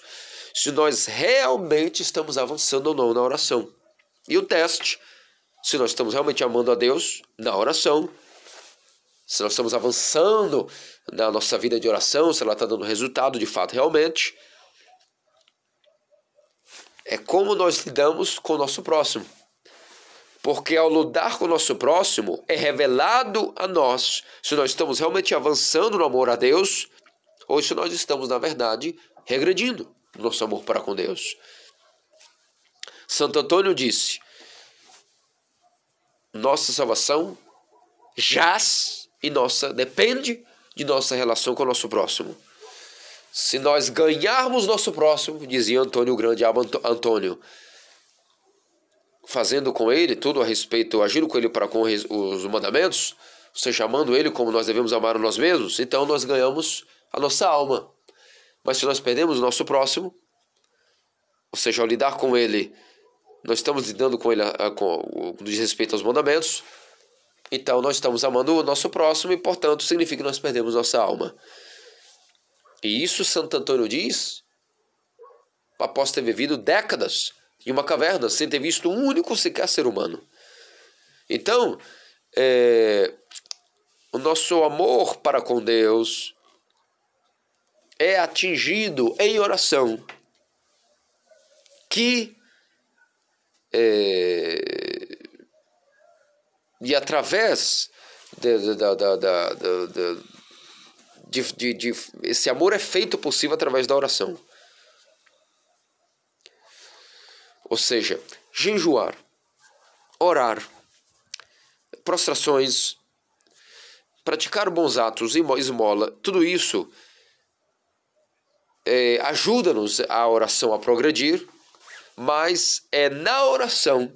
se nós realmente estamos avançando ou não na oração. E o teste, se nós estamos realmente amando a Deus na oração, se nós estamos avançando na nossa vida de oração, se ela está dando resultado de fato realmente, é como nós lidamos com o nosso próximo. Porque ao lidar com o nosso próximo, é revelado a nós se nós estamos realmente avançando no amor a Deus ou se nós estamos, na verdade, regredindo no nosso amor para com Deus. Santo Antônio disse: nossa salvação jaz e nossa depende de nossa relação com o nosso próximo. Se nós ganharmos nosso próximo, dizia Antônio Grande, Antônio, fazendo com ele tudo a respeito, agindo com ele para com os mandamentos, ou seja, amando ele como nós devemos amar a nós mesmos, então nós ganhamos a nossa alma. Mas se nós perdemos o nosso próximo, ou seja, ao lidar com ele, nós estamos lidando com ele com, diz respeito aos mandamentos, então nós estamos amando o nosso próximo e, portanto, significa que nós perdemos nossa alma. E isso Santo Antônio diz após ter vivido décadas em uma caverna sem ter visto um único sequer ser humano. Então, é, o nosso amor para com Deus é atingido em oração, que é, e através de, de, de, de, de, esse amor é feito possível através da oração. Ou seja, jejuar, orar, prostrações, praticar bons atos, esmola, tudo isso é, ajuda-nos a oração a progredir, mas é na oração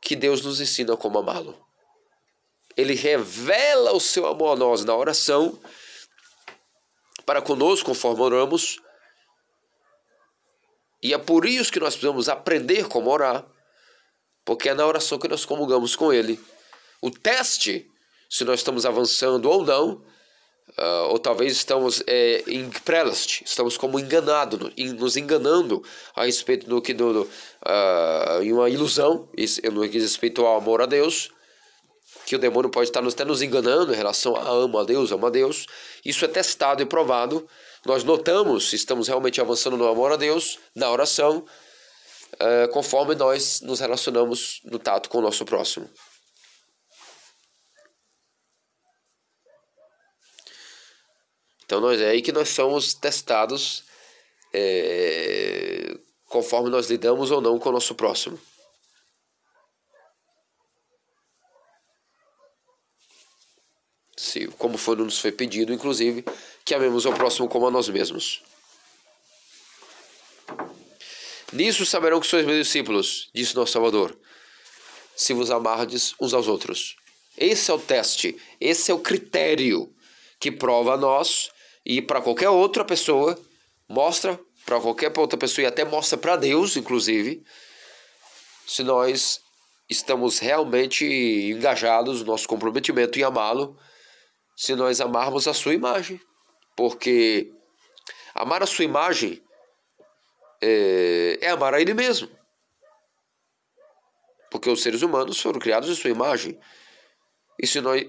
que Deus nos ensina como amá-lo. Ele revela o seu amor a nós na oração, para conosco, conforme oramos, e é por isso que nós precisamos aprender como orar, porque é na oração que nós comungamos com Ele. O teste, se nós estamos avançando ou não, Uh, ou talvez estamos é, em prelast, estamos como enganado, nos enganando a respeito do que do, uh, em uma ilusão, no que diz respeito ao amor a Deus, que o demônio pode estar até nos enganando em relação a amo a Deus, amo a Deus. Isso é testado e provado. Nós notamos se estamos realmente avançando no amor a Deus, na oração, uh, conforme nós nos relacionamos no tato com o nosso próximo. Então nós, é aí que nós somos testados é, conforme nós lidamos ou não com o nosso próximo. Se, como foi, nos foi pedido, inclusive, que amemos ao próximo como a nós mesmos. Nisso saberão que sois meus discípulos, disse nosso Salvador, se vos amardes uns aos outros. Esse é o teste, esse é o critério que prova a nós e para qualquer outra pessoa, mostra para qualquer outra pessoa e até mostra para Deus, inclusive, se nós estamos realmente engajados no nosso comprometimento em amá-lo, se nós amarmos a sua imagem. Porque amar a sua imagem é, é amar a ele mesmo. Porque os seres humanos foram criados em sua imagem. E se nós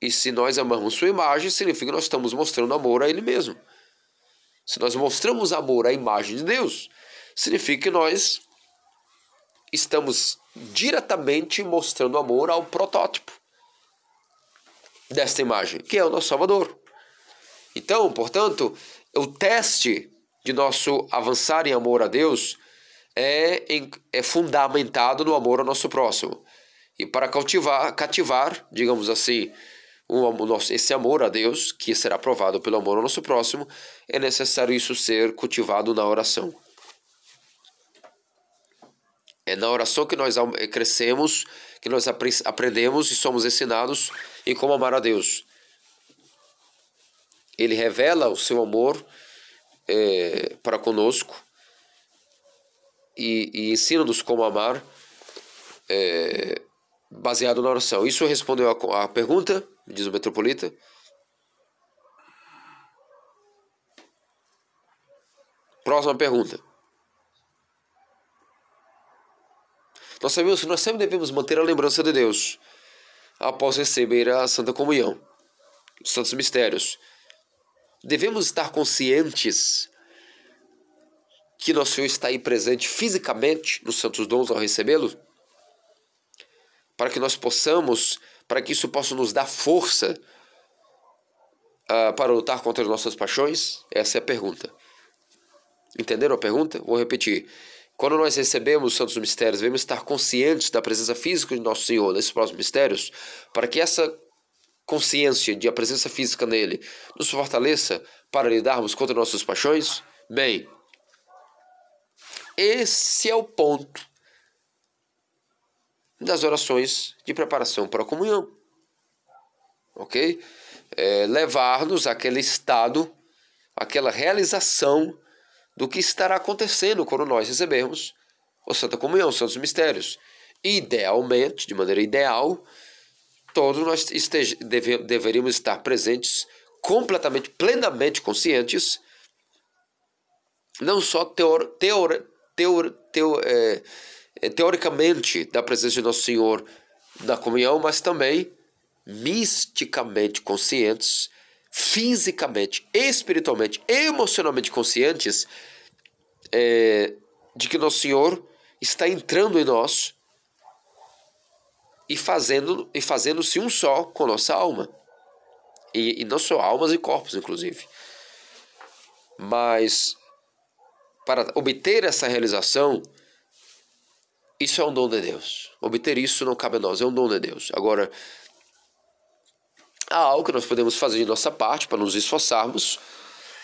e se nós amamos sua imagem, significa que nós estamos mostrando amor a ele mesmo. Se nós mostramos amor à imagem de Deus, significa que nós estamos diretamente mostrando amor ao protótipo desta imagem, que é o nosso Salvador. Então, portanto, o teste de nosso avançar em amor a Deus é, é fundamentado no amor ao nosso próximo. E para cativar, cativar digamos assim, o nosso, esse amor a Deus, que será provado pelo amor ao nosso próximo, é necessário isso ser cultivado na oração. É na oração que nós crescemos, que nós aprendemos e somos ensinados em como amar a Deus. Ele revela o seu amor é, para conosco e, e ensina-nos como amar é, baseado na oração. Isso respondeu a, a pergunta, diz o metropolita. Próxima pergunta. Nós sabemos que nós sempre devemos manter a lembrança de Deus após receber a Santa Comunhão, os Santos Mistérios. Devemos estar conscientes que nosso Senhor está aí presente fisicamente nos Santos Dons ao recebê-lo? Para que nós possamos, para que isso possa nos dar força uh, para lutar contra as nossas paixões? Essa é a pergunta. Entenderam a pergunta? Vou repetir. Quando nós recebemos os santos mistérios, devemos estar conscientes da presença física de nosso Senhor nesses próximos mistérios, para que essa consciência de a presença física nele nos fortaleça para lidarmos contra nossas paixões? Bem, esse é o ponto das orações de preparação para a comunhão. Ok? É, Levar-nos àquele estado, àquela realização do que estará acontecendo quando nós recebermos a Santa Comunhão, os Santos Mistérios. Idealmente, de maneira ideal, todos nós esteja, deve, deveríamos estar presentes, completamente, plenamente conscientes, não só teor, teor, teor, teor, é, teoricamente da presença de Nosso Senhor na comunhão, mas também misticamente conscientes fisicamente, espiritualmente, emocionalmente conscientes é, de que nosso Senhor está entrando em nós e fazendo e fazendo-se um só com nossa alma. E, e não só almas e corpos, inclusive. Mas para obter essa realização, isso é um dom de Deus. Obter isso não cabe a nós, é um dom de Deus. Agora, há algo que nós podemos fazer de nossa parte para nos esforçarmos,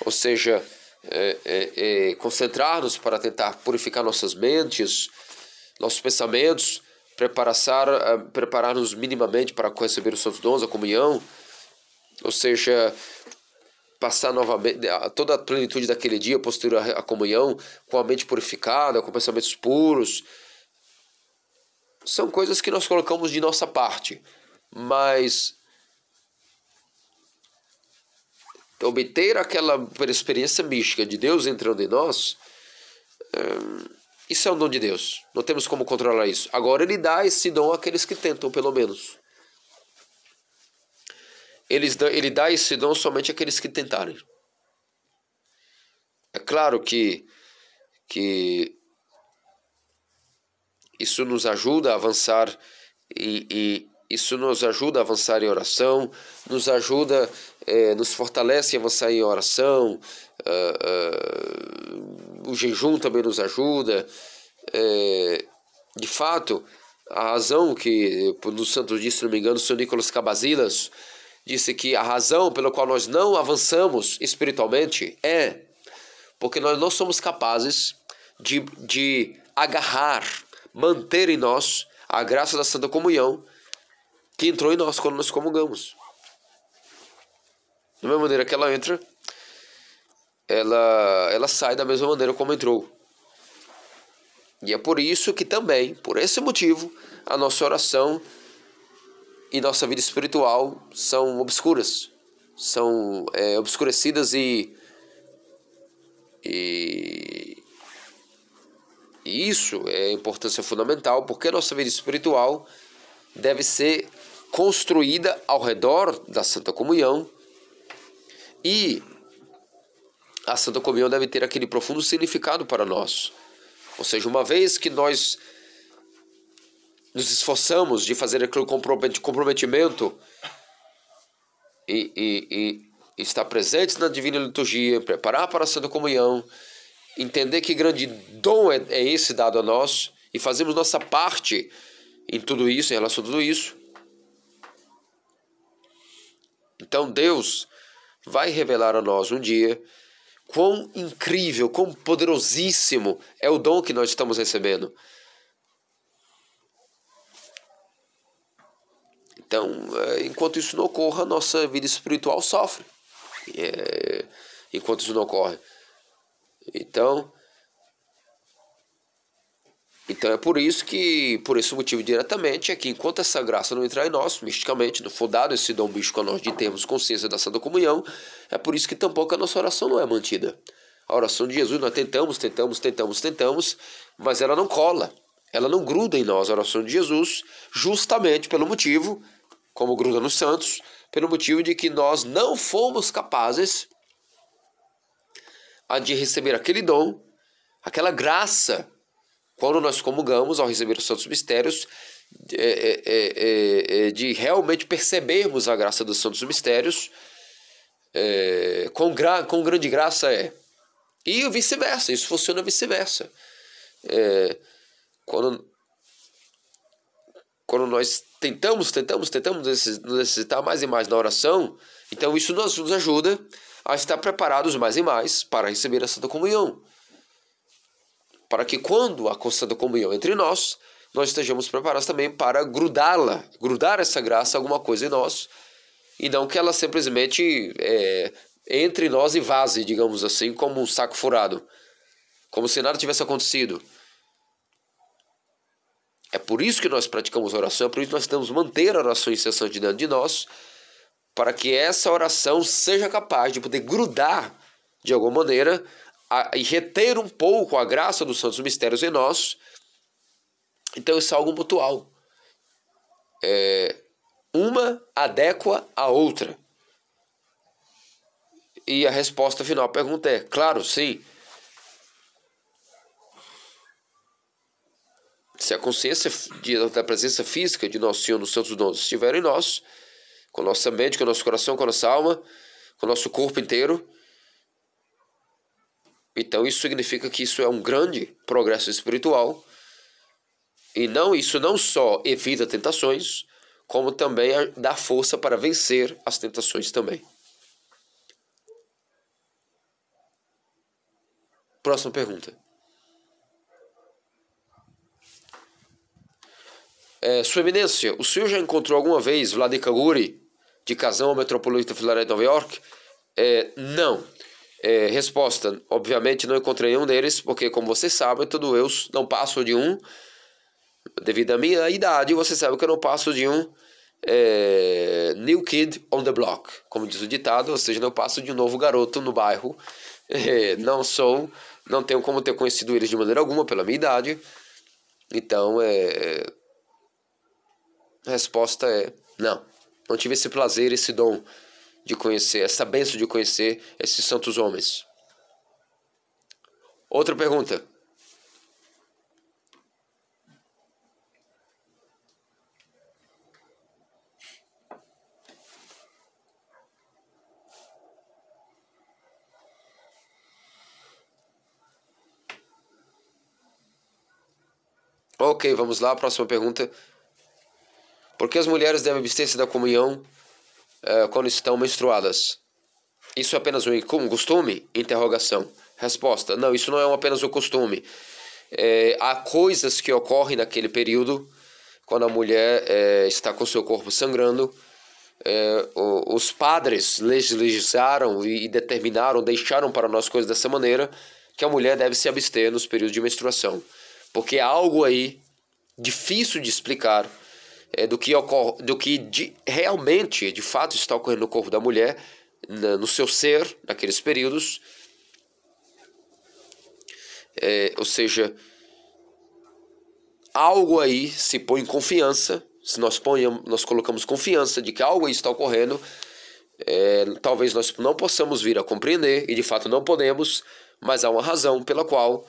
ou seja, é, é, é, concentrar-nos para tentar purificar nossas mentes, nossos pensamentos, preparar-nos preparar minimamente para receber os santos dons, a comunhão, ou seja, passar novamente toda a plenitude daquele dia, posterior à comunhão, com a mente purificada, com pensamentos puros. São coisas que nós colocamos de nossa parte, mas obter aquela experiência mística de Deus entrando em nós, hum, isso é um dom de Deus. Não temos como controlar isso. Agora ele dá esse dom àqueles que tentam, pelo menos. Ele dá esse dom somente àqueles que tentarem. É claro que, que isso nos ajuda a avançar e, e isso nos ajuda a avançar em oração, nos ajuda é, nos fortalece avançar em oração, uh, uh, o jejum também nos ajuda. É, de fato, a razão que, no Santo Dia, se não me engano, o Sr. Nicolas Cabazilas disse que a razão pela qual nós não avançamos espiritualmente é porque nós não somos capazes de, de agarrar, manter em nós a graça da Santa Comunhão que entrou em nós quando nós comungamos. Da mesma maneira que ela entra, ela, ela sai da mesma maneira como entrou. E é por isso que também, por esse motivo, a nossa oração e nossa vida espiritual são obscuras, são é, obscurecidas e, e, e isso é importância fundamental, porque a nossa vida espiritual deve ser construída ao redor da Santa Comunhão e a Santa Comunhão deve ter aquele profundo significado para nós. Ou seja, uma vez que nós nos esforçamos de fazer aquele comprometimento e, e, e estar presentes na Divina Liturgia, preparar para a Santa Comunhão, entender que grande dom é, é esse dado a nós e fazemos nossa parte em tudo isso, em relação a tudo isso. Então Deus vai revelar a nós um dia quão incrível, quão poderosíssimo é o dom que nós estamos recebendo. Então, é, enquanto isso não ocorra, nossa vida espiritual sofre. É, enquanto isso não ocorre. Então, então é por isso que, por esse motivo diretamente, é que enquanto essa graça não entrar em nós, misticamente, não for dado esse dom místico a nós de termos consciência da Santa Comunhão, é por isso que tampouco a nossa oração não é mantida. A oração de Jesus, nós tentamos, tentamos, tentamos, tentamos, mas ela não cola. Ela não gruda em nós, a oração de Jesus, justamente pelo motivo, como gruda nos santos, pelo motivo de que nós não fomos capazes de receber aquele dom, aquela graça, quando nós comungamos ao receber os santos mistérios, é, é, é, é de realmente percebermos a graça dos santos mistérios, é, com, gra com grande graça é. E vice-versa, isso funciona vice-versa. É, quando, quando nós tentamos, tentamos, tentamos necessitar mais e mais na oração, então isso nos, nos ajuda a estar preparados mais e mais para receber a Santa Comunhão. Para que quando a Santa Comunhão entre nós, nós estejamos preparados também para grudá-la, grudar essa graça alguma coisa em nós, e não que ela simplesmente é, entre nós e vaze, digamos assim, como um saco furado, como se nada tivesse acontecido. É por isso que nós praticamos oração, é por isso que nós temos manter a oração incessante dentro de nós, para que essa oração seja capaz de poder grudar de alguma maneira a, e reter um pouco a graça dos santos mistérios em nós. Então isso é algo mutual. É, uma adequa à outra. E a resposta final à pergunta é: claro, sim. Se a consciência de, da presença física de Nosso Senhor nos Santos Dons estiver em nós, com nossa mente, com nosso coração, com nossa alma, com nosso corpo inteiro, então isso significa que isso é um grande progresso espiritual. E não isso não só evita tentações, como também dá força para vencer as tentações também. Próxima pergunta. É, Sua Eminência, o senhor já encontrou alguma vez Vladimir Guri, de Casão Metropolitano Filadelfia, Nova York? É, não. É, resposta: obviamente não encontrei nenhum deles, porque, como vocês sabem, todo eu não passo de um. Devido à minha idade, você sabe que eu não passo de um é, new kid on the block, como diz o ditado, ou seja, não passo de um novo garoto no bairro. É, não sou, não tenho como ter conhecido eles de maneira alguma pela minha idade. Então, é, a resposta é não. Não tive esse prazer, esse dom de conhecer, essa benção de conhecer esses santos homens. Outra pergunta. Ok, vamos lá, próxima pergunta. Por que as mulheres devem abster-se da comunhão uh, quando estão menstruadas? Isso é apenas um costume? Interrogação. Resposta: Não, isso não é apenas um costume. É, há coisas que ocorrem naquele período, quando a mulher é, está com seu corpo sangrando. É, os padres legislaram e determinaram, deixaram para nós coisas dessa maneira, que a mulher deve se abster nos períodos de menstruação. Porque há algo aí difícil de explicar é, do que, ocorre, do que de, realmente, de fato, está ocorrendo no corpo da mulher, na, no seu ser, naqueles períodos. É, ou seja, algo aí se põe em confiança, se nós, ponhamos, nós colocamos confiança de que algo aí está ocorrendo, é, talvez nós não possamos vir a compreender, e de fato não podemos, mas há uma razão pela qual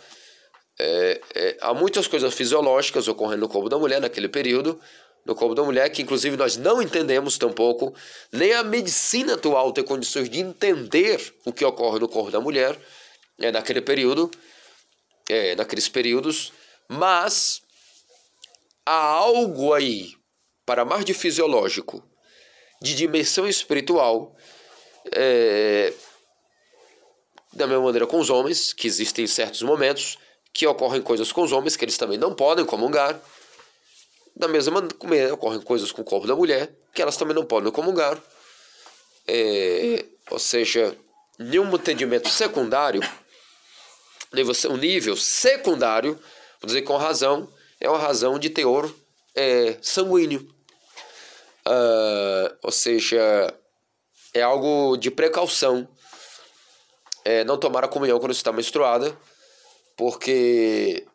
é, é, há muitas coisas fisiológicas ocorrendo no corpo da mulher naquele período, no corpo da mulher, que inclusive nós não entendemos tampouco, nem a medicina atual tem condições de entender o que ocorre no corpo da mulher é, naquele período, é, naqueles períodos, mas há algo aí, para mais de fisiológico, de dimensão espiritual, é, da mesma maneira com os homens, que existem certos momentos que ocorrem coisas com os homens que eles também não podem comungar, da mesma maneira, ocorrem coisas com o corpo da mulher que elas também não podem comungar. É, ou seja, nenhum entendimento secundário, um nível secundário, vou dizer com razão, é uma razão de teor é, sanguíneo. Uh, ou seja, é algo de precaução. é, não tomar a comunhão quando está menstruada, porque,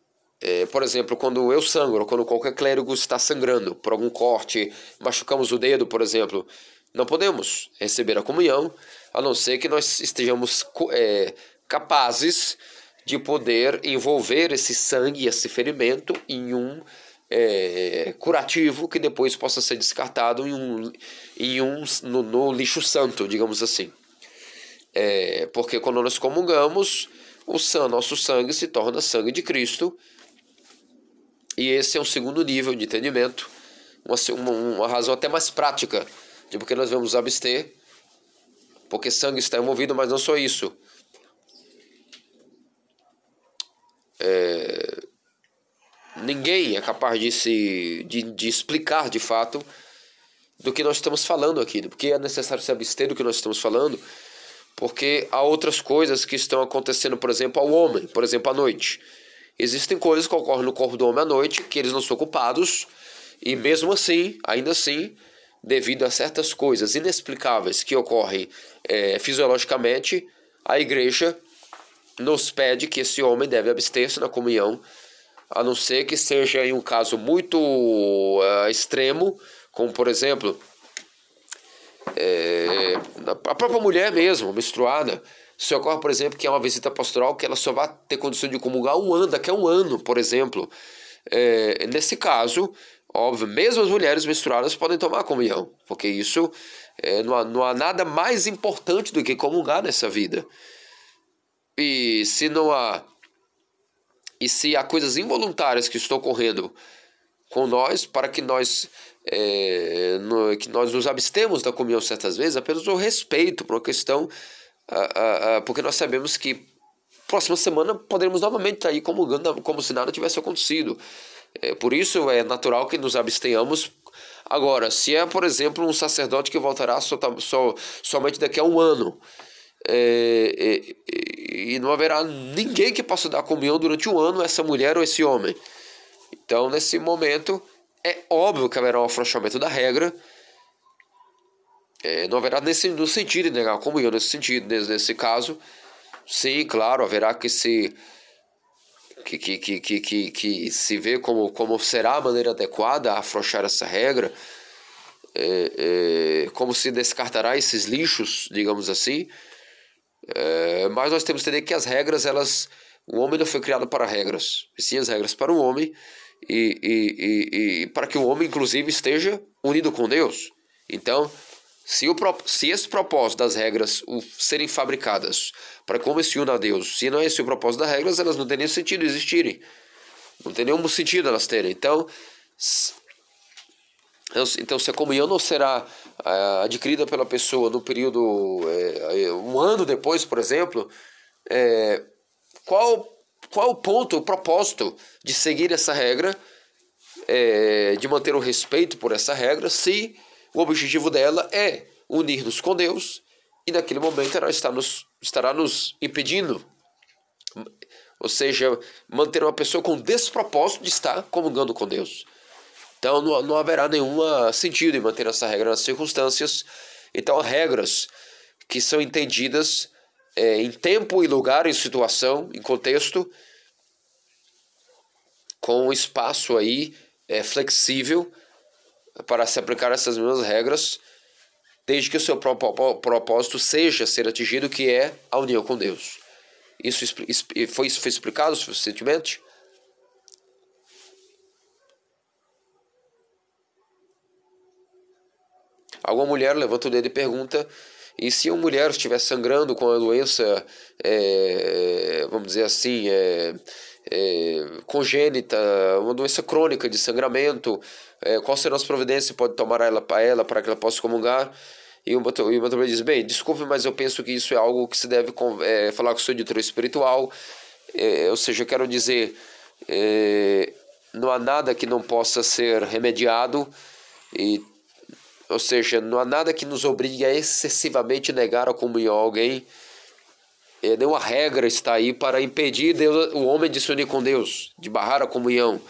é, por exemplo, quando eu sangro, quando qualquer clérigo está sangrando por algum corte, machucamos o dedo, por exemplo, não podemos receber a comunhão, a não ser que nós estejamos é, capazes de poder envolver esse sangue, esse ferimento, em um é, curativo que depois possa ser descartado em um, em um no, no lixo santo, digamos assim. É, porque quando nós comungamos, o nosso sangue se torna sangue de Cristo. E esse é um segundo nível de entendimento, uma, uma, razão até mais prática de porque nós vamos abster, porque sangue está envolvido, mas não só isso. É, ninguém é capaz de, se, de, de explicar de fato do que nós estamos falando aqui, porque é necessário se abster do que nós estamos falando, porque há outras coisas que estão acontecendo, por exemplo, ao homem, por exemplo, à noite. Existem coisas que ocorrem no corpo do homem à noite que eles não são culpados, e mesmo assim, ainda assim, devido a certas coisas inexplicáveis que ocorrem é, fisiologicamente, a igreja nos pede que esse homem deve abster-se na comunhão a não ser que seja em um caso muito uh, extremo, como por exemplo, é, a própria mulher mesmo, menstruada, se ocorre, por exemplo, que é uma visita pastoral que ela só vai ter condição de comungar um ano, daqui a um ano, por exemplo. É, nesse caso, óbvio, mesmo as mulheres menstruadas podem tomar comunhão, porque isso é, não, há, não há nada mais importante do que comungar nessa vida. E se não há e se há coisas involuntárias que estão ocorrendo com nós para que nós é, no, que nós nos abstemos da comunhão certas vezes apenas o respeito por uma questão a, a, porque nós sabemos que próxima semana poderemos novamente estar aí comungando como se nada tivesse acontecido é, por isso é natural que nos abstenhamos agora se é por exemplo um sacerdote que voltará só, só, somente daqui a um ano é, é, e não haverá ninguém que possa dar comunhão durante um ano, essa mulher ou esse homem. Então, nesse momento, é óbvio que haverá um afrouxamento da regra. É, não haverá nesse, no sentido de negar a comunhão, nesse sentido, nesse, nesse caso. Sim, claro, haverá que se que, que, que, que, que, que se vê como, como será a maneira adequada a afrouxar essa regra, é, é, como se descartará esses lixos, digamos assim, é, mas nós temos que entender que as regras, elas. O homem não foi criado para regras, e sim as regras para o homem, e, e, e, e para que o homem, inclusive, esteja unido com Deus. Então, se, o, se esse propósito das regras o, serem fabricadas para que o homem se una a Deus, se não é esse o propósito das regras, elas não têm nenhum sentido existirem. Não tem nenhum sentido elas terem. Então, então, se a comunhão não será uh, adquirida pela pessoa no período, é, um ano depois, por exemplo, é, qual, qual o ponto, o propósito de seguir essa regra, é, de manter o respeito por essa regra, se o objetivo dela é unir-nos com Deus e naquele momento ela está nos, estará nos impedindo, ou seja, manter uma pessoa com despropósito de estar comungando com Deus. Então não, não haverá nenhum sentido em manter essa regra nas circunstâncias. Então, regras que são entendidas é, em tempo e lugar, em situação, em contexto, com um espaço aí é, flexível para se aplicar essas mesmas regras, desde que o seu propósito seja ser atingido, que é a união com Deus. Isso foi, foi explicado suficientemente? Alguma mulher levanta o dedo e pergunta: e se uma mulher estiver sangrando com a doença, é, vamos dizer assim, é, é, congênita, uma doença crônica de sangramento, é, qual será as providências que pode tomar ela para ela para que ela possa comungar? E o Matomé diz: bem, desculpe, mas eu penso que isso é algo que se deve é, falar com o seu editor espiritual. É, ou seja, eu quero dizer, não há nada que não possa ser remediado e ou seja, não há nada que nos obrigue a excessivamente negar a comunhão a alguém. É, nenhuma regra está aí para impedir Deus, o homem de se unir com Deus, de barrar a comunhão.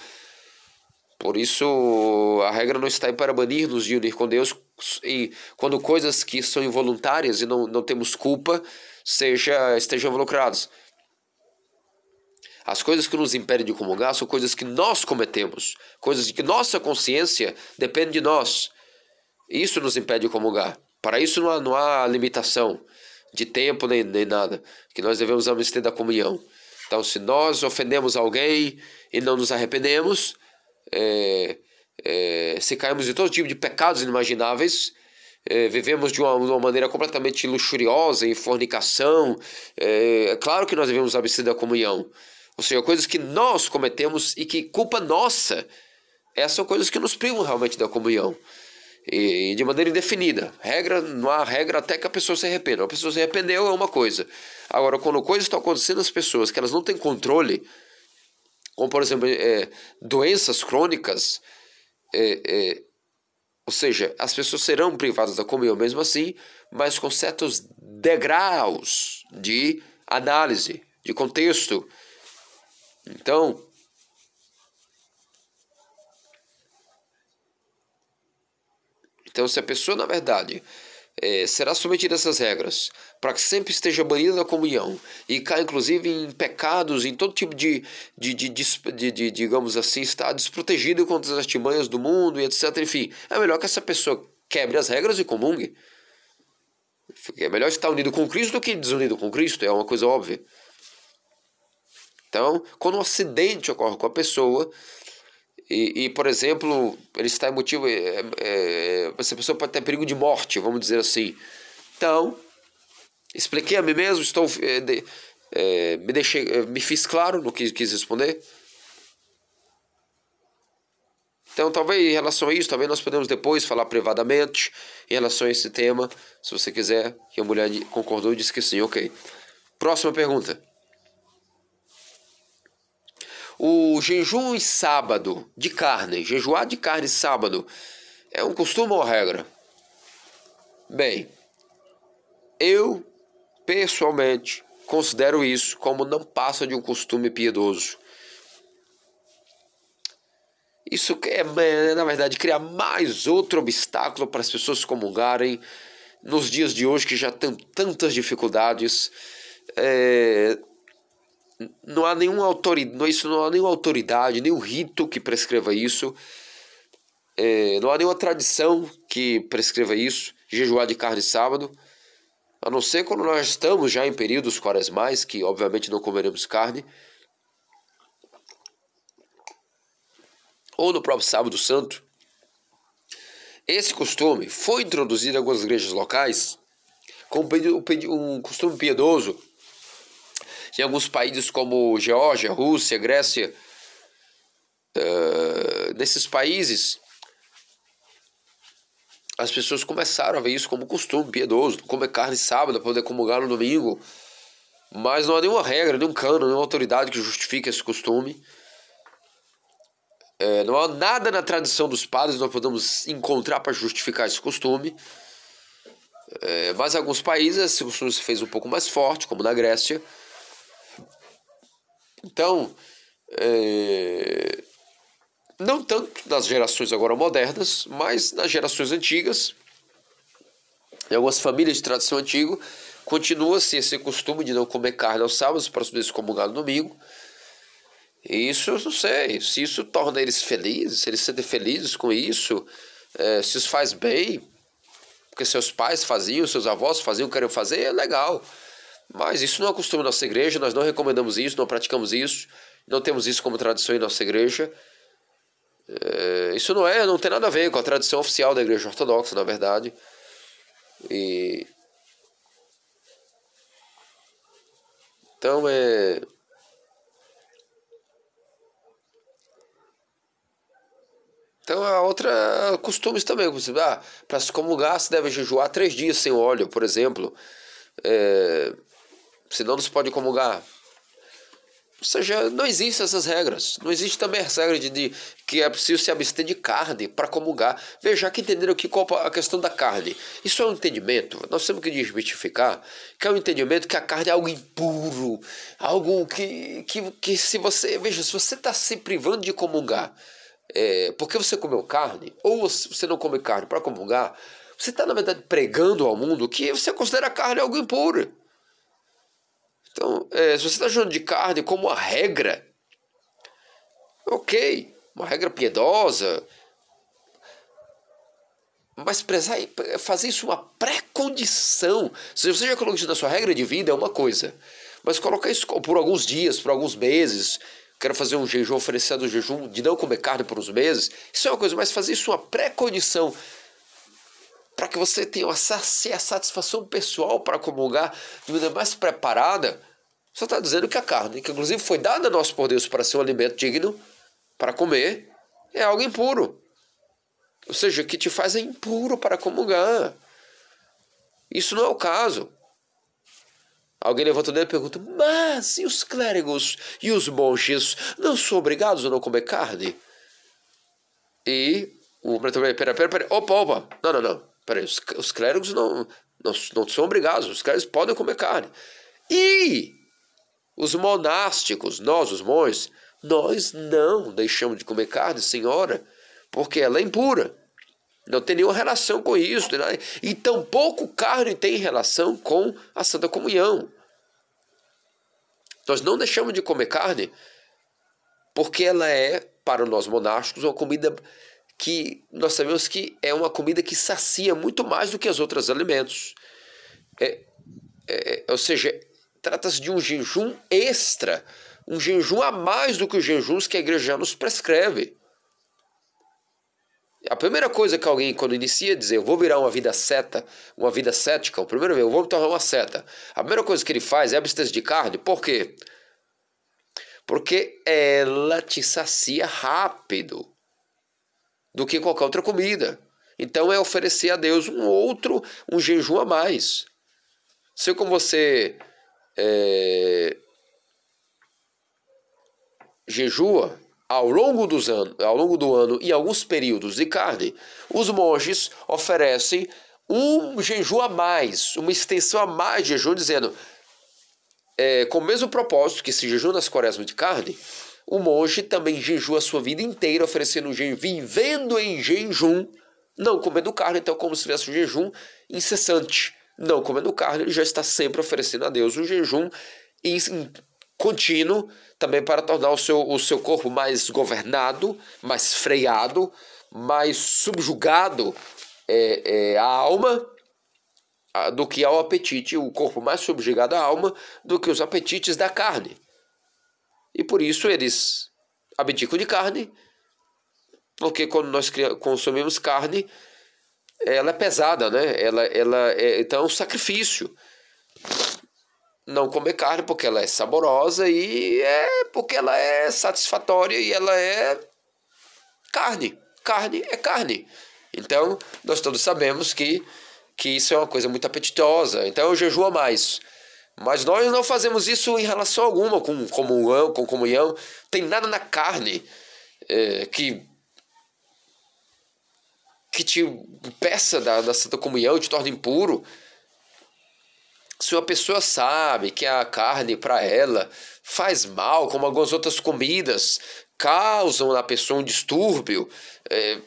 Por isso, a regra não está aí para banir-nos de unir com Deus e quando coisas que são involuntárias e não, não temos culpa seja estejam involucradas. As coisas que nos impedem de comungar são coisas que nós cometemos, coisas de que nossa consciência depende de nós. Isso nos impede de comungar. Para isso não há, não há limitação de tempo nem, nem nada, que nós devemos abster da comunhão. Então, se nós ofendemos alguém e não nos arrependemos, é, é, se caímos de todo tipo de pecados inimagináveis, é, vivemos de uma, uma, maneira completamente luxuriosa, em fornicação, é, é claro que nós devemos abster da comunhão. Ou seja, coisas que nós cometemos e que culpa nossa. Essas são coisas que nos privam realmente da comunhão. E, de maneira indefinida. Regra, não há regra até que a pessoa se arrependa. A pessoa se arrependeu é uma coisa. Agora, quando coisas estão acontecendo nas pessoas que elas não têm controle, como por exemplo é, doenças crônicas, é, é, ou seja, as pessoas serão privadas da comunhão mesmo assim, mas com certos degraus de análise, de contexto. Então, então se a pessoa, na verdade, é, será submetida a essas regras, para que sempre esteja banida da comunhão e caia inclusive em pecados, em todo tipo de, de, de, de, de digamos assim, está desprotegido contra as artimanhas do mundo e etc. Enfim, é melhor que essa pessoa quebre as regras e comungue. É melhor estar unido com Cristo do que desunido com Cristo, é uma coisa óbvia. Então, quando um acidente ocorre com a pessoa, e, e por exemplo, ele está emotivo, é, é, essa pessoa pode ter perigo de morte, vamos dizer assim. Então, expliquei a mim mesmo, estou, é, de, é, me, deixei, é, me fiz claro no que quis responder. Então, talvez em relação a isso, talvez nós podemos depois falar privadamente em relação a esse tema, se você quiser. E a mulher concordou e disse que sim, ok. Próxima pergunta. O jejum em sábado de carne, jejuar de carne sábado, é um costume ou regra? Bem, eu pessoalmente considero isso como não passa de um costume piedoso. Isso é, na verdade, criar mais outro obstáculo para as pessoas comungarem nos dias de hoje que já tem tantas dificuldades. É, não há nenhuma autoridade, isso não há nenhuma autoridade, nenhum rito que prescreva isso. É, não há nenhuma tradição que prescreva isso, jejuar de carne sábado. A não ser quando nós estamos já em períodos quaresmais, que obviamente não comeremos carne. Ou no próprio sábado santo. Esse costume foi introduzido em algumas igrejas locais como um costume piedoso em alguns países como Geórgia, Rússia, Grécia, uh, nesses países, as pessoas começaram a ver isso como costume piedoso, comer carne sábado, poder comungar no domingo. Mas não há nenhuma regra, nenhum cano, nenhuma autoridade que justifique esse costume. É, não há nada na tradição dos padres que nós podemos encontrar para justificar esse costume. É, mas em alguns países esse costume se fez um pouco mais forte, como na Grécia. Então, é, não tanto nas gerações agora modernas, mas nas gerações antigas, em algumas famílias de tradição antiga, continua-se esse costume de não comer carne aos sábados para se comungar no domingo. E isso eu não sei, se isso torna eles felizes, se eles sentem felizes com isso, é, se isso faz bem, porque seus pais faziam, seus avós faziam, querem fazer, é legal. Mas isso não é costume da nossa igreja, nós não recomendamos isso, não praticamos isso, não temos isso como tradição em nossa igreja. É, isso não é, não tem nada a ver com a tradição oficial da igreja ortodoxa, na verdade. E então é Então a outra costumes também, ah, para se comungar se deve jejuar três dias sem óleo, por exemplo. É, senão não se pode comungar. Ou seja, não existem essas regras. Não existe também essa regra de, de que é preciso se abster de carne para comungar. Veja, que entenderam aqui qual a questão da carne. Isso é um entendimento, nós temos que desmistificar, que é um entendimento que a carne é algo impuro, algo que, que, que se você, veja, se você está se privando de comungar, é, porque você comeu carne, ou você não come carne para comungar, Você está, na verdade, pregando ao mundo que você considera a carne algo impuro. Então, é, se você está chamando de carne como uma regra, ok, uma regra piedosa, mas prezar, fazer isso uma pré-condição. Se você já colocou isso na sua regra de vida, é uma coisa. Mas colocar isso por alguns dias, por alguns meses, quero fazer um jejum, oferecendo um jejum de não comer carne por uns meses, isso é uma coisa, mas fazer isso uma pré-condição para que você tenha a satisfação pessoal para comungar de maneira mais preparada, só está dizendo que a carne, que inclusive foi dada a nós por Deus para ser um alimento digno, para comer, é algo impuro. Ou seja, que te faz impuro para comungar. Isso não é o caso. Alguém levanta o dedo e pergunta: Mas e os clérigos e os monges não são obrigados a não comer carne? E o pretor, pera, pera, pera, opa, opa, não, não, não, pera, os, os clérigos não, não, não são obrigados, os clérigos podem comer carne. E os monásticos, nós, os monges, nós não deixamos de comer carne, senhora, porque ela é impura. Não tem nenhuma relação com isso. E tampouco carne tem relação com a Santa Comunhão. Nós não deixamos de comer carne porque ela é, para nós monásticos, uma comida que nós sabemos que é uma comida que sacia muito mais do que os outros alimentos. É, é, ou seja, trata-se de um jejum extra, um jejum a mais do que os jejuns que a igreja nos prescreve. A primeira coisa que alguém, quando inicia, dizer eu vou virar uma vida seta, uma vida cética, o primeiro eu vou me tornar uma seta. A primeira coisa que ele faz é abster de carne. Por quê? Porque ela te sacia rápido do que qualquer outra comida. Então é oferecer a Deus um outro, um jejum a mais. Se como você é, jejua ao longo, dos anos, ao longo do ano e alguns períodos de carne, os monges oferecem um jejum a mais, uma extensão a mais de jejum, dizendo, é, com o mesmo propósito que se jejum nas quaresmas de carne, o monge também jejua a sua vida inteira, oferecendo um jejum, vivendo em jejum, não comendo carne, então como se tivesse um jejum incessante. Não comendo carne, ele já está sempre oferecendo a Deus um jejum contínuo, também para tornar o seu, o seu corpo mais governado, mais freado, mais subjugado é, é, à alma do que ao apetite, o corpo mais subjugado à alma do que os apetites da carne. E por isso eles abdicam de carne, porque quando nós consumimos carne, ela é pesada, né? Ela, ela é, então é um sacrifício não comer carne porque ela é saborosa e é porque ela é satisfatória e ela é carne. Carne é carne. Então, nós todos sabemos que, que isso é uma coisa muito apetitosa. Então, eu jejuo mais. Mas nós não fazemos isso em relação alguma com comunhão, com comunhão. Tem nada na carne é, que que te peça da, da Santa Comunhão, te torna impuro. Se uma pessoa sabe que a carne para ela faz mal, como algumas outras comidas causam na pessoa um distúrbio, é,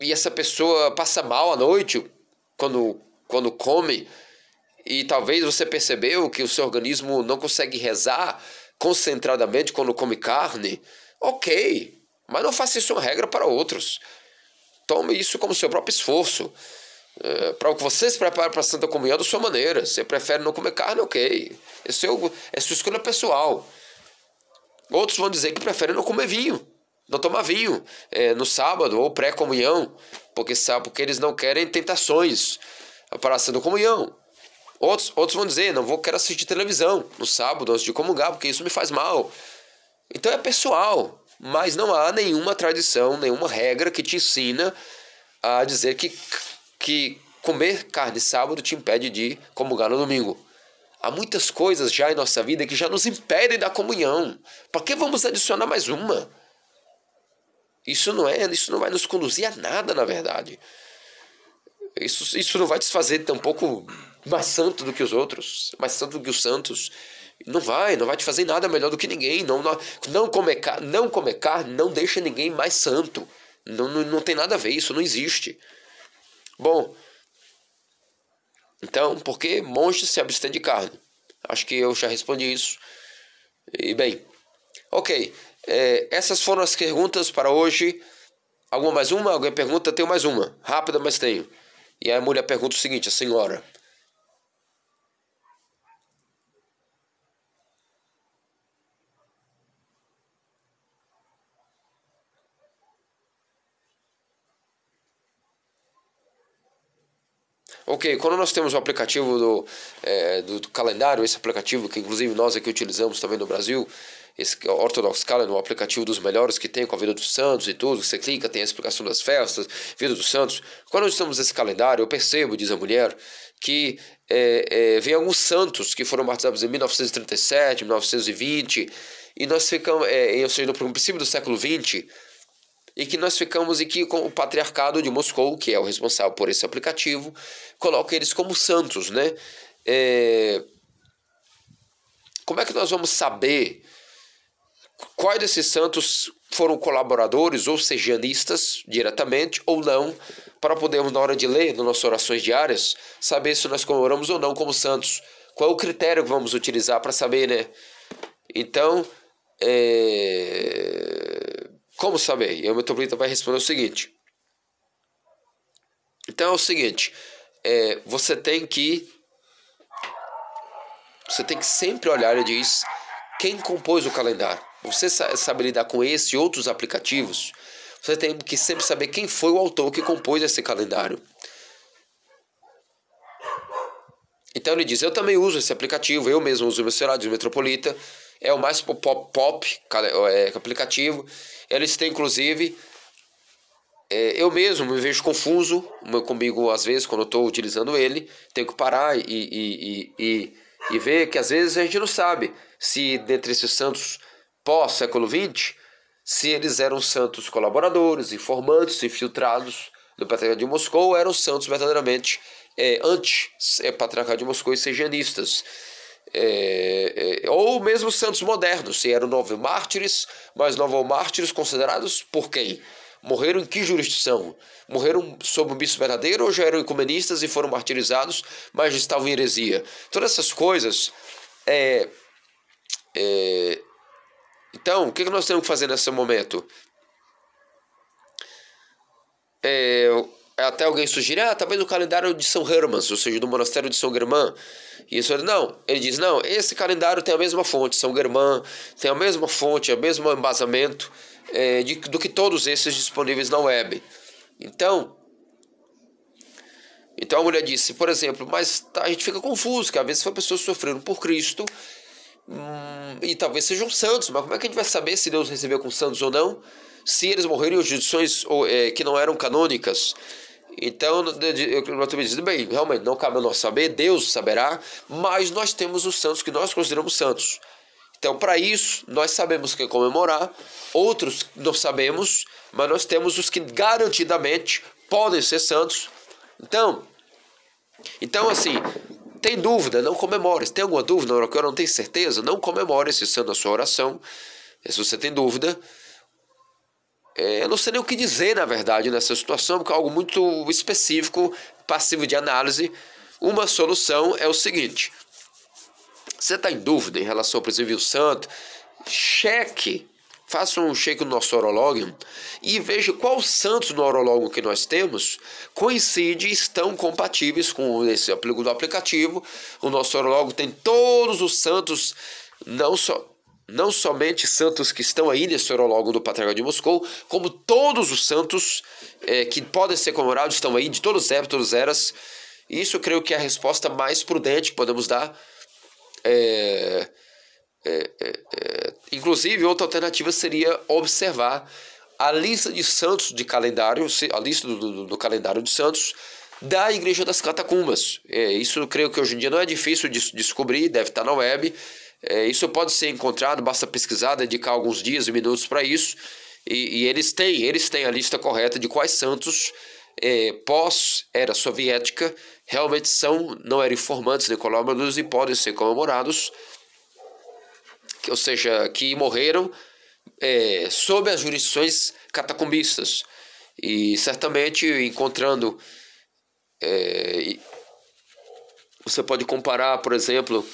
e essa pessoa passa mal à noite quando, quando come, e talvez você percebeu que o seu organismo não consegue rezar concentradamente quando come carne, ok, mas não faça isso uma regra para outros. Tome isso como seu próprio esforço. É, para que você se prepare para a Santa Comunhão da sua maneira. Você prefere não comer carne, ok. É, seu, é sua escolha pessoal. Outros vão dizer que preferem não comer vinho, não tomar vinho é, no sábado ou pré-comunhão, porque, sabe, porque eles não querem tentações para a Santa Comunhão. Outros, outros vão dizer, não vou quero assistir televisão no sábado antes de comungar, porque isso me faz mal. Então é pessoal, mas não há nenhuma tradição, nenhuma regra que te ensina a dizer que que comer carne sábado te impede de comungar no domingo. Há muitas coisas já em nossa vida que já nos impedem da comunhão. Por que vamos adicionar mais uma? Isso não é, isso não vai nos conduzir a nada, na verdade. Isso, isso não vai te fazer tampouco mais santo do que os outros, mais santo do que os santos. Não vai, não vai te fazer nada melhor do que ninguém. Não, não, não, comer, não comer carne não deixa ninguém mais santo. Não, não, não tem nada a ver, isso não existe. Bom, Então, por que monges se abstêm de carne? Acho que eu já respondi isso. E bem, ok. É, essas foram as perguntas para hoje. Alguma mais uma? Alguém pergunta? Tenho mais uma. Rápida, mas tenho. E a mulher pergunta o seguinte: a senhora. Ok, quando nós temos o aplicativo do, é, do, calendário, esse aplicativo que inclusive nós aqui utilizamos também no Brasil, esse Orthodox Calendar, um aplicativo dos melhores que tem com a vida dos santos e tudo, você clica, tem a explicação das festas, vida dos santos. Quando nós temos esse calendário, eu percebo, diz a mulher, que é, é, vem alguns santos que foram batizados em 1937, 1920, e nós ficamos, é, ou seja, no princípio do século 20, e que nós ficamos aqui com o patriarcado de Moscou, que é o responsável por esse aplicativo, coloca eles como santos, né? É... Como é que nós vamos saber quais desses santos foram colaboradores ou sejanistas diretamente ou não, para podermos, na hora de ler, nas nossas orações diárias, saber se nós comemoramos ou não como santos? Qual é o critério que vamos utilizar para saber, né? Então, é... Como saber? E o metropolita vai responder o seguinte. Então é o seguinte, é, você tem que você tem que sempre olhar e diz quem compôs o calendário. Você sabe lidar com esse e outros aplicativos. Você tem que sempre saber quem foi o autor que compôs esse calendário. Então ele diz: Eu também uso esse aplicativo, eu mesmo uso o meu celular de Metropolita. É o mais pop, pop é, aplicativo. Eles têm, inclusive, é, eu mesmo me vejo confuso comigo, às vezes, quando eu estou utilizando ele. Tenho que parar e, e, e, e, ver que, às vezes, a gente não sabe se, dentre esses santos pós-século XX, se eles eram santos colaboradores, informantes, infiltrados do Patriarcado de Moscou, ou eram santos verdadeiramente é, anti-Patriarcado é, de Moscou e sejanistas. É, é, ou mesmo santos modernos, se eram nove mártires, mas nove mártires considerados por quem? Morreram em que jurisdição? Morreram sob o bispo verdadeiro ou já eram ecumenistas e foram martirizados, mas estavam em heresia? Todas essas coisas. É, é, então, o que nós temos que fazer nesse momento? É, até alguém sugerir, ah, talvez o calendário de São Hermans, ou seja, do monastério de São Germán. E isso ele, não, ele diz, não, esse calendário tem a mesma fonte, São Germán, tem a mesma fonte, o mesmo embasamento é, de, do que todos esses disponíveis na web. Então, então a mulher disse, por exemplo, mas tá, a gente fica confuso, que às vezes foi pessoas sofrendo por Cristo, hum, e talvez sejam santos, mas como é que a gente vai saber se Deus recebeu com santos ou não? Se eles morreram em jurisdições é, que não eram canônicas, então, eu também diz, bem, realmente não cabe a nós saber, Deus saberá, mas nós temos os santos que nós consideramos santos. Então, para isso, nós sabemos que comemorar, outros não sabemos, mas nós temos os que garantidamente podem ser santos. Então, então assim, tem dúvida, não comemore. Se tem alguma dúvida, eu não tenho certeza, não comemore esse santo na sua oração. Se você tem dúvida, é, eu não sei nem o que dizer, na verdade, nessa situação, porque é algo muito específico, passivo de análise. Uma solução é o seguinte: você está em dúvida em relação ao presbítero santo, cheque, faça um cheque no nosso orológio e veja qual santos no orológio que nós temos coincide estão compatíveis com esse do aplicativo. O nosso orológio tem todos os santos, não só não somente santos que estão aí nesse orologo do Patriarca de Moscou, como todos os santos é, que podem ser comemorados estão aí, de todos os épocas, todas as eras. Isso creio que é a resposta mais prudente que podemos dar. É, é, é, é inclusive, outra alternativa seria observar a lista de santos de calendário, a lista do, do, do calendário de santos da Igreja das Catacumbas. É, isso creio que hoje em dia não é difícil de descobrir, deve estar na web. É, isso pode ser encontrado, basta pesquisar, dedicar alguns dias e minutos para isso. E, e, eles têm, eles têm a lista correta de quais santos é, pós-era soviética realmente são, não eram informantes colaboradores e podem ser comemorados, que, ou seja, que morreram é, sob as jurisdições catacumbistas. E certamente encontrando é, Você pode comparar, por exemplo,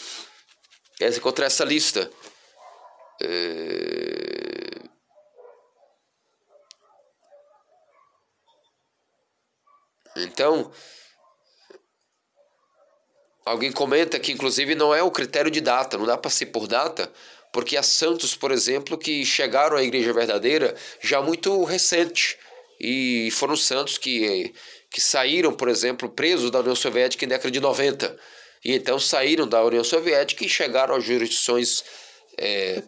essa contra essa lista. É... Então, alguém comenta que inclusive não é o critério de data, não dá para ser por data, porque há santos, por exemplo, que chegaram à igreja verdadeira já muito recente e foram santos que que saíram, por exemplo, presos da União Soviética em década de 90 e então saíram da União Soviética e chegaram às jurisdições é,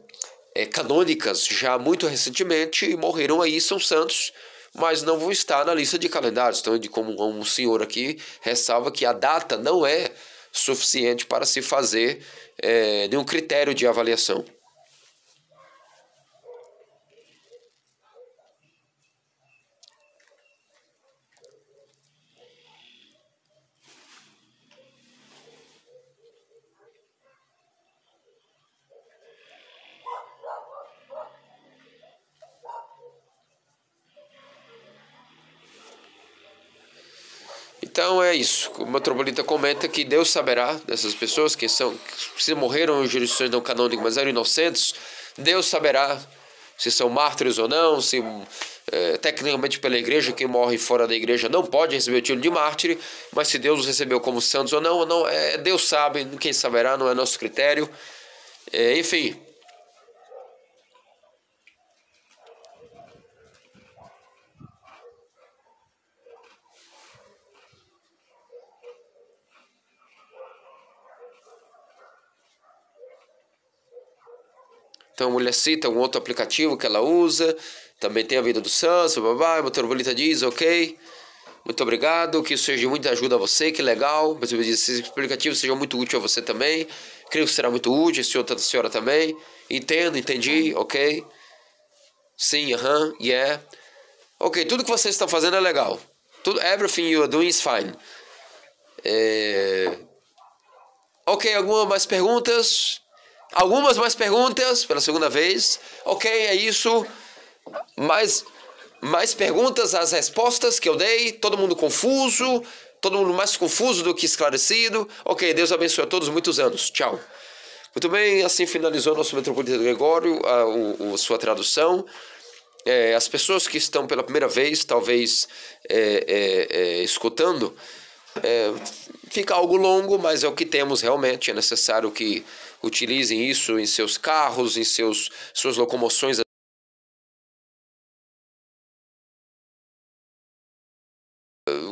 é, canônicas já muito recentemente e morreram aí, são santos mas não vão estar na lista de calendários. Então, como um senhor aqui ressalva que a data não é suficiente para se fazer é, nenhum critério de avaliação. Então é isso. O metropolita comenta que Deus saberá dessas pessoas que são se morreram em jurisdições não canônicas, mas eram inocentes. Deus saberá se são mártires ou não, se é, tecnicamente pela igreja quem morre fora da igreja não pode receber o título de mártir, mas se Deus os recebeu como santos ou não, não é Deus sabe, quem saberá, não é nosso critério. É, enfim, Então a mulher cita um outro aplicativo que ela usa, também tem a vida do Santos, babá, motorbolita diz, ok, muito obrigado, que isso seja de muita ajuda a você, que legal, mas eu disse, esse aplicativo seja muito útil a você também, creio que será muito útil, esse outro da senhora também, entendo, entendi, ok, sim, aham, uh -huh, yeah, ok, tudo que vocês estão fazendo é legal, tudo, everything you are doing is fine, é... ok, algumas mais perguntas? Algumas mais perguntas pela segunda vez. Ok, é isso. Mais, mais perguntas, as respostas que eu dei. Todo mundo confuso. Todo mundo mais confuso do que esclarecido. Ok, Deus abençoe a todos. Muitos anos. Tchau. Muito bem, assim finalizou nosso Metropolitano Gregório, a, o, a sua tradução. É, as pessoas que estão pela primeira vez, talvez é, é, é escutando, é, fica algo longo, mas é o que temos realmente. É necessário que utilizem isso em seus carros, em seus, suas locomoções.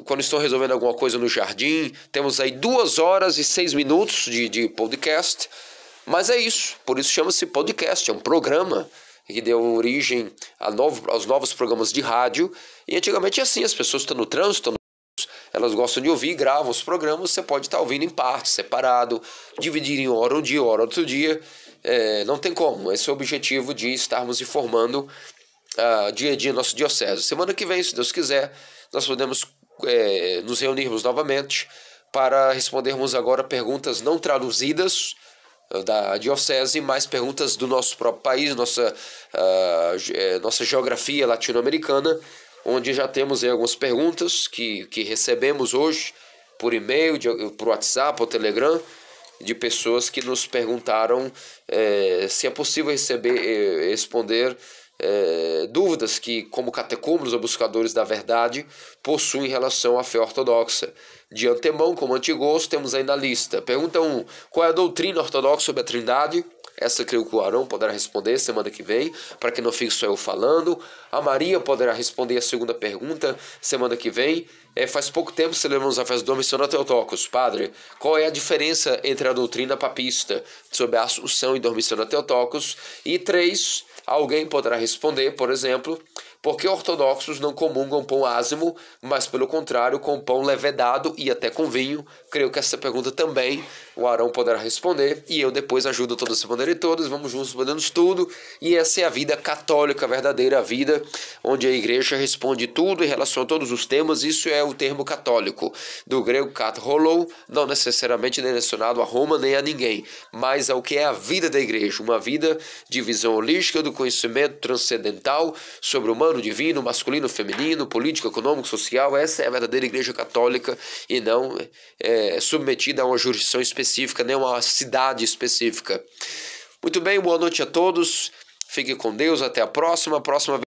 Quando estão resolvendo alguma coisa no jardim, temos aí duas horas e seis minutos de, de podcast. Mas é isso, por isso chama-se podcast, é um programa que deu origem novo, aos novos programas de rádio. E antigamente é assim, as pessoas estão no trânsito, estão elas gostam de ouvir, gravam os programas, você pode estar ouvindo em parte, separado, dividir em hora um dia, hora outro dia. É, não tem como. Esse é o objetivo de estarmos informando uh, dia a dia nosso diocese. Semana que vem, se Deus quiser, nós podemos é, nos reunirmos novamente para respondermos agora perguntas não traduzidas ah, da diocese, mais perguntas do nosso próprio país, nossa, uh, nossa geografia latino-americana onde já temos algumas perguntas que, que recebemos hoje por e-mail, por WhatsApp ou Telegram, de pessoas que nos perguntaram é, se é possível receber, é, responder é, dúvidas que, como catecúmenos ou buscadores da verdade, possuem em relação à fé ortodoxa. De antemão, como antigos, temos aí na lista. Pergunta 1. Um, qual é a doutrina ortodoxa sobre a Trindade? Essa creio que o Arão poderá responder semana que vem, para que não fique só eu falando. A Maria poderá responder a segunda pergunta semana que vem. É, faz pouco tempo celebramos a festa do Missionário Teotocos. Padre, qual é a diferença entre a doutrina papista sobre a Assunção e do Missionário Teotocos? E três, alguém poderá responder, por exemplo, porque ortodoxos não comungam pão ázimo, mas pelo contrário, com pão levedado e até com vinho? Creio que essa pergunta também o Arão poderá responder e eu depois ajudo todos a responderem todos, vamos juntos respondendo tudo. E essa é a vida católica verdadeira, a vida onde a igreja responde tudo em relação a todos os temas. Isso é o termo católico, do grego kat holou, não necessariamente direcionado a Roma nem a ninguém, mas ao que é a vida da igreja, uma vida de visão holística do conhecimento transcendental sobre o humano, divino, masculino, feminino, político, econômico, social. Essa é a verdadeira Igreja Católica e não é, submetida a uma jurisdição específica, nem a uma cidade específica. Muito bem, boa noite a todos. Fique com Deus. Até a próxima. Próxima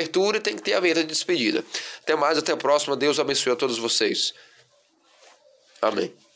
abertura tem que ter a vinheta de despedida. Até mais, até a próxima. Deus abençoe a todos vocês. Amém.